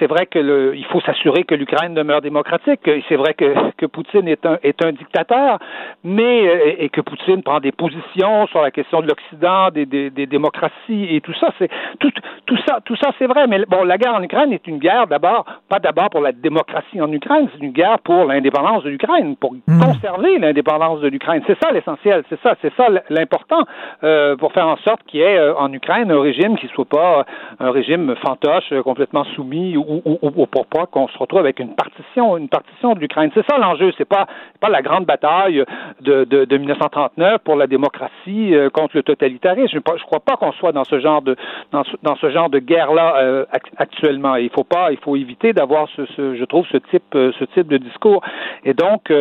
c'est vrai que le, il faut s'assurer que l'Ukraine demeure démocratique. C'est vrai que, que Poutine est un, est un dictateur, mais euh, et, que Poutine prend des positions sur la question de l'Occident, des, des, des, démocraties et tout ça, c'est tout, tout ça, tout ça c'est vrai. Mais bon, la guerre en Ukraine est une guerre d'abord, pas d'abord pour la démocratie en Ukraine, c'est une guerre pour l'indépendance de l'Ukraine, pour mmh. conserver l'indépendance de l'Ukraine. C'est ça l'essentiel, c'est ça, c'est ça l'important euh, pour faire en sorte qu'il y ait euh, en Ukraine un régime qui soit pas un régime fantoche complètement soumis ou, ou, ou pour pas qu'on se retrouve avec une partition, une partition de l'Ukraine. C'est ça l'enjeu c'est pas pas la grande bataille de, de, de 1939 pour la démocratie euh, contre le totalitarisme. Je ne crois pas qu'on soit dans ce genre de dans ce, dans ce genre de guerre là euh, actuellement. Il faut pas, il faut éviter d'avoir ce, ce, je trouve ce type euh, ce type de discours. Et donc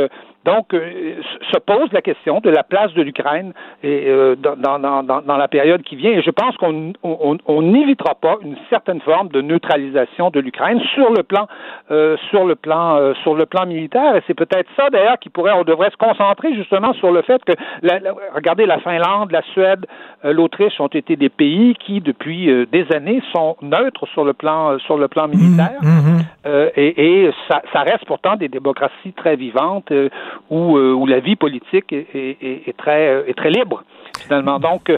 Donc, euh, se pose la question de la place de l'Ukraine euh, dans, dans, dans, dans, la période qui vient. Et je pense qu'on n'évitera pas une certaine forme de neutralisation de l'Ukraine sur le plan euh, sur le plan euh, sur le plan militaire. Et c'est peut-être ça d'ailleurs qui pourrait, on devrait se concentrer justement sur le fait que, la, regardez, la Finlande, la Suède, l'Autriche ont été des pays qui depuis des années sont neutres sur le plan sur le plan militaire. Mmh, mmh. et, et ça, ça, reste pourtant des démocraties très vivantes où, euh, où la vie politique est, est, est, très, euh, est très libre, finalement. Donc,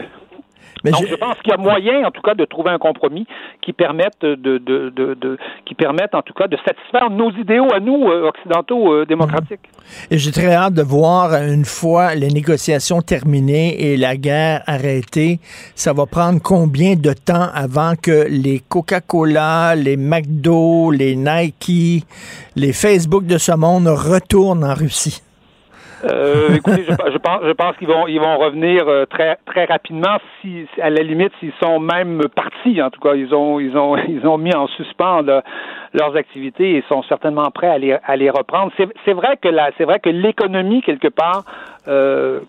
euh, donc, je... pense qu'il y a moyen, en tout cas, de trouver un compromis qui permette de, de, de, de qui permette, en tout cas, de satisfaire nos idéaux à nous, occidentaux démocratiques. Et j'ai très hâte de voir une fois les négociations terminées et la guerre arrêtée, ça va prendre combien de temps avant que les Coca-Cola, les McDo, les Nike, les Facebook de ce monde retournent en Russie? Euh, écoutez, je, je, pense, je pense qu'ils vont, ils vont revenir euh, très, très rapidement. Si, à la limite, s'ils sont même partis, en tout cas, ils ont, ils ont, [LAUGHS] ils ont mis en suspens leurs activités et sont certainement prêts à les, à les reprendre. C'est vrai que la, c'est vrai que l'économie quelque part, euh,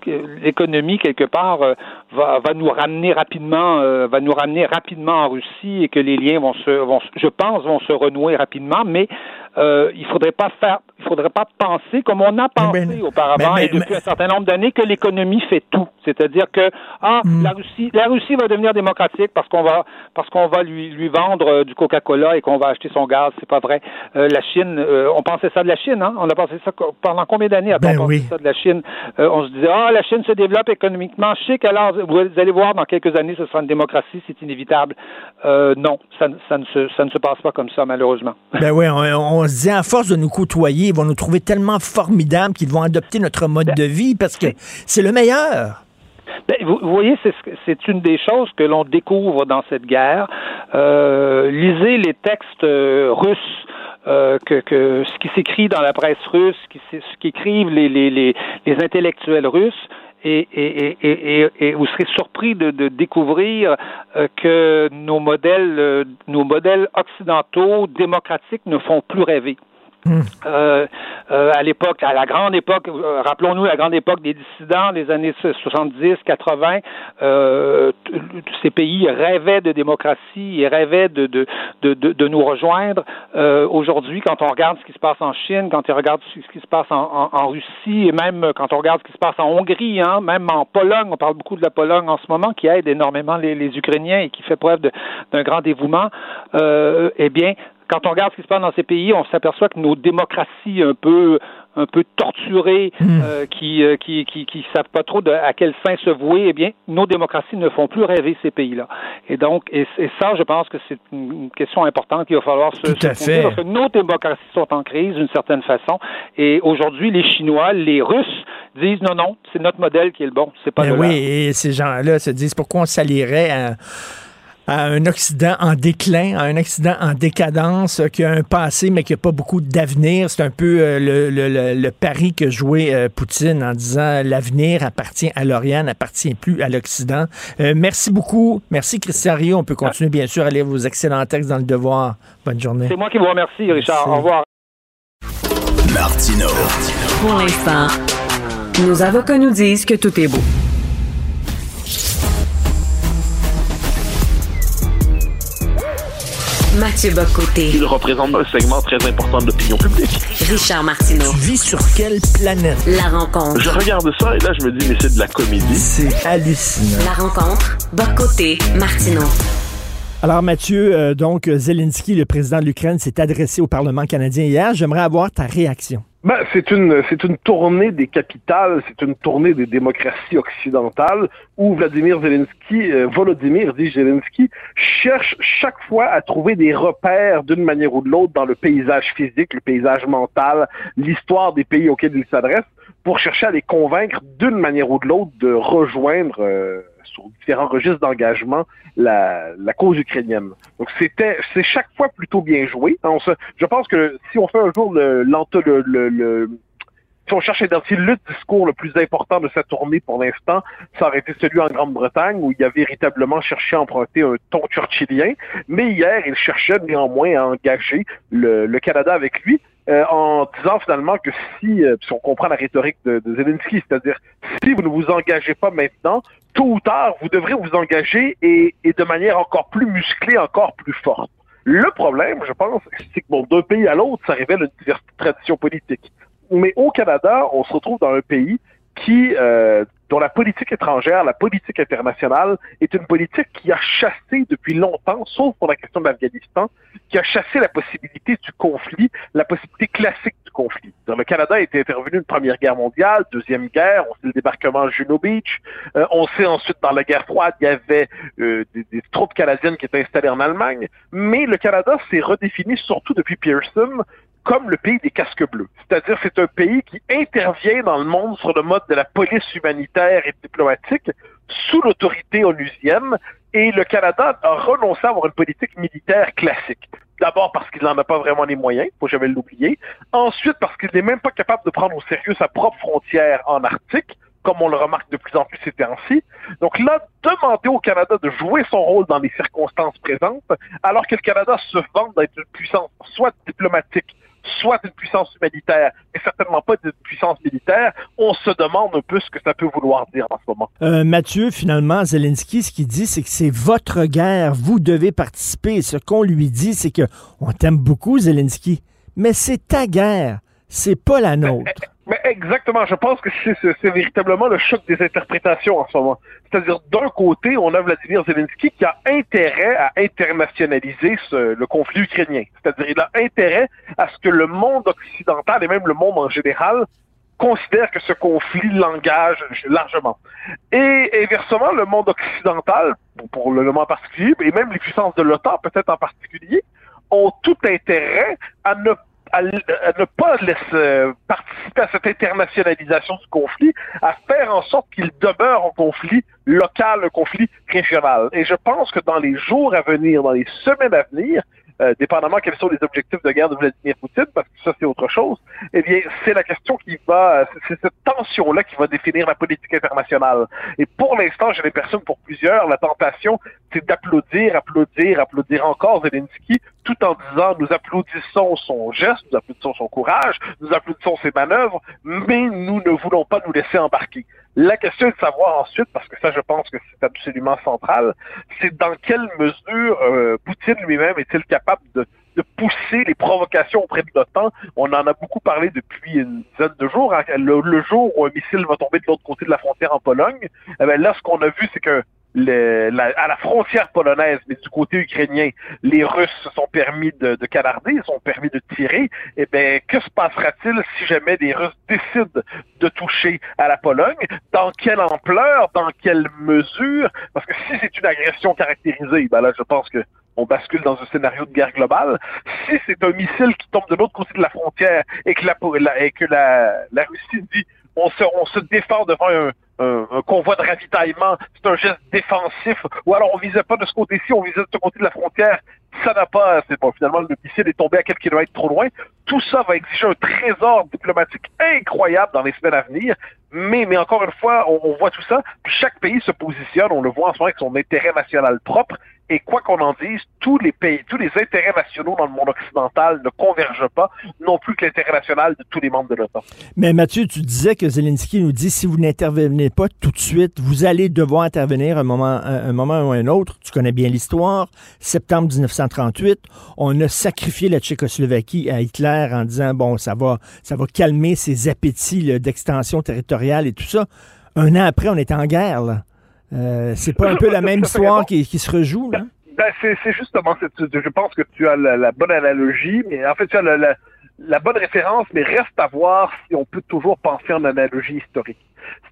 l'économie quelque part euh, va, va nous ramener rapidement, euh, va nous ramener rapidement en Russie et que les liens vont se, vont, je pense, vont se renouer rapidement, mais euh, il faudrait pas faire, il faudrait pas penser comme on a pensé auparavant et depuis un certain nombre d'années que l'économie fait tout. C'est-à-dire que ah hmm. la Russie, la Russie va devenir démocratique parce qu'on va parce qu'on va lui lui vendre euh, du Coca-Cola et qu'on va acheter son gaz. C'est pas vrai. Euh, la Chine, euh, on pensait ça de la Chine, hein? On a pensé ça pendant combien d'années après ben on pensé ça de la Chine? On se disait ah la Chine se développe économiquement chic. Alors vous allez voir dans quelques années ce sera une démocratie, c'est inévitable. non, ça, ça ne se ça ne se passe pas comme ça malheureusement. Ben oui, on on se disait, à force de nous côtoyer, ils vont nous trouver tellement formidables qu'ils vont adopter notre mode de vie parce que c'est le meilleur. Ben, vous, voyez, c'est une des choses que l'on découvre dans cette guerre. Euh, lisez les textes euh, russes. Euh, que, que, ce qui s'écrit dans la presse russe, ce qu'écrivent les, les, les, les intellectuels russes, et, et, et, et, vous serez surpris de, de découvrir que nos modèles, nos modèles occidentaux démocratiques ne font plus rêver. Euh, euh, à l'époque, à la grande époque, euh, rappelons-nous la grande époque des dissidents, des années 70, 80, euh, ces pays rêvaient de démocratie et rêvaient de, de, de, de, nous rejoindre. Aujourd'hui, quand on regarde ce qui se passe en Chine, quand on regarde ce qui se passe en, en, Russie et même quand on regarde ce qui se passe en Hongrie, hein, même en Pologne, on parle beaucoup de la Pologne en ce moment, qui aide énormément les, les Ukrainiens et qui fait preuve d'un grand dévouement, eh bien, quand on regarde ce qui se passe dans ces pays, on s'aperçoit que nos démocraties un peu un peu torturées, hmm. euh, qui, euh, qui, qui, qui savent pas trop de, à quelle fin se vouer, eh bien, nos démocraties ne font plus rêver ces pays-là. Et donc, et, ça, je pense que c'est une question importante qu'il va falloir se, Tout se parce que nos démocraties sont en crise d'une certaine façon. Et aujourd'hui, les Chinois, les Russes disent non, non, c'est notre modèle qui est le bon. C'est pas oui, et ces gens-là se disent pourquoi on s'allierait à à un Occident en déclin, à un Occident en décadence, qui a un passé mais qui n'a pas beaucoup d'avenir. C'est un peu euh, le, le, le, pari que jouait euh, Poutine en disant l'avenir appartient à l'Orient, n'appartient plus à l'Occident. Euh, merci beaucoup. Merci Christian Rio. On peut continuer bien sûr à lire vos excellents textes dans le devoir. Bonne journée. C'est moi qui vous remercie, Richard. Au revoir. Martino. Pour l'instant, nos avocats nous disent que tout est beau. Mathieu Bocoté. Il représente un segment très important de l'opinion publique. Richard Martineau. Tu vis sur quelle planète? La rencontre. Je regarde ça et là, je me dis, mais c'est de la comédie. C'est hallucinant. La rencontre. Bocoté. Martineau. Alors Mathieu, euh, donc Zelensky, le président de l'Ukraine, s'est adressé au Parlement canadien hier. J'aimerais avoir ta réaction. Ben, c'est une c'est une tournée des capitales, c'est une tournée des démocraties occidentales où Vladimir Zelensky, euh, Volodymyr dit Zelensky, cherche chaque fois à trouver des repères d'une manière ou de l'autre dans le paysage physique, le paysage mental, l'histoire des pays auxquels il s'adresse, pour chercher à les convaincre d'une manière ou de l'autre de rejoindre euh, sur différents registres d'engagement la, cause ukrainienne. Donc c'était c'est chaque fois plutôt bien joué. Je pense que si on fait un jour le, le, le, le si on cherche à identifier le discours le plus important de cette tournée pour l'instant, ça aurait été celui en Grande-Bretagne où il a véritablement cherché à emprunter un ton churchillien. Mais hier, il cherchait néanmoins à engager le Canada avec lui euh, en disant finalement que si, euh, si on comprend la rhétorique de, de Zelensky, c'est-à-dire si vous ne vous engagez pas maintenant, tôt ou tard, vous devrez vous engager et, et de manière encore plus musclée, encore plus forte. Le problème, je pense, c'est que bon, d'un pays à l'autre, ça révèle une diverse tradition politique. Mais au Canada, on se retrouve dans un pays qui, euh, dont la politique étrangère, la politique internationale est une politique qui a chassé depuis longtemps, sauf pour la question de l'Afghanistan, qui a chassé la possibilité du conflit, la possibilité classique du conflit. Dans le Canada était intervenu une première guerre mondiale, deuxième guerre, on sait le débarquement à Juno Beach, euh, on sait ensuite dans la guerre froide, il y avait euh, des, troupes canadiennes qui étaient installées en Allemagne, mais le Canada s'est redéfini surtout depuis Pearson comme le pays des casques bleus. C'est-à-dire c'est un pays qui intervient dans le monde sur le mode de la police humanitaire et diplomatique sous l'autorité onusienne et le Canada a renoncé à avoir une politique militaire classique. D'abord parce qu'il n'en a pas vraiment les moyens, faut jamais l'oublier. Ensuite parce qu'il n'est même pas capable de prendre au sérieux sa propre frontière en Arctique, comme on le remarque de plus en plus ces temps-ci. Donc là, demander au Canada de jouer son rôle dans les circonstances présentes, alors que le Canada se vante d'être une puissance soit diplomatique, soit une puissance humanitaire, mais certainement pas d'une puissance militaire, on se demande un peu ce que ça peut vouloir dire en ce moment. Euh, Mathieu, finalement, Zelensky, ce qu'il dit, c'est que c'est votre guerre, vous devez participer. ce qu'on lui dit, c'est que on t'aime beaucoup, Zelensky, mais c'est ta guerre, c'est pas la nôtre. Mais exactement, je pense que c'est véritablement le choc des interprétations en ce moment. C'est-à-dire, d'un côté, on a Vladimir Zelensky qui a intérêt à internationaliser ce, le conflit ukrainien. C'est-à-dire, il a intérêt à ce que le monde occidental et même le monde en général considère que ce conflit l'engage largement. Et inversement, le monde occidental, pour le moment particulier, et même les puissances de l'OTAN peut-être en particulier, ont tout intérêt à ne à, ne pas laisser participer à cette internationalisation du conflit, à faire en sorte qu'il demeure un conflit local, un conflit régional. Et je pense que dans les jours à venir, dans les semaines à venir, euh, dépendamment quels sont les objectifs de guerre de Vladimir Poutine, parce que ça c'est autre chose, eh bien c'est la question qui va, c'est cette tension-là qui va définir la politique internationale. Et pour l'instant, j'ai l'impression que pour plusieurs, la tentation, c'est d'applaudir, applaudir, applaudir encore Zelensky, tout en disant nous applaudissons son geste, nous applaudissons son courage, nous applaudissons ses manœuvres, mais nous ne voulons pas nous laisser embarquer. La question est de savoir ensuite, parce que ça, je pense que c'est absolument central, c'est dans quelle mesure euh, Poutine lui-même est-il capable de, de, pousser les provocations auprès de l'OTAN? On en a beaucoup parlé depuis une dizaine de jours. Hein, le, jour où un missile va tomber de l'autre côté de la frontière en Pologne, eh bien, là, ce qu'on a vu, c'est que le, la, à la frontière polonaise, mais du côté ukrainien, les Russes se sont permis de, de canarder, ils sont permis de tirer. Eh bien, que se passera-t-il si jamais les Russes décident de toucher à la Pologne? Dans quelle ampleur? Dans quelle mesure? Parce que si c'est une agression caractérisée, ben là, je pense que on bascule dans un scénario de guerre globale. Si c'est un missile qui tombe de l'autre côté de la frontière et que la, et que la, la Russie dit on se, on se défend devant un, un, convoi de ravitaillement, c'est un geste défensif, ou alors on visait pas de ce côté-ci, on visait de ce côté de la frontière, ça n'a pas, c'est bon, finalement le missile est tombé à quelques kilomètres trop loin. Tout ça va exiger un trésor diplomatique incroyable dans les semaines à venir. Mais, mais encore une fois, on, on voit tout ça. Puis chaque pays se positionne, on le voit en ce moment avec son intérêt national propre. Et quoi qu'on en dise, tous les pays, tous les intérêts nationaux dans le monde occidental ne convergent pas, non plus que l'intérêt national de tous les membres de l'OTAN. Mais Mathieu, tu disais que Zelensky nous dit si vous n'intervenez pas tout de suite, vous allez devoir intervenir un moment, un, moment ou un autre. Tu connais bien l'histoire. Septembre 1938, on a sacrifié la Tchécoslovaquie à Hitler en disant bon, ça va, ça va calmer ses appétits d'extension territoriale et tout ça. Un an après, on est en guerre. Euh, c'est pas un peu la [LAUGHS] même histoire qui, qui, se rejoue, là? Ben, c'est justement, je pense que tu as la, la, bonne analogie, mais en fait, tu as la, la, la bonne référence, mais reste à voir si on peut toujours penser en analogie historique.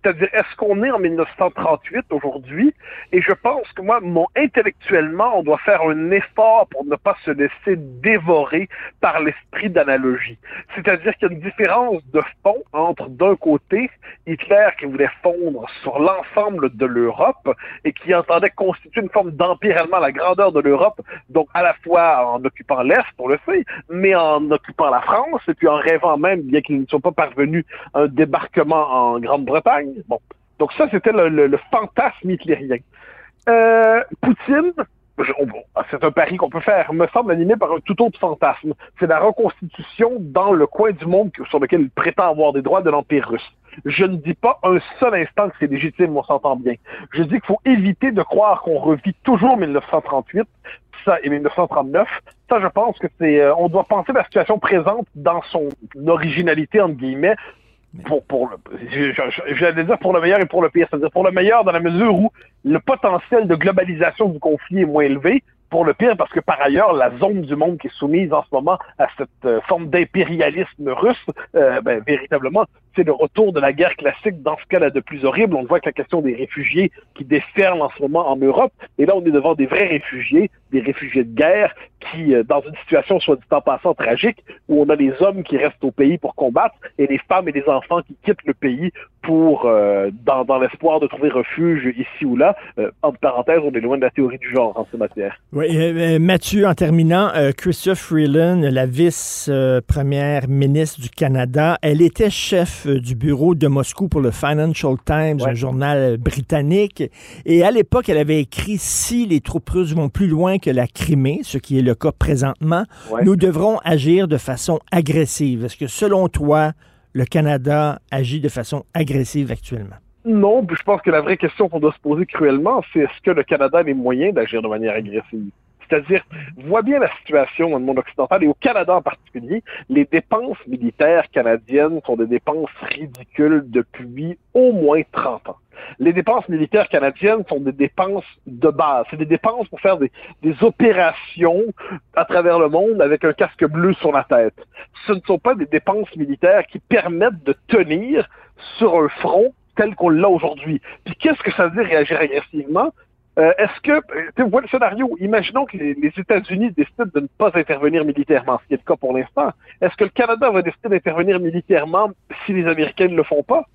C'est-à-dire, est-ce qu'on est en 1938 aujourd'hui? Et je pense que moi, mon, intellectuellement, on doit faire un effort pour ne pas se laisser dévorer par l'esprit d'analogie. C'est-à-dire qu'il y a une différence de fond entre, d'un côté, Hitler qui voulait fondre sur l'ensemble de l'Europe et qui entendait constituer une forme d'empire allemand, la grandeur de l'Europe, donc à la fois en occupant l'Est, on le sait, mais en occupant la France, et puis en rêvant même, bien qu'ils ne soient pas parvenus un débarquement en Grande-Bretagne, Bon. Donc ça, c'était le, fantasme hitlérien. Euh, Poutine, c'est un pari qu'on peut faire, me semble animé par un tout autre fantasme. C'est la reconstitution dans le coin du monde sur lequel il prétend avoir des droits de l'Empire russe. Je ne dis pas un seul instant que c'est légitime, on s'entend bien. Je dis qu'il faut éviter de croire qu'on revit toujours 1938 ça, et 1939. Ça, je pense que c'est, euh, on doit penser la situation présente dans son originalité, entre guillemets, pour, pour le, j'allais dire pour le meilleur et pour le pire. C'est-à-dire pour le meilleur dans la mesure où le potentiel de globalisation du conflit est moins élevé, pour le pire parce que par ailleurs, la zone du monde qui est soumise en ce moment à cette euh, forme d'impérialisme russe, euh, ben, véritablement, c'est le retour de la guerre classique dans ce cas-là de plus horrible. On voit que la question des réfugiés qui déferlent en ce moment en Europe, et là on est devant des vrais réfugiés, des réfugiés de guerre qui, euh, dans une situation soit dit en passant tragique, où on a les hommes qui restent au pays pour combattre et les femmes et les enfants qui quittent le pays pour, dans, dans l'espoir de trouver refuge ici ou là. entre parenthèses, on est loin de la théorie du genre en ce matière. Euh, Mathieu, en terminant, euh, Christophe Freeland, la vice-première ministre du Canada, elle était chef euh, du bureau de Moscou pour le Financial Times, un journal britannique. Et à l'époque, elle avait écrit Si les troupes russes vont plus loin que la Crimée, ce qui est le cas présentement, nous devrons agir de façon agressive. Est-ce que selon toi, le Canada agit de façon agressive actuellement? Non, je pense que la vraie question qu'on doit se poser cruellement, c'est est-ce que le Canada a les moyens d'agir de manière agressive? C'est-à-dire, voit bien la situation dans le monde occidental et au Canada en particulier, les dépenses militaires canadiennes sont des dépenses ridicules depuis au moins 30 ans. Les dépenses militaires canadiennes sont des dépenses de base. C'est des dépenses pour faire des, des, opérations à travers le monde avec un casque bleu sur la tête. Ce ne sont pas des dépenses militaires qui permettent de tenir sur un front tel qu'on l'a aujourd'hui. Puis qu'est-ce que ça veut dire réagir agressivement? Euh, est-ce que, tu vois le scénario, imaginons que les, les États-Unis décident de ne pas intervenir militairement, ce qui est le cas pour l'instant. Est-ce que le Canada va décider d'intervenir militairement si les Américains ne le font pas?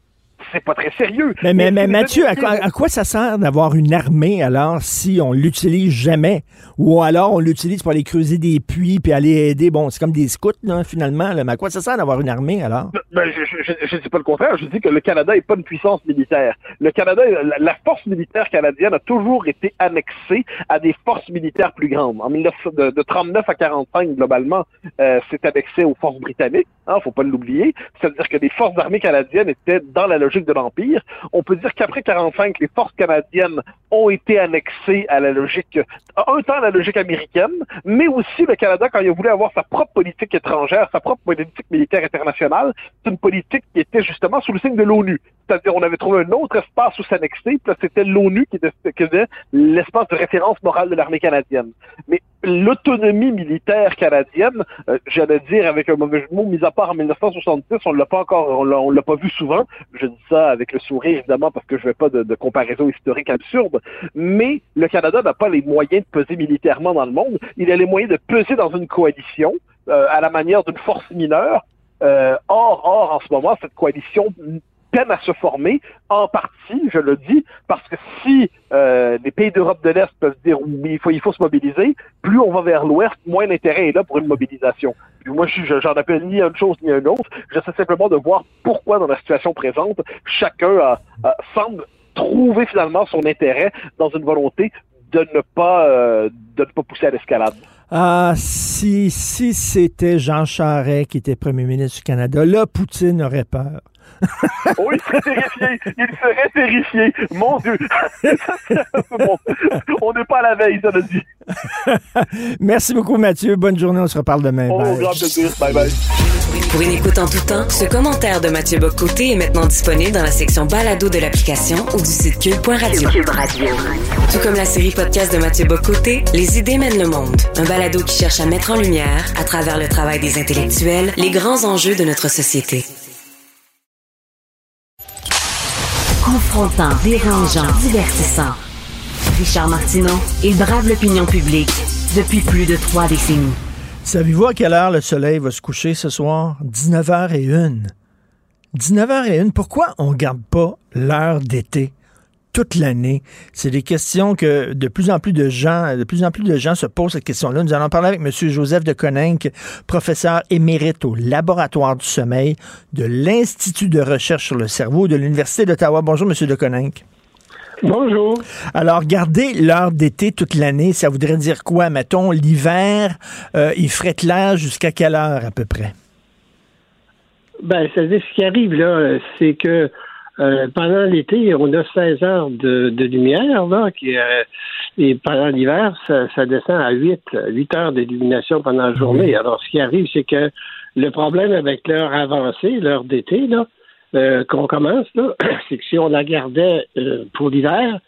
C'est pas très sérieux. Mais, mais, mais Mathieu, à quoi, à quoi, ça sert d'avoir une armée alors si on l'utilise jamais? Ou alors on l'utilise pour aller creuser des puits puis aller aider? Bon, c'est comme des scouts, là, finalement. Là. Mais à quoi ça sert d'avoir une armée alors? Ben, je ne dis pas le contraire. Je dis que le Canada n'est pas une puissance militaire. Le Canada, la, force militaire canadienne a toujours été annexée à des forces militaires plus grandes. En 19, de, de 39 à 45, globalement, euh, c'est annexé aux forces britanniques. Hein, faut pas l'oublier. C'est-à-dire que les forces armées canadiennes étaient dans la logique de l'Empire. On peut dire qu'après 45, les forces canadiennes ont été annexées à la logique, un temps à la logique américaine, mais aussi le Canada, quand il voulu avoir sa propre politique étrangère, sa propre politique militaire internationale, c'est une politique qui était justement sous le signe de l'ONU. C'est-à-dire, on avait trouvé un autre espace où s'annexer, puis c'était l'ONU qui était, l'espace de référence morale de l'armée canadienne. L'autonomie militaire canadienne, euh, j'allais dire avec un mauvais mot, mis à part en 1966, on l'a pas encore, on l'a pas vu souvent. Je dis ça avec le sourire évidemment parce que je ne veux pas de, comparaison historique absurde. Mais le Canada n'a pas les moyens de peser militairement dans le monde. Il a les moyens de peser dans une coalition euh, à la manière d'une force mineure. Euh, or, or, en ce moment, cette coalition peine à se former, en partie, je le dis, parce que si euh, les pays d'Europe de l'Est peuvent dire oui, il faut, il faut se mobiliser, plus on va vers l'Ouest, moins l'intérêt est là pour une mobilisation. moi, je j'en appelle ni une chose ni une autre. J'essaie simplement de voir pourquoi, dans la situation présente, chacun semble trouver finalement son intérêt dans une volonté de ne pas, euh, de ne pas pousser à l'escalade. Ah, si, si c'était Jean Charest qui était premier ministre du Canada, là, Poutine aurait peur. [LAUGHS] oh, il serait terrifié. Il serait terrifié. Mon Dieu. [LAUGHS] on n'est pas à la veille, ça le dit. [LAUGHS] Merci beaucoup, Mathieu. Bonne journée. On se reparle demain. Oh, grand plaisir. Bye bye. Pour une écoute en tout temps, ce commentaire de Mathieu Bocoté est maintenant disponible dans la section balado de l'application ou du site cube.radio. Cube Radio. Tout comme la série podcast de Mathieu Bocoté, Les idées mènent le monde. Un balado qui cherche à mettre en lumière, à travers le travail des intellectuels, les grands enjeux de notre société. Confrontant, dérangeant, divertissant. Richard Martineau, il brave l'opinion publique depuis plus de trois décennies. Savez-vous à quelle heure le soleil va se coucher ce soir? 19h01. 19h01. Pourquoi on ne garde pas l'heure d'été? Toute l'année. C'est des questions que de plus en plus de gens, de plus en plus de gens se posent cette question-là. Nous allons parler avec M. Joseph de Coninck, professeur émérite au laboratoire du sommeil de l'Institut de recherche sur le cerveau de l'Université d'Ottawa. Bonjour, M. de Coninck. Bonjour. Alors, garder l'heure d'été toute l'année, ça voudrait dire quoi? Mettons, l'hiver, euh, il ferait clair jusqu'à quelle heure à peu près? Ben, ça veut dire ce qui arrive là, c'est que euh, pendant l'été, on a 16 heures de, lumière, là, qui, euh, et pendant l'hiver, ça, descend à 8, 8 heures d'illumination pendant la journée. Alors, ce qui arrive, c'est que le problème avec l'heure avancée, l'heure d'été, là, euh, qu'on commence, là, [CLEARS THROAT] c'est que si on la gardait pour l'hiver,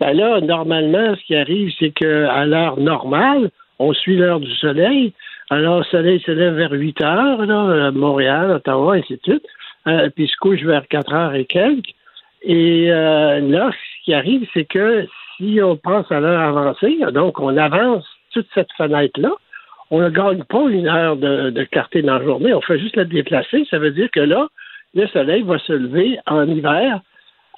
ben là, normalement, ce qui arrive, c'est qu'à l'heure normale, on suit l'heure du soleil. Alors, le soleil se lève vers 8 heures, là, à Montréal, Ottawa, et ainsi de suite. Euh, puis se couche vers 4 heures et quelques. Et euh, là, ce qui arrive, c'est que si on passe à l'heure avancée, donc on avance toute cette fenêtre-là, on ne gagne pas une heure de, clarté dans la journée, on fait juste la déplacer. Ça veut dire que là, le soleil va se lever en hiver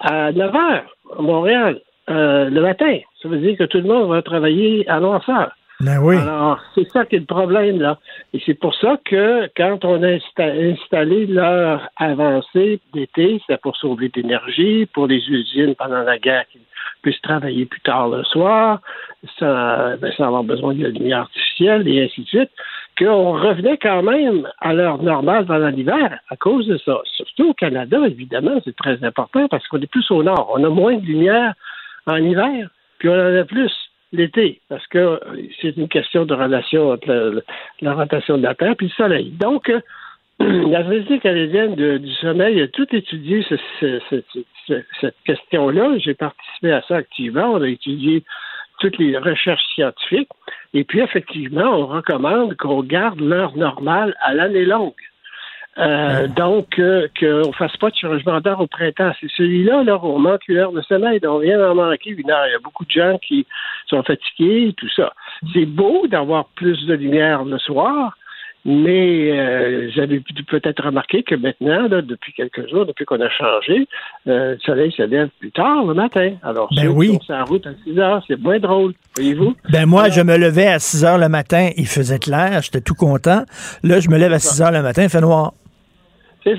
à 9 heures à Montréal euh, le matin. Ça veut dire que tout le monde va travailler à noirceur. Ben oui. Alors, c'est ça qui est le problème, là. Et c'est pour ça que quand on a installé l'heure avancée d'été, c'est pour sauver d'énergie, pour les usines pendant la guerre qui puissent travailler plus tard le soir, sans, ben, sans avoir besoin de lumière artificielle et ainsi de suite, qu'on revenait quand même à l'heure normale pendant l'hiver à cause de ça. Surtout au Canada, évidemment, c'est très important parce qu'on est plus au nord. On a moins de lumière en hiver, puis on en a plus l'été, parce que c'est une question de relation entre la, rotation de la Terre et le Soleil. Donc, euh, [CLEARS THROAT] la Société canadienne du sommeil a tout étudié cette question-là. J'ai participé à ça activement. On a étudié toutes les recherches scientifiques. Et puis, effectivement, on recommande qu'on garde l'heure normale à l'année longue. Euh, donc, euh, qu'on ne fasse pas de changement d'heure au printemps. C'est celui-là, là, on manque une heure de sommeil. On vient d'en manquer une heure. Il y a beaucoup de gens qui sont fatigués, tout ça. C'est beau d'avoir plus de lumière le soir, mais euh, j'avais peut-être remarqué que maintenant, là, depuis quelques jours, depuis qu'on a changé, euh, le soleil se lève plus tard le matin. Alors, ben oui. en route à 6 heures, c'est moins drôle, voyez-vous? Ben moi, je me levais à 6 heures le matin, il faisait clair, j'étais tout content. Là, je me lève à 6 heures le matin, il fait noir.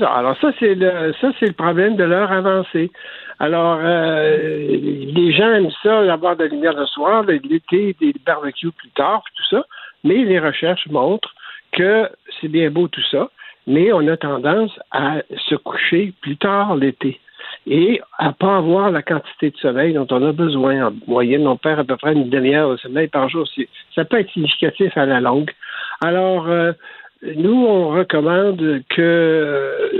Alors ça, c'est le ça, c'est le problème de l'heure avancée. Alors, euh, les gens aiment ça, avoir de la lumière le soir, l'été, des barbecues plus tard, tout ça. Mais les recherches montrent que c'est bien beau tout ça, mais on a tendance à se coucher plus tard l'été et à pas avoir la quantité de sommeil dont on a besoin. En moyenne, on perd à peu près une demi-heure de sommeil par jour. Ça peut être significatif à la longue. Alors, euh, nous, on recommande que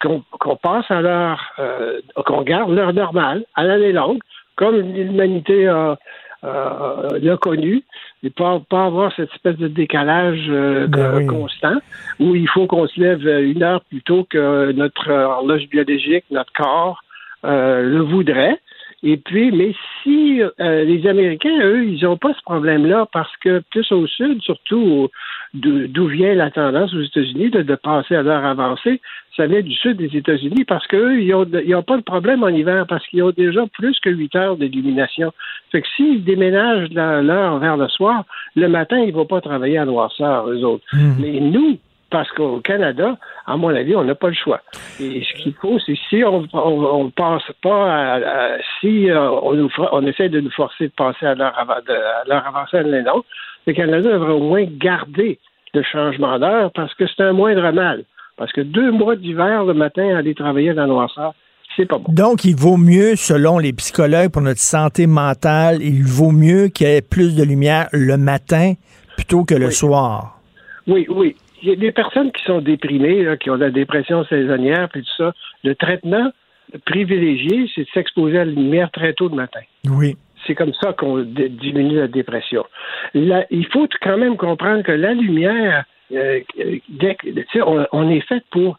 qu'on passe à l'heure, euh, qu'on garde l'heure normale à l'année longue, comme l'humanité a, l'a connu, et pas, pas avoir cette espèce de décalage euh, ben constant où il faut qu'on se lève une heure plus tôt que notre horloge biologique, notre corps euh, le voudrait. Et puis, mais si euh, les Américains, eux, ils n'ont pas ce problème-là parce que plus au sud, surtout d'où vient la tendance aux États-Unis de, passer à l'heure avancée, ça vient du sud des États-Unis parce qu'eux, ils n'ont pas de problème en hiver parce qu'ils ont déjà plus que 8 heures d'illumination. Fait que s'ils déménagent l'heure vers le soir, le matin, ils ne vont pas travailler à noirceur, eux autres. Mmh. Mais nous, parce qu'au Canada, à mon avis, on n'a pas le choix. Et ce qu'il faut, c'est si on ne passe pas à, si euh, on, on essaie de nous forcer de passer à l'heure avancée à l'année le Canada devrait au moins garder le changement d'heure parce que c'est un moindre mal. Parce que deux mois d'hiver le matin, aller travailler dans la noirceur, c'est pas bon. Donc, il vaut mieux, selon les psychologues, pour notre santé mentale, il vaut mieux qu'il y ait plus de lumière le matin plutôt que le soir. Oui, oui il y a des personnes qui sont déprimées, qui ont de la dépression saisonnière, puis tout ça. Le traitement privilégié, c'est de s'exposer à la lumière très tôt le matin. Oui. C'est comme ça qu'on diminue la dépression. il faut quand même comprendre que la lumière, euh, dès on, est fait pour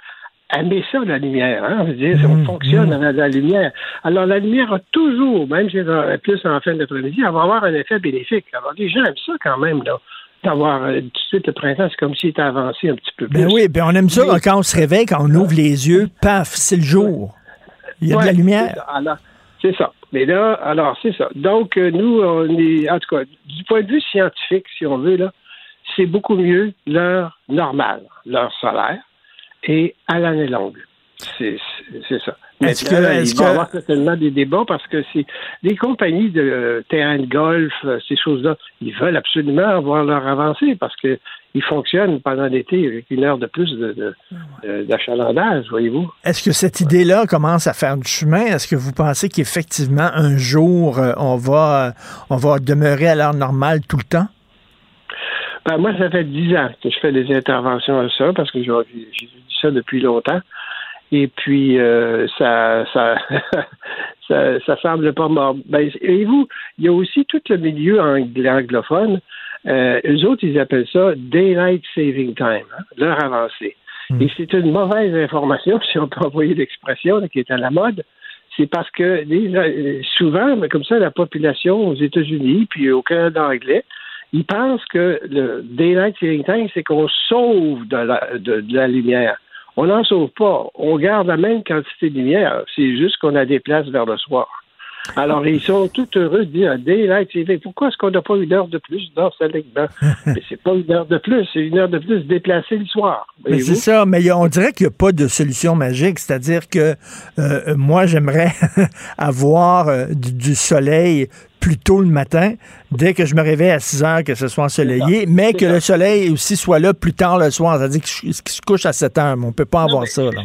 aimer ça, la lumière. Hein? On, dire, on mmh, fonctionne mmh. avec la lumière. Alors, la lumière a toujours, même si plus en fin d'après-midi, elle va avoir un effet bénéfique. Alors, les gens aiment ça quand même. là d'avoir euh, tout de suite le printemps, c'est comme s'il était avancé un petit peu ben plus. Ben oui, ben on aime ça quand on se réveille, quand on ouvre les yeux, paf, c'est le jour. Il y a de la lumière. C'est ça. Mais là, alors, c'est ça. Donc, euh, nous, on est, en tout cas, du point de vue scientifique, si on veut, là, c'est beaucoup mieux l'heure normale, l'heure solaire, et à l'année longue. C'est ça. Est-ce que, est il va y avoir certainement des débats parce que c'est les compagnies de euh, terrain de golf, euh, ces choses-là, ils veulent absolument avoir leur avancée parce que ils fonctionnent pendant l'été avec une heure de plus d'achalandage, de, voyez-vous. Est-ce que cette idée-là commence à faire du chemin? Est-ce que vous pensez qu'effectivement, un jour, euh, on va, on va demeurer à l'heure normale tout le temps? Ben, moi, ça fait dix ans que je fais des interventions à ça parce que j'ai dit ça depuis longtemps. Et puis, euh, ça, [LAUGHS] ça, ça, semble pas mort. Ben, et vous, il y a aussi tout le milieu anglophone. Euh, eux autres, ils appellent ça Daylight Saving Time, hein, l'heure avancée. Hmm. Et c'est une mauvaise information, [LAUGHS] si on peut envoyer l'expression qui est à la mode. C'est parce que euh, souvent, mais comme ça, la population aux États-Unis, puis au Canada anglais, ils pensent que le Daylight Saving Time, c'est qu'on sauve de la, de la lumière. On n'en sauve pas. On garde la même quantité de lumière. C'est juste qu'on a des places vers le soir. Alors, ils sont tout heureux de dire Daylight. Pourquoi est-ce qu'on n'a pas une heure de plus dans ce segment? [LAUGHS] mais c'est pas une heure de plus, c'est une heure de plus déplacée le soir. Mais c'est ça, mais on dirait qu'il n'y a pas de solution magique. C'est-à-dire que euh, moi, j'aimerais [LAUGHS] avoir euh, du, soleil plus tôt le matin, dès que je me réveille à 6 heures, que ce soit ensoleillé, mais que le soleil aussi soit là plus tard le soir. C'est-à-dire qu'il se couche à 7 heures, mais on ne peut pas avoir ça. Là.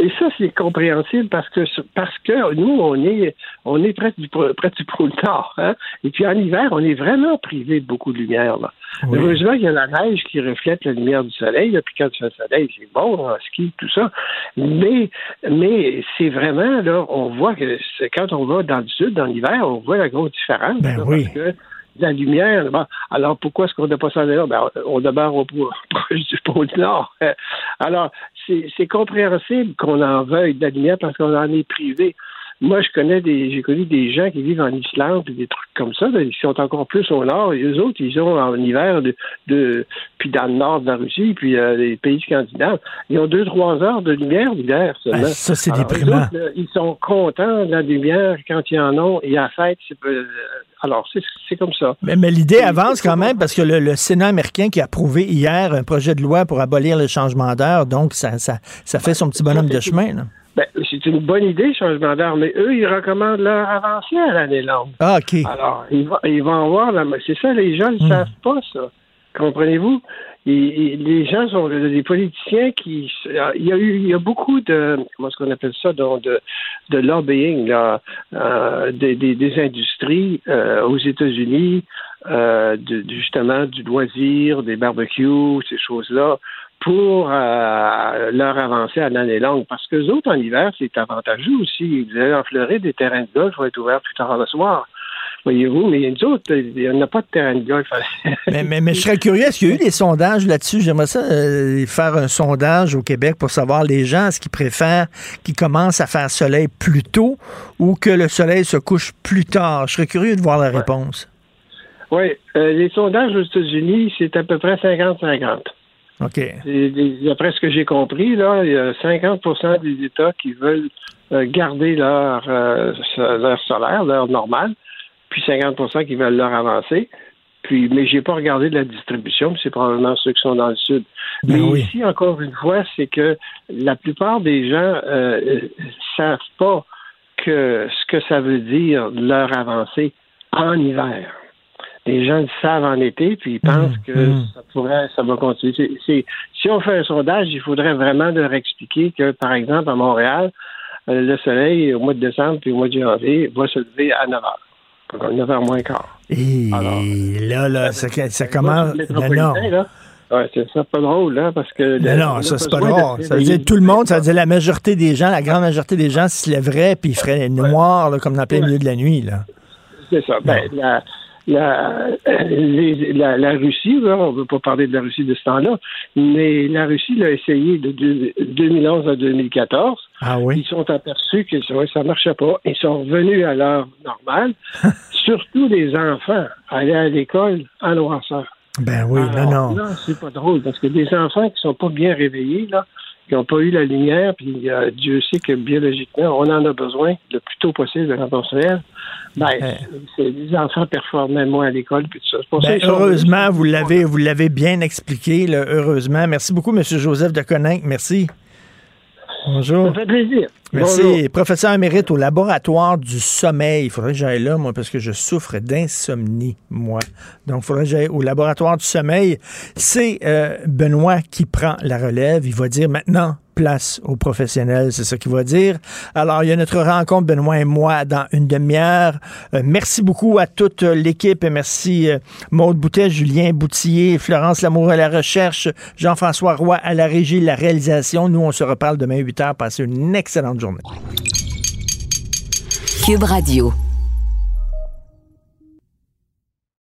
Et ça, c'est compréhensible parce que parce que nous, on est on est près du près du pôle Nord. Hein? Et puis en hiver, on est vraiment privé de beaucoup de lumière. Là. Heureusement, il y a la neige qui reflète la lumière du soleil. Puis quand il fait soleil, c'est bon en ski, tout ça. Mais mais c'est vraiment là, on voit que quand on va dans le sud, dans l'hiver, on voit la grosse différence. Ben oui. Parce que la lumière. alors, pourquoi est-ce qu'on n'a pas ça là? Ben, on demeure au [LAUGHS] proche du pôle Nord. Alors, c'est compréhensible qu'on en veuille de la lumière parce qu'on en est privé. Moi, je connais des, j'ai connu des gens qui vivent en Islande et des trucs comme ça, ils sont encore plus au nord. Et eux autres, ils ont en hiver de, de puis dans le nord de la Russie, puis euh, les pays scandinaves, ils ont deux trois heures de lumière l'hiver seulement. Ah, ça, c'est déprimant. ils sont contents de la lumière quand ils en ont. Et à fête, c'est euh, alors, c'est comme ça. Mais, mais l'idée avance quand même parce que le, Sénat américain qui a approuvé hier un projet de loi pour abolir le changement d'heure, donc ça, ça, ça fait son petit bonhomme de chemin. Là. Ben, c'est une bonne idée, changement d'heure, mais eux, ils recommandent leur avancée à l'année longue. Ah, OK. Alors, ils, vont, ils vont avoir la. C'est ça, les gens ne hmm. savent pas ça. Comprenez-vous? les gens sont des politiciens qui. Il y a eu il y a beaucoup de. Comment est-ce qu'on appelle ça? Donc, de, de lobbying, là, euh, des, des, industries euh, aux États-Unis, euh, de, justement du loisir, des barbecues, ces choses-là, pour euh, leur avancer à l'année longue. Parce que les autres, en hiver, c'est avantageux aussi. Vous allez en Floride, des terrains de golf vont être ouverts plus tard le soir. Voyez-vous, mais nous autres, il n'y a pas de terrain de golf. [LAUGHS] mais, mais, mais, je serais curieux, est-ce qu'il y a eu des sondages là-dessus? J'aimerais ça euh, faire un sondage au Québec pour savoir les gens, est-ce qu'ils préfèrent qu'ils commencent à faire soleil plus tôt ou que le soleil se couche plus tard? Je serais curieux de voir la réponse. Oui, euh, les sondages aux États-Unis, c'est à peu près 50-50. OK. D'après ce que j'ai compris, là, il y a 50 des États qui veulent euh, garder leur, euh, leur solaire, leur normal, puis 50% qui veulent leur avancer. Puis, mais j'ai pas regardé la distribution, c'est probablement ceux qui sont dans le sud. Ben mais ici, encore une fois, c'est que la plupart des gens euh, savent pas que ce que ça veut dire leur avancée en hiver les gens le savent en été, puis ils pensent mmh, que mmh. ça pourrait, ça va continuer. si on fait un sondage, il faudrait vraiment leur expliquer que, par exemple, à Montréal, euh, le soleil, au mois de décembre puis au mois de janvier, va se lever à 9 h. 9 h moins quart. Et là, là, ça, ça commence. Non. Ouais, c'est ça pas drôle, là, parce que. non, ça, c'est pas drôle. Ça veut dire tout le monde, ça veut dire la majorité des gens, la grande majorité des gens se lèveraient puis ils feraient noir, là, comme dans plein milieu de la nuit, là. C'est ça. Ben, la, la, la, la, Russie, on ne veut pas parler de la Russie de ce temps-là, mais la Russie l'a essayé de, 2011 à 2014. Ah oui? Ils sont aperçus que ça ne marchait pas. Ils sont revenus à l'heure normale. [LAUGHS] Surtout les enfants aller à l'école à noirceur. Ben oui, non, non. Non, c'est pas drôle parce que des enfants qui sont pas bien réveillés, là, qui n'ont pas eu la lumière, puis euh, Dieu sait que biologiquement, on en a besoin le plus tôt possible se lève. Ben, les enfants performaient moins à l'école, puis tout ça. Ben, heureusement, vous l'avez, vous l'avez bien expliqué, heureusement. Merci beaucoup, M. Joseph de Coninck. Merci. Bonjour. Ça fait plaisir. Merci. Professeur émérite au laboratoire du sommeil. Il faudrait que j'aille là, moi, parce que je souffre d'insomnie, moi. Donc, il faudrait que j'aille au laboratoire du sommeil. C'est euh, Benoît qui prend la relève. Il va dire maintenant, place aux professionnels, c'est ça qu'il va dire. Alors, il y a notre rencontre, Benoît et moi, dans une demi-heure. Euh, merci beaucoup à toute l'équipe. Merci euh, Maude Boutet, Julien Boutillier, Florence Lamour à la recherche, Jean-François Roy à la régie, la réalisation. Nous, on se reparle demain 8 h. Passez une excellente journée. Cube Radio.